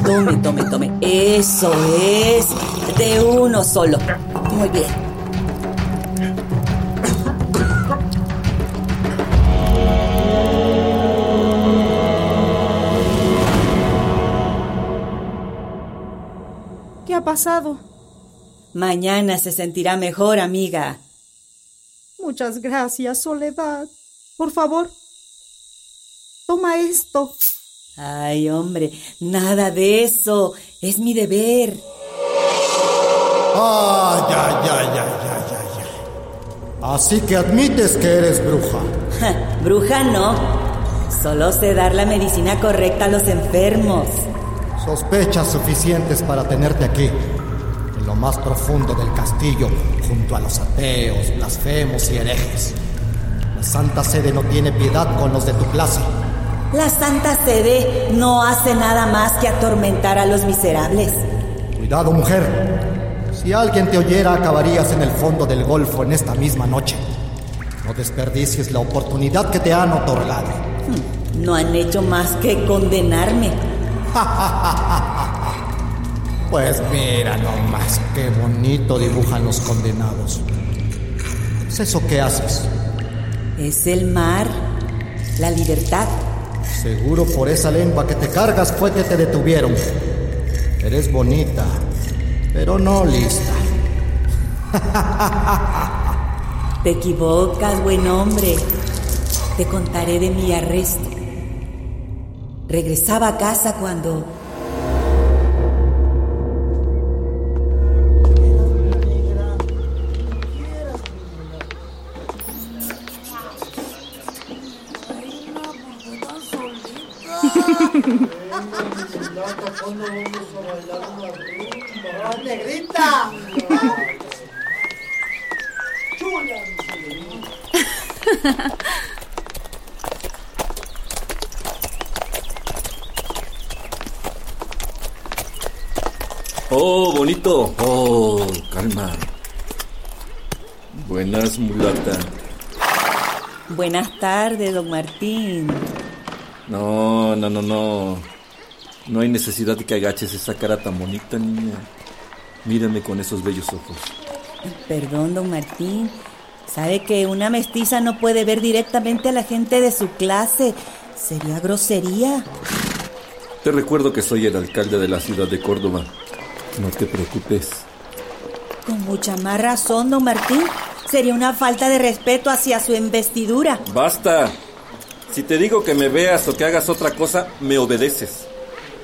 Tome, tome, tome. Eso es. De uno solo. Muy bien. Pasado? Mañana se sentirá mejor, amiga. Muchas gracias, Soledad. Por favor, toma esto. Ay, hombre, nada de eso. Es mi deber. Ah, ya, ya, ya, ya, ya, ya. Así que admites que eres bruja. Ja, Bruja no. Solo sé dar la medicina correcta a los enfermos. Sospechas suficientes para tenerte aquí, en lo más profundo del castillo, junto a los ateos, blasfemos y herejes. La Santa Sede no tiene piedad con los de tu clase. La Santa Sede no hace nada más que atormentar a los miserables. Cuidado, mujer. Si alguien te oyera, acabarías en el fondo del golfo en esta misma noche. No desperdicies la oportunidad que te han otorgado. No han hecho más que condenarme. Pues mira nomás, qué bonito dibujan los condenados. ¿Es eso que haces? Es el mar, la libertad. Seguro por esa lengua que te cargas fue que te detuvieron. Eres bonita, pero no lista. Te equivocas, buen hombre. Te contaré de mi arresto. Regresaba a casa cuando... ¡Negrita! Oh, Oh, calma. Buenas, mulata. Buenas tardes, don Martín. No, no, no, no. No hay necesidad de que agaches esa cara tan bonita, niña. Mírame con esos bellos ojos. Perdón, don Martín. Sabe que una mestiza no puede ver directamente a la gente de su clase. Sería grosería. Te recuerdo que soy el alcalde de la ciudad de Córdoba. No te preocupes. Con mucha más razón, don Martín. Sería una falta de respeto hacia su investidura. ¡Basta! Si te digo que me veas o que hagas otra cosa, me obedeces.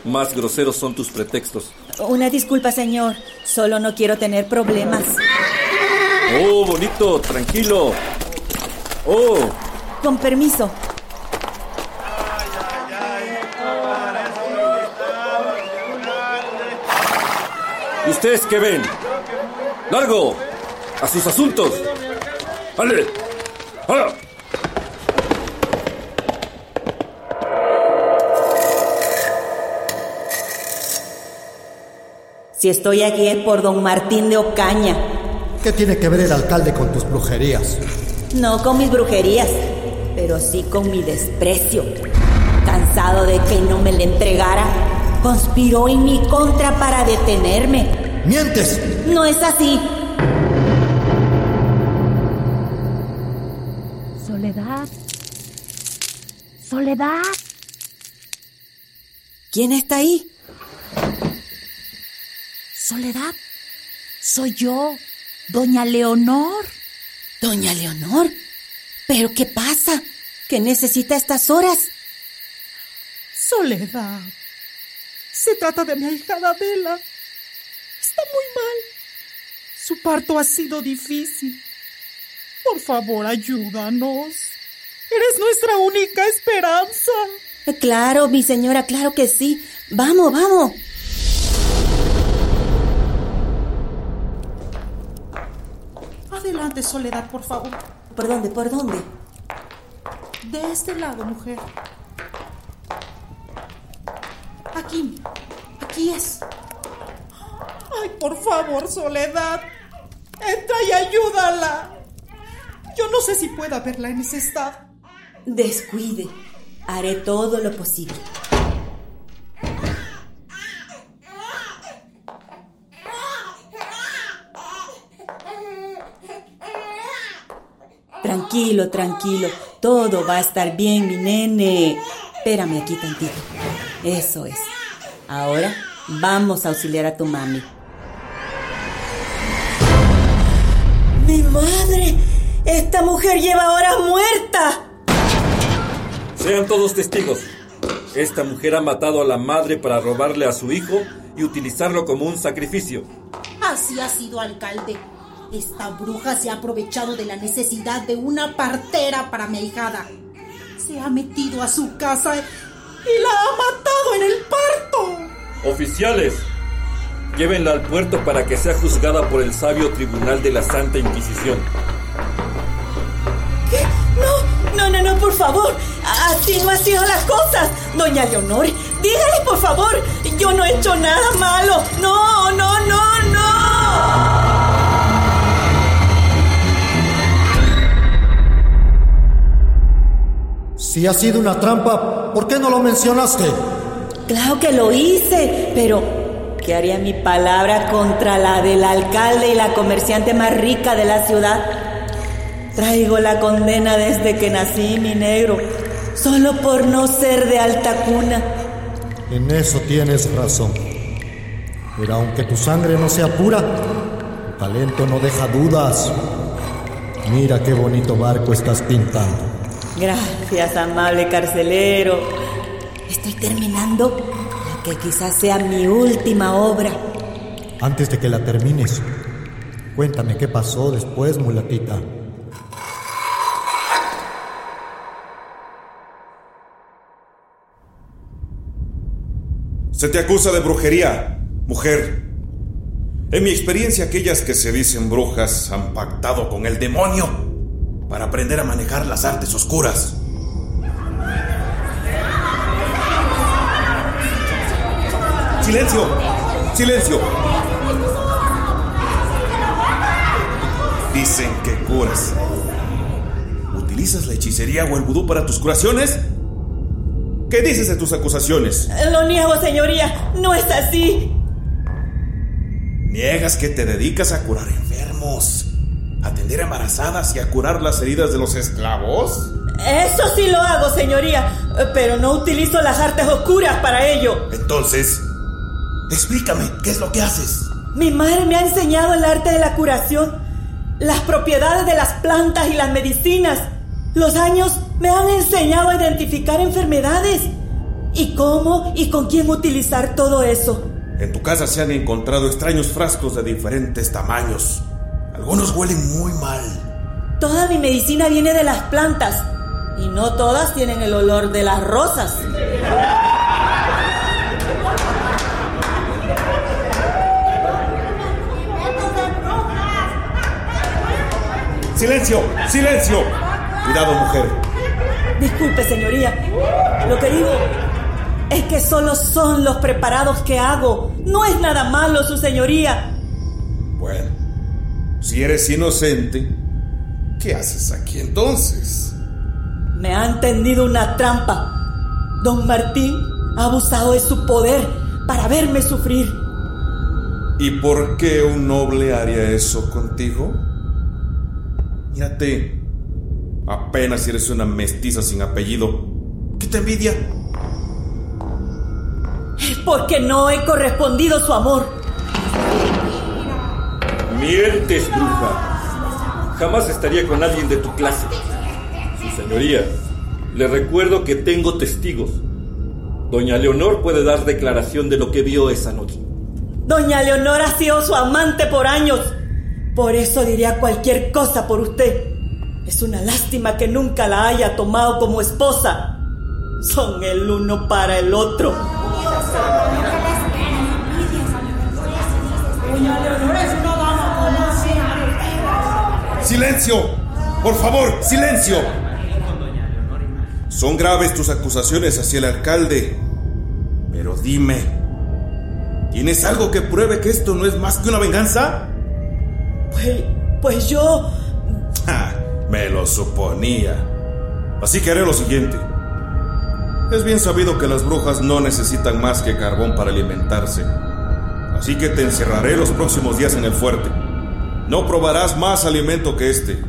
Más groseros son tus pretextos. Una disculpa, señor. Solo no quiero tener problemas. Oh, bonito, tranquilo. Oh, Con permiso. ¿Y ustedes qué ven? ¡Largo! ¡A sus asuntos! ¡Vale! ¡Ah! Si estoy aquí es por don Martín de Ocaña. ¿Qué tiene que ver el alcalde con tus brujerías? No con mis brujerías, pero sí con mi desprecio. Cansado de que no me le entregara, conspiró en mi contra para detenerme. ¡Mientes! No es así. Soledad. Soledad. ¿Quién está ahí? Soledad. Soy yo, doña Leonor. Doña Leonor. ¿Pero qué pasa? ¿Qué necesita a estas horas? Soledad. Se trata de mi ahijada Adela. Está muy mal. Su parto ha sido difícil. Por favor, ayúdanos. Eres nuestra única esperanza. Eh, Claro, mi señora, claro que sí. Vamos, vamos. Adelante, Soledad, por favor. ¿Por dónde? ¿Por dónde? De este lado, mujer. Aquí, aquí es. Ay, por favor, Soledad. Entra y ayúdala. Yo no sé si pueda verla en ese estado. Descuide. Haré todo lo posible. Tranquilo, tranquilo. Todo va a estar bien, mi nene. Espérame aquí tantito. Eso es. Ahora vamos a auxiliar a tu mami. ¡Mi madre! ¡Esta mujer lleva horas muerta! Sean todos testigos. Esta mujer ha matado a la madre para robarle a su hijo y utilizarlo como un sacrificio. Así ha sido, alcalde. Esta bruja se ha aprovechado de la necesidad de una partera para mi ahijada. Se ha metido a su casa y la ha matado en el parto. Oficiales, llévenla al puerto para que sea juzgada por el sabio tribunal de la Santa Inquisición. ¿Qué? No, no, no, no, por favor. Así no han sido las cosas. Doña Leonor, dígale por favor. Yo no he hecho nada malo. No, no, no, no. Si ha sido una trampa, ¿por qué no lo mencionaste? Claro que lo hice, pero ¿qué haría mi palabra contra la del alcalde y la comerciante más rica de la ciudad? Traigo la condena desde que nací, mi negro, solo por no ser de alta cuna. En eso tienes razón. Pero aunque tu sangre no sea pura, tu talento no deja dudas. Mira qué bonito barco estás pintando. Gracias, amable carcelero. Estoy terminando la que quizás sea mi última obra. Antes de que la termines, cuéntame qué pasó después, mulatita. Se te acusa de brujería, mujer. En mi experiencia, aquellas que se dicen brujas han pactado con el demonio para aprender a manejar las artes oscuras. ¡Silencio! ¡Silencio! Dicen que curas. ¿Utilizas la hechicería o el vudú para tus curaciones? ¿Qué dices de tus acusaciones? Lo niego, señoría. No es así. ¿Niegas que te dedicas a curar enfermos? ¿A atender embarazadas y a curar las heridas de los esclavos? Eso sí lo hago, señoría, pero no utilizo las artes oscuras para ello. Entonces, explícame, ¿qué es lo que haces? Mi madre me ha enseñado el arte de la curación, las propiedades de las plantas y las medicinas. Los años me han enseñado a identificar enfermedades y cómo y con quién utilizar todo eso. En tu casa se han encontrado extraños frascos de diferentes tamaños. Algunos huelen muy mal. Toda mi medicina viene de las plantas y no todas tienen el olor de las rosas. ¡Silencio! ¡Silencio! Cuidado, mujer. Disculpe, señoría. Lo que digo es que solo son los preparados que hago. No es nada malo, su señoría. Bueno, si eres inocente, ¿qué haces aquí entonces? Me han tendido una trampa. Don Martín ha abusado de su poder para verme sufrir. ¿Y por qué un noble haría eso contigo? Mírate, apenas eres una mestiza sin apellido. ¿Qué te envidia? Es porque no he correspondido su amor. Mientes, bruja. Jamás estaría con alguien de tu clase. Su señoría, le recuerdo que tengo testigos. Doña Leonor puede dar declaración de lo que vio esa noche. Doña Leonor ha sido su amante por años. Por eso diría cualquier cosa por usted. Es una lástima que nunca la haya tomado como esposa. Son el uno para el otro. ¡Silencio! Por favor, silencio. Son graves tus acusaciones hacia el alcalde. Pero dime, ¿tienes algo que pruebe que esto no es más que una venganza? Pues, pues yo... Ja, me lo suponía. Así que haré lo siguiente. Es bien sabido que las brujas no necesitan más que carbón para alimentarse. Así que te encerraré los próximos días en el fuerte. No probarás más alimento que este.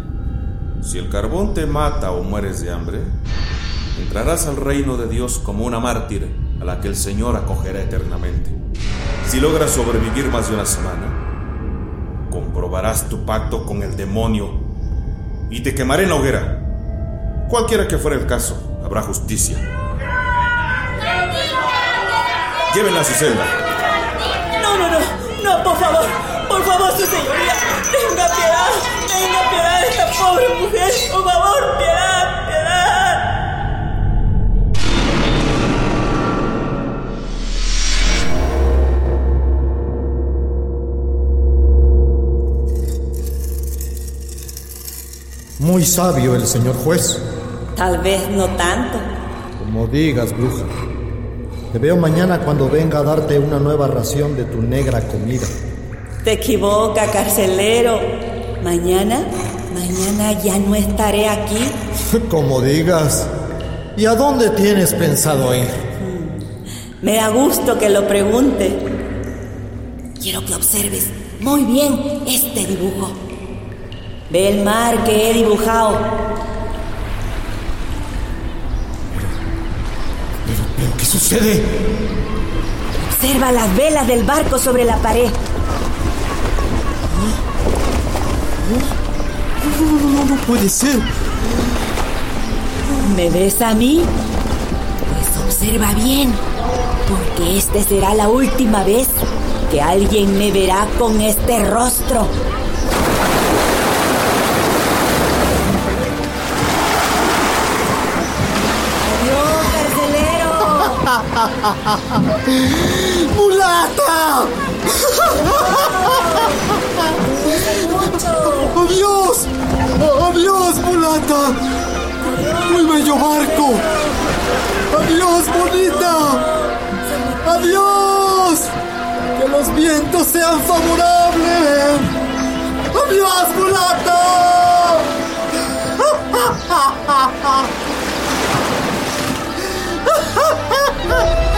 Si el carbón te mata o mueres de hambre, entrarás al reino de Dios como una mártir a la que el Señor acogerá eternamente. Si logras sobrevivir más de una semana, comprobarás tu pacto con el demonio y te quemaré en la hoguera. Cualquiera que fuera el caso, habrá justicia. Llévenla a su celda. No, no, no, no, por favor, por favor, su señoría, tenga piedad, tenga piedad de esta pobre mujer, por favor, piedad, piedad. Muy sabio el señor juez. Tal vez no tanto. Como digas, bruja. Te veo mañana cuando venga a darte una nueva ración de tu negra comida. Te equivoca, carcelero. Mañana, mañana ya no estaré aquí. Como digas. ¿Y a dónde tienes pensado ir? Me da gusto que lo pregunte. Quiero que observes muy bien este dibujo. Ve el mar que he dibujado. ¿Pero qué sucede? Observa las velas del barco sobre la pared. No, no, no, no puede ser. ¿Me ves a mí? Pues observa bien, porque esta será la última vez que alguien me verá con este rostro. ¡Adiós, carcelero! ¡Mulata! ¡Adiós! ¡Adiós, mulata! ¡Muy bello barco! ¡Adiós, bonita! ¡Adiós! ¡Que los vientos sean favorables! ¡Adiós, mulata! ¿Por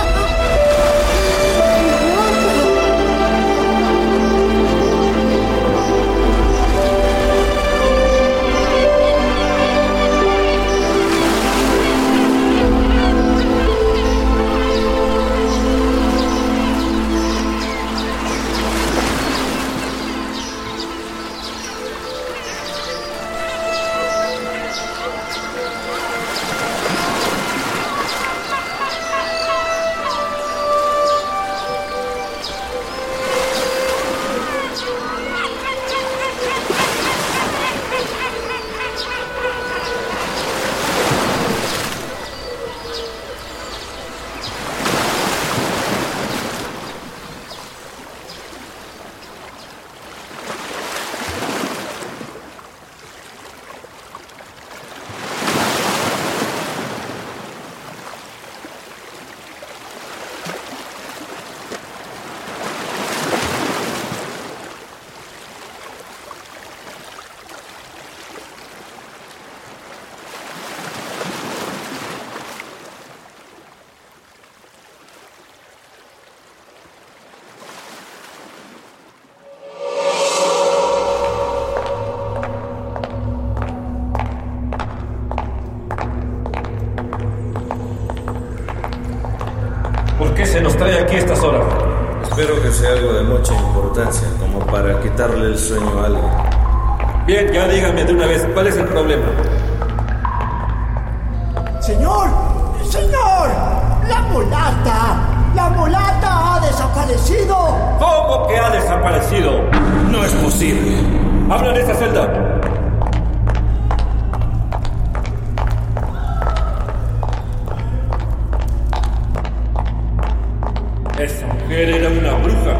Esa mujer era una bruja.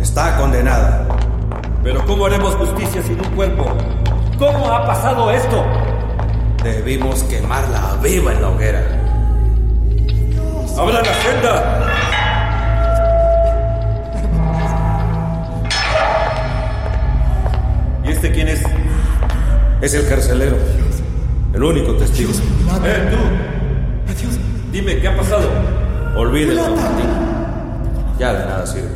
Está condenada. Pero ¿cómo haremos justicia sin un cuerpo? ¿Cómo ha pasado esto? Debimos quemarla viva en la hoguera. ¡Abra la celda! ¿Y este quién es? Es el carcelero. El único testigo. ¡Eh, tú! Dime, ¿qué ha pasado? Olvídelo, Martín. Ya de nada sirve.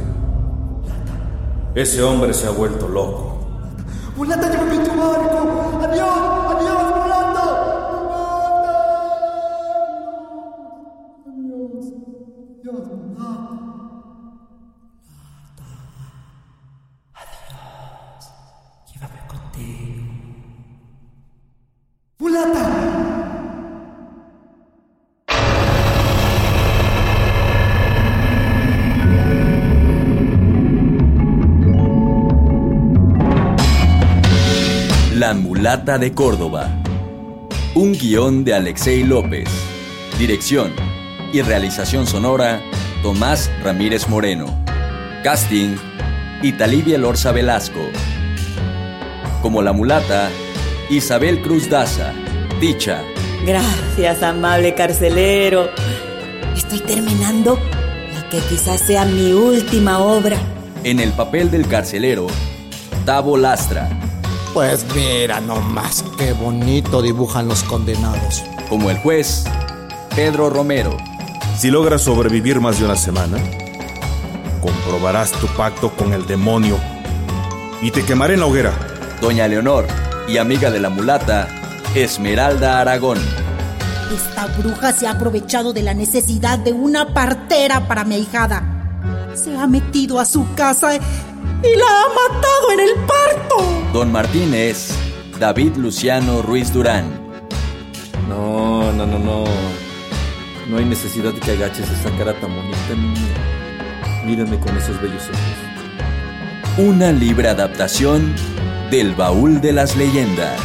Ese hombre se ha vuelto loco. Mulata, llévame tu barco. Adiós. De Córdoba. Un guion de Alexei López. Dirección y realización sonora, Tomás Ramírez Moreno. Casting, Italivia Lorza Velasco. Como la mulata, Isabel Cruz Daza. Dicha. Gracias, amable carcelero. Estoy terminando la que quizás sea mi última obra. En el papel del carcelero, Tavo Lastra. Pues mira nomás qué bonito dibujan los condenados. Como el juez, Pedro Romero. Si logras sobrevivir más de una semana, comprobarás tu pacto con el demonio y te quemaré en la hoguera. Doña Leonor y amiga de la mulata, Esmeralda Aragón. Esta bruja se ha aprovechado de la necesidad de una partera para mi ahijada. Se ha metido a su casa y la ha matado en el parto. Don Martínez, David Luciano Ruiz Durán. No, no, no, no. No hay necesidad de que agaches esa cara tan bonita, niña. Mírame con esos bellos ojos. Una libre adaptación del Baúl de las Leyendas.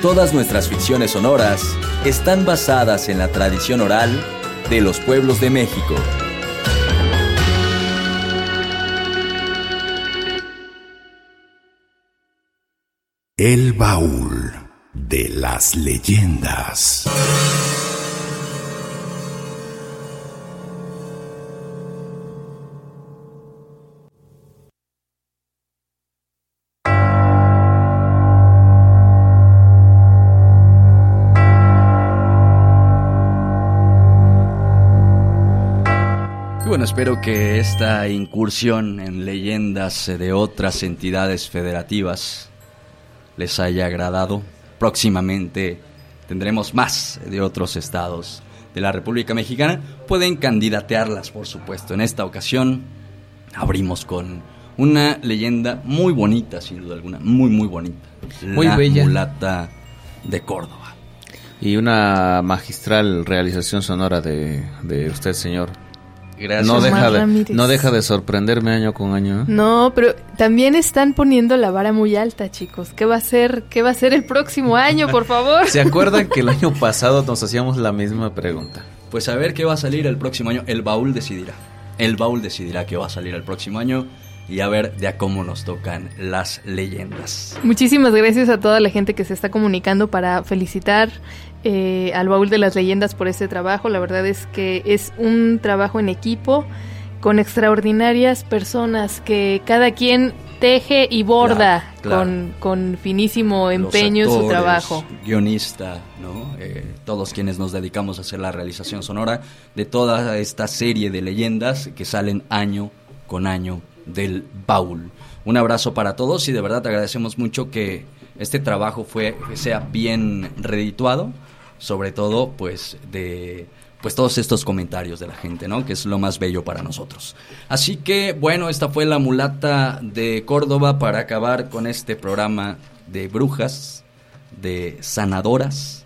Todas nuestras ficciones sonoras están basadas en la tradición oral de los pueblos de México. El baúl de las leyendas. Bueno, espero que esta incursión en leyendas de otras entidades federativas les haya agradado. Próximamente tendremos más de otros estados de la República Mexicana. Pueden candidatearlas, por supuesto. En esta ocasión abrimos con una leyenda muy bonita, sin duda alguna, muy, muy bonita. Muy la bella. mulata de Córdoba. Y una magistral realización sonora de, de usted, señor. Gracias. No deja, de, no deja de sorprenderme año con año. ¿eh? No, pero también están poniendo la vara muy alta, chicos. ¿Qué va a ser? ¿Qué va a ser el próximo año, por favor? ¿Se acuerdan que el año pasado nos hacíamos la misma pregunta? Pues a ver qué va a salir el próximo año. El baúl decidirá. El baúl decidirá qué va a salir el próximo año. Y a ver de a cómo nos tocan las leyendas. Muchísimas gracias a toda la gente que se está comunicando para felicitar eh, al Baúl de las Leyendas por este trabajo. La verdad es que es un trabajo en equipo con extraordinarias personas que cada quien teje y borda Claro, claro. Con, con finísimo empeño su trabajo. Guionista, ¿no? Eh, todos quienes nos dedicamos a hacer la realización sonora de toda esta serie de leyendas que salen año con año del baúl. Un abrazo para todos y de verdad te agradecemos mucho que este trabajo fue sea bien redituado, sobre todo pues de pues todos estos comentarios de la gente, ¿no? Que es lo más bello para nosotros. Así que bueno, esta fue la mulata de Córdoba para acabar con este programa de brujas, de sanadoras,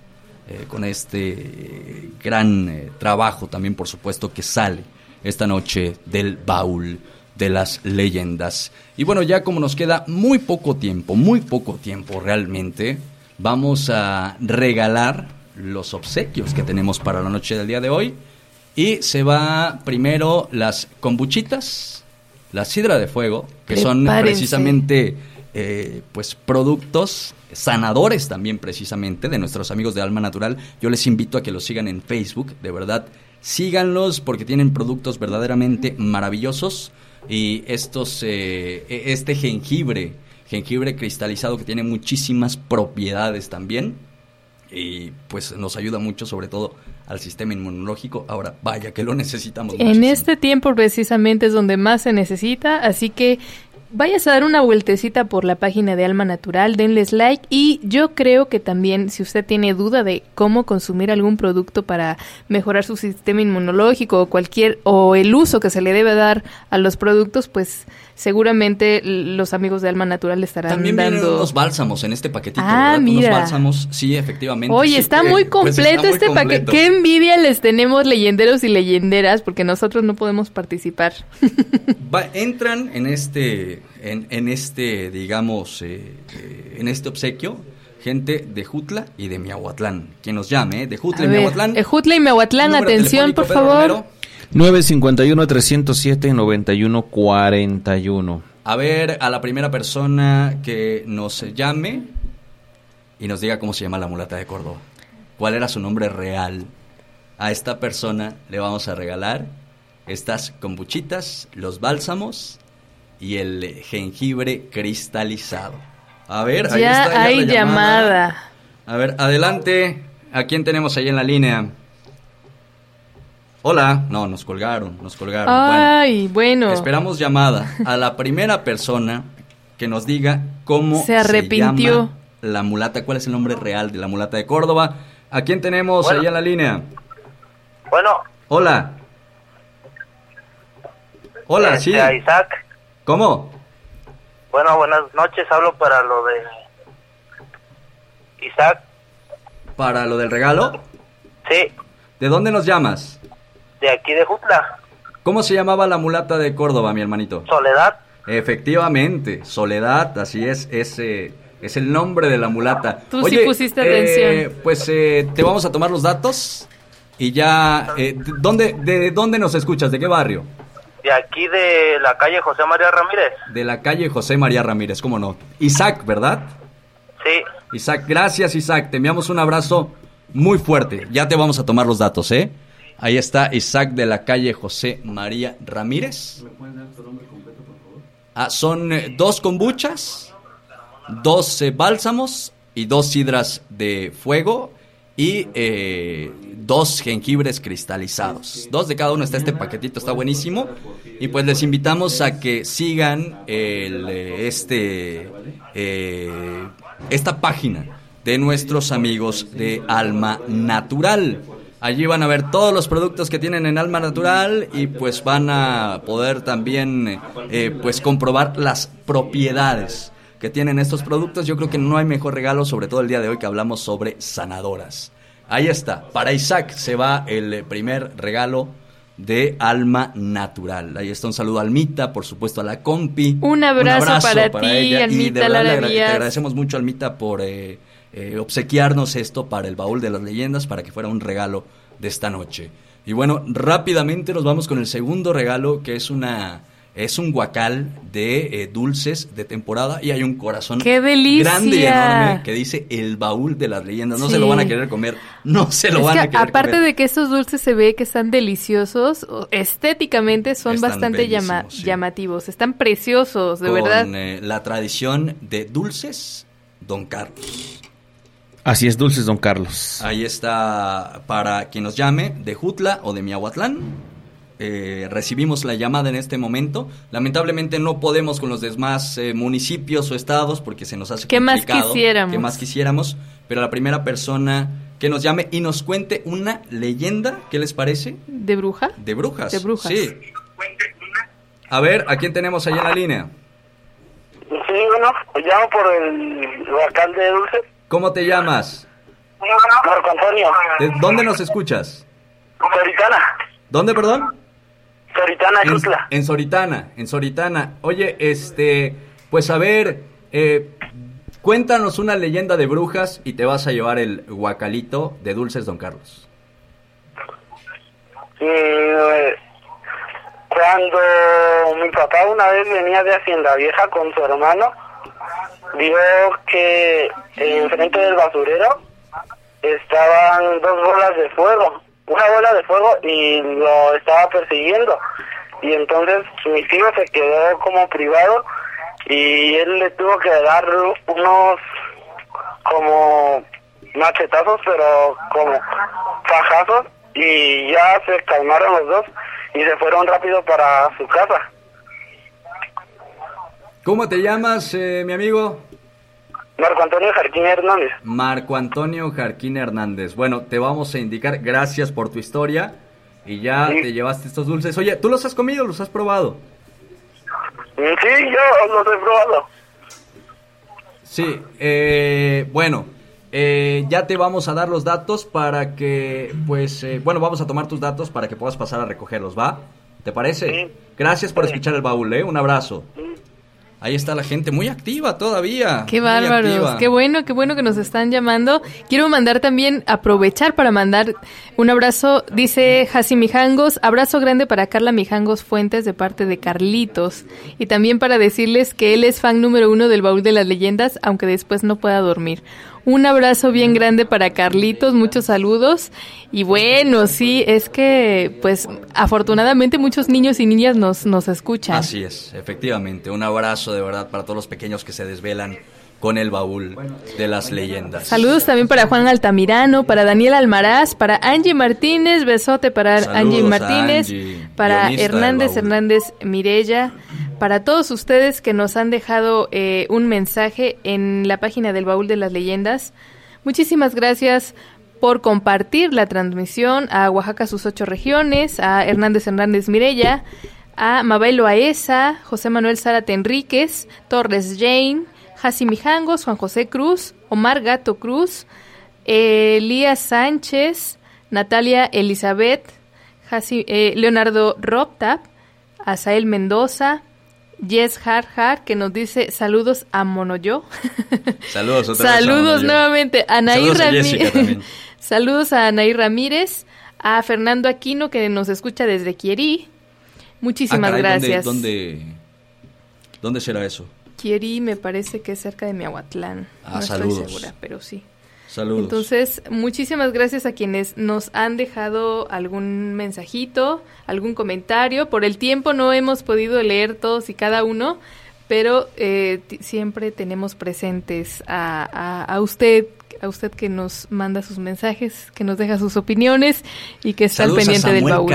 eh, con este gran eh, trabajo también, por supuesto, que sale esta noche del baúl de las leyendas. Y bueno, ya como nos queda muy poco tiempo, muy poco tiempo realmente, vamos a regalar los obsequios que tenemos para la noche del día de hoy. Y se va primero las kombuchitas, la sidra de fuego, que son precisamente eh, pues productos sanadores también precisamente de nuestros amigos de Alma Natural. Yo les invito a que los sigan en Facebook, de verdad, síganlos porque tienen productos verdaderamente maravillosos y estos eh, e- este jengibre, jengibre cristalizado que tiene muchísimas propiedades también y pues nos ayuda mucho sobre todo al sistema inmunológico. Ahora, vaya que lo necesitamos En muchísimo. este tiempo precisamente es donde más se necesita, así que vayas a dar una vueltecita por la página de Alma Natural, denles like y yo creo que también si usted tiene duda de cómo consumir algún producto para mejorar su sistema inmunológico o cualquier o el uso que se le debe dar a los productos, pues seguramente los amigos de Alma Natural estarán También dando... unos bálsamos en este paquetito, Ah, ¿verdad? mira. Unos bálsamos, sí, efectivamente. Oye, Sí, está que, muy pues, está completo muy este paquete. completo. Qué envidia les tenemos leyenderos y leyenderas porque nosotros no podemos participar. Va- entran en este, en, en este, digamos, eh, eh, en este obsequio, gente de Jutla y de Miahuatlán. Quien nos llame, ¿eh? De Jutla A y ver, Miahuatlán. Ejutla y Número atención, por favor. Romero. 951-307-9141. A ver a la primera persona que nos llame y nos diga cómo se llama la mulata de Córdoba. ¿Cuál era su nombre real? A esta persona le vamos a regalar estas kombuchitas, los bálsamos y el jengibre cristalizado. A ver, ahí Ya está hay la llamada. A ver, adelante. ¿A quién tenemos ahí en la línea? Hola. No, nos colgaron, nos colgaron. Bueno. Ay, bueno. Esperamos llamada a la primera persona que nos diga cómo Se arrepintió. llama la mulata, cuál es el nombre real de la mulata de Córdoba. ¿A quién tenemos Bueno. ahí en la línea? Bueno, Hola. Hola, este, sí. a Isaac. ¿Cómo? Bueno, buenas noches. Hablo para lo de Isaac. ¿Para lo del regalo? Sí, ¿De dónde nos llamas? De aquí de Jutla. ¿Cómo se llamaba la mulata de Córdoba, mi hermanito? Soledad. Efectivamente, Soledad, así es, ese es el nombre de la mulata. Tú sí pusiste atención. Pues eh, te vamos a tomar los datos y ya, eh, ¿de ¿dónde, ¿de dónde nos escuchas? ¿De qué barrio? De aquí de la calle José María Ramírez. De la calle José María Ramírez, ¿cómo no? Isaac, ¿verdad? Sí. Isaac, gracias Isaac, te enviamos un abrazo muy fuerte. Ya te vamos a tomar los datos, ¿eh? Ahí está Isaac de la calle José María Ramírez. Ah, son eh, dos kombuchas, dos eh, bálsamos y dos sidras de fuego y eh, dos jengibres cristalizados. Dos de cada uno está este paquetito, está buenísimo. Y pues les invitamos a que sigan el, eh, este, eh, esta página de nuestros amigos de Alma Natural. Allí van a ver todos los productos que tienen en Alma Natural y pues van a poder también eh, pues comprobar las propiedades que tienen estos productos. Yo creo que no hay mejor regalo, sobre todo el día de hoy que hablamos sobre sanadoras. Ahí está, para Isaac se va el primer regalo de Alma Natural. Ahí está un saludo a Almita, por supuesto a la compi. Un abrazo para ti, ella. Y Almita de verdad Lara te agradecemos mucho, Almita, por eh, eh, obsequiarnos esto para el baúl de las leyendas, para que fuera un regalo de esta noche. Y bueno, rápidamente nos vamos con el segundo regalo, que es una es un guacal de eh, dulces de temporada y hay un corazón ¡Qué delicia! grande y enorme que dice el baúl de las leyendas. No Sí. se lo van a querer comer, no se lo Es van que a querer aparte comer. de que estos dulces se ve que están deliciosos, estéticamente son Están bastante llama- sí. llamativos, están preciosos, de con verdad. eh, la tradición de dulces Don Carlos. Así es, Dulces Don Carlos. Ahí está para quien nos llame de Jutla o de Miahuatlán. Eh, recibimos la llamada en este momento. Lamentablemente no podemos con los demás eh, municipios o estados porque se nos hace ¿Qué más complicado. quisiéramos? ¿Qué más quisiéramos? Pero la primera persona que nos llame y nos cuente una leyenda, ¿qué les parece? ¿De bruja? De brujas. De brujas. Sí. A ver, ¿a quién tenemos ahí en la línea? Sí, bueno, llamo por el alcalde de Dulce. ¿Cómo te llamas? Marco Antonio. ¿De dónde nos escuchas? Soritana. ¿Dónde, perdón? Soritana, En, Jutla. en Soritana, en Soritana. Oye, este, pues a ver, eh, cuéntanos una leyenda de brujas y te vas a llevar el guacalito de Dulces Don Carlos. Eh, cuando mi papá una vez venía de Hacienda Vieja con su hermano, vio que enfrente del basurero estaban dos bolas de fuego, una bola de fuego y lo estaba persiguiendo. Y entonces mi tío se quedó como privado y él le tuvo que dar unos como machetazos, pero como fajazos y ya se calmaron los dos y se fueron rápido para su casa. ¿Cómo te llamas, eh, mi amigo? Marco Antonio Jarquín Hernández. Marco Antonio Jarquín Hernández. Bueno, te vamos a indicar, gracias por tu historia y ya te llevaste estos dulces. Oye, ¿tú los has comido, los has probado? Sí, yo los he probado. Sí, eh, bueno, eh, ya te vamos a dar los datos para que, pues, eh, bueno, vamos a tomar tus datos para que puedas pasar a recogerlos, ¿va? ¿Te parece? Gracias por escuchar el baúl, ¿eh? Un abrazo. Ahí está la gente muy activa todavía. Qué bárbaros, qué bueno, qué bueno que nos están llamando. Quiero mandar también, aprovechar para mandar un abrazo, dice Jasi Mijangos, abrazo grande para Carla Mijangos Fuentes de parte de Carlitos. Y también para decirles que él es fan número uno del baúl de las leyendas, aunque después no pueda dormir. Un abrazo bien grande para Carlitos, muchos saludos. Y bueno, sí, es que, pues, afortunadamente muchos niños y niñas nos, nos escuchan. Así es, efectivamente. Un abrazo de verdad para todos los pequeños que se desvelan con el baúl de las leyendas. Saludos también para Juan Altamirano, para Daniel Almaraz, para Angie Martínez, besote para Saludos Angie Martínez, Angie, para Hernández. Hernández Mirella, para todos ustedes que nos han dejado eh, un mensaje en la página del Baúl de las Leyendas. Muchísimas gracias por compartir la transmisión a Oaxaca sus ocho regiones, a Hernández Hernández Mirella, a Mabel Loaesa, José Manuel Zárate Enríquez, Torres Jane, Jasi Mijangos, Juan José Cruz, Omar Gato Cruz, Elías Sánchez, Natalia Elizabeth, eh, Leonardo Roptap, Asael Mendoza, Jess Harhar, que nos dice saludos a Monoyo. Saludos otra vez a Saludos nuevamente a Anaí Saludos a Ramí- Jessica también. Saludos a Anaí Ramírez, a Fernando Aquino que nos escucha desde Quierí. Muchísimas Ah, caray, ¿dónde- gracias. ¿dónde, dónde, será eso? Quierí me parece que es cerca de Miahuatlán. Ah, no saludos. estoy segura, pero sí. Saludos. Entonces, muchísimas gracias a quienes nos han dejado algún mensajito, algún comentario. Por el tiempo no hemos podido leer todos y cada uno, pero eh, siempre tenemos presentes a, a- a usted, a usted que nos manda sus mensajes, que nos deja sus opiniones y que está al pendiente a del Samuel baúl.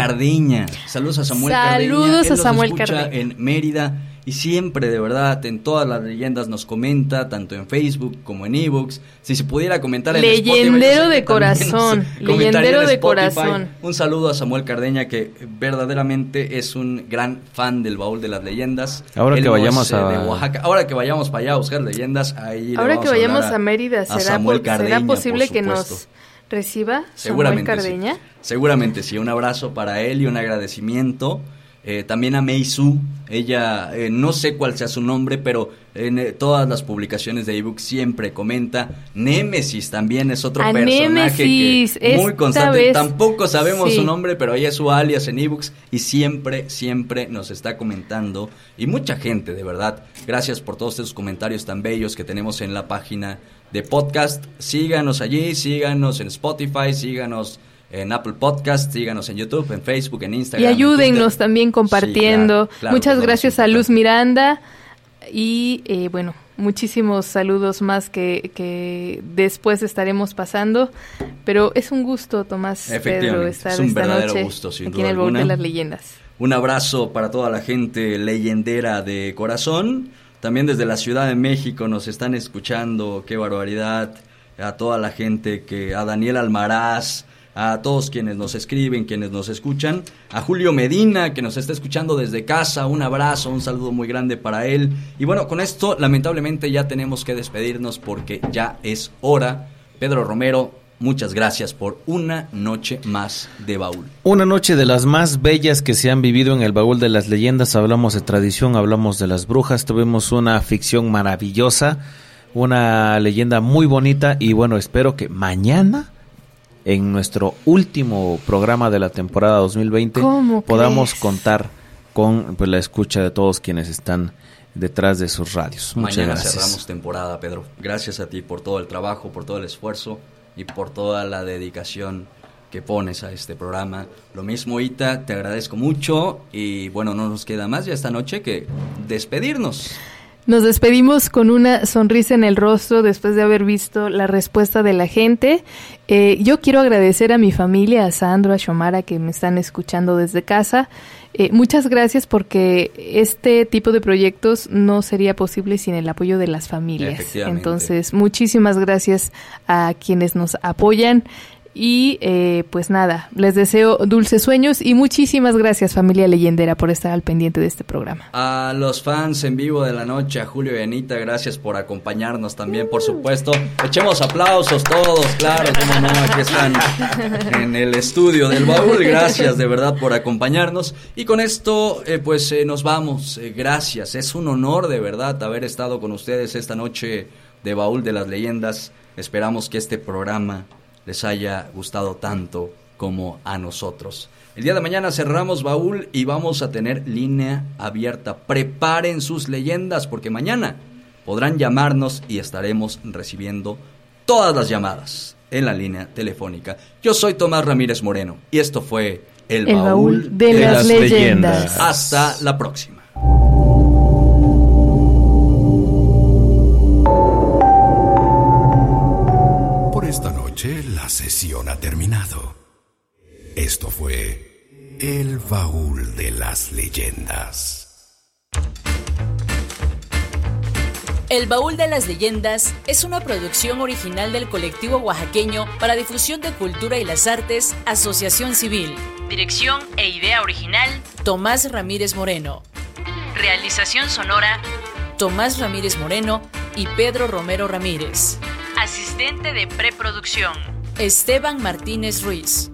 Saludos a Samuel Cardeña. Saludos Él a Samuel Cardeña. En Mérida y siempre, de verdad, en todas las leyendas nos comenta, tanto en Facebook como en ebooks. Si se pudiera comentar en Spotify, Leyendero sé de corazón, comentaría leyendero en de Spotify. corazón. Un saludo a Samuel Cardeña, que verdaderamente es un gran fan del baúl de las leyendas. Ahora Él que vayamos es, eh, a- de Oaxaca. Ahora que vayamos para allá a buscar leyendas, ahí le Ahora vamos que vayamos hablar a, Mérida, a ¿será, Samuel ¿será Cardeña, posible que nos reciba Seguramente Samuel sí. Cardeña? Seguramente sí. Un abrazo para él y un agradecimiento. Eh, también a Mei Su. Ella, eh, no sé cuál sea su nombre, pero en eh, todas las publicaciones de ebook siempre comenta. Némesis también es otro A personaje Némesis, que muy constante. vez- Tampoco sabemos sí. su nombre, pero ella es su alias en ebooks y siempre, siempre nos está comentando. Y mucha gente, de verdad. Gracias por todos esos comentarios tan bellos que tenemos en la página de podcast. Síganos allí, síganos en Spotify, síganos en Apple Podcast, síganos en YouTube, en Facebook, en Instagram. Y en ayúdennos también compartiendo. Sí, claro, claro, Muchas pues, no, gracias a Luz Miranda y eh, bueno, muchísimos saludos más que, que después estaremos pasando. Pero es un gusto, Tomás Pedro, estar es un esta verdadero noche gusto, sin aquí duda en el Baúl de alguna. las Leyendas. Un abrazo para toda la gente leyendera de corazón. También desde la Ciudad de México nos están escuchando, qué barbaridad. A toda la gente que, a Daniel Almaraz, a todos quienes nos escriben, quienes nos escuchan. A Julio Medina, que nos está escuchando desde casa, un abrazo, un saludo muy grande para él. Y bueno, con esto lamentablemente ya tenemos que despedirnos porque ya es hora. Pedro Romero, muchas gracias por una noche más de baúl. Una noche de las más bellas que se han vivido en el baúl de las leyendas. Hablamos de tradición, hablamos de las brujas, tuvimos una ficción maravillosa, una leyenda muy bonita y bueno, espero que mañana en nuestro último programa de la temporada 2020 ¿Cómo podamos crees? contar con pues, la escucha de todos quienes están detrás de sus radios. Muchas Mañana gracias. cerramos temporada, Pedro. Gracias a ti por todo el trabajo, por todo el esfuerzo y por toda la dedicación que pones a este programa. Lo mismo, Ita, te agradezco mucho y bueno, no nos queda más ya esta noche que despedirnos. Nos despedimos con una sonrisa en el rostro después de haber visto la respuesta de la gente. Eh, yo quiero agradecer a mi familia, a Sandro, a Shomara, que me están escuchando desde casa. Eh, muchas gracias porque este tipo de proyectos no sería posible sin el apoyo de las familias. Entonces, muchísimas gracias a quienes nos apoyan. Y eh, pues nada, les deseo dulces sueños y muchísimas gracias familia leyendera por estar al pendiente de este programa. A los fans en vivo de la noche, a Julio y Anita, gracias por acompañarnos también, por supuesto. Echemos aplausos todos, claro, cómo no, aquí están en el estudio del baúl. Gracias de verdad por acompañarnos. Y con esto, eh, pues eh, nos vamos. Eh, gracias, es un honor de verdad haber estado con ustedes esta noche de Baúl de las Leyendas. Esperamos que este programa les haya gustado tanto como a nosotros. El día de mañana cerramos baúl y vamos a tener línea abierta. Preparen sus leyendas porque mañana podrán llamarnos y estaremos recibiendo todas las llamadas en la línea telefónica. Yo soy Tomás Ramírez Moreno y esto fue El, El baúl de las leyendas. Hasta la próxima. La sesión ha terminado. Esto fue El Baúl de las Leyendas. El Baúl de las Leyendas es una producción original del colectivo oaxaqueño para difusión de cultura y las artes, Asociación Civil. Dirección e idea original, Tomás Ramírez Moreno. Realización sonora, Tomás Ramírez Moreno y Pedro Romero Ramírez. Asistente de preproducción, Esteban Martínez Ruiz.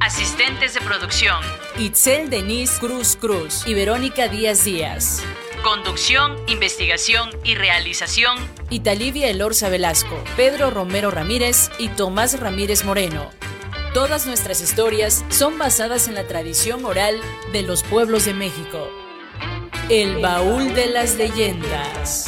Asistentes de producción, Itzel Denise Cruz Cruz y Verónica Díaz Díaz. Conducción, investigación y realización, Italivia Elorza Velasco, Pedro Romero Ramírez y Tomás Ramírez Moreno. Todas nuestras historias son basadas en la tradición oral de los pueblos de México. El baúl de las leyendas.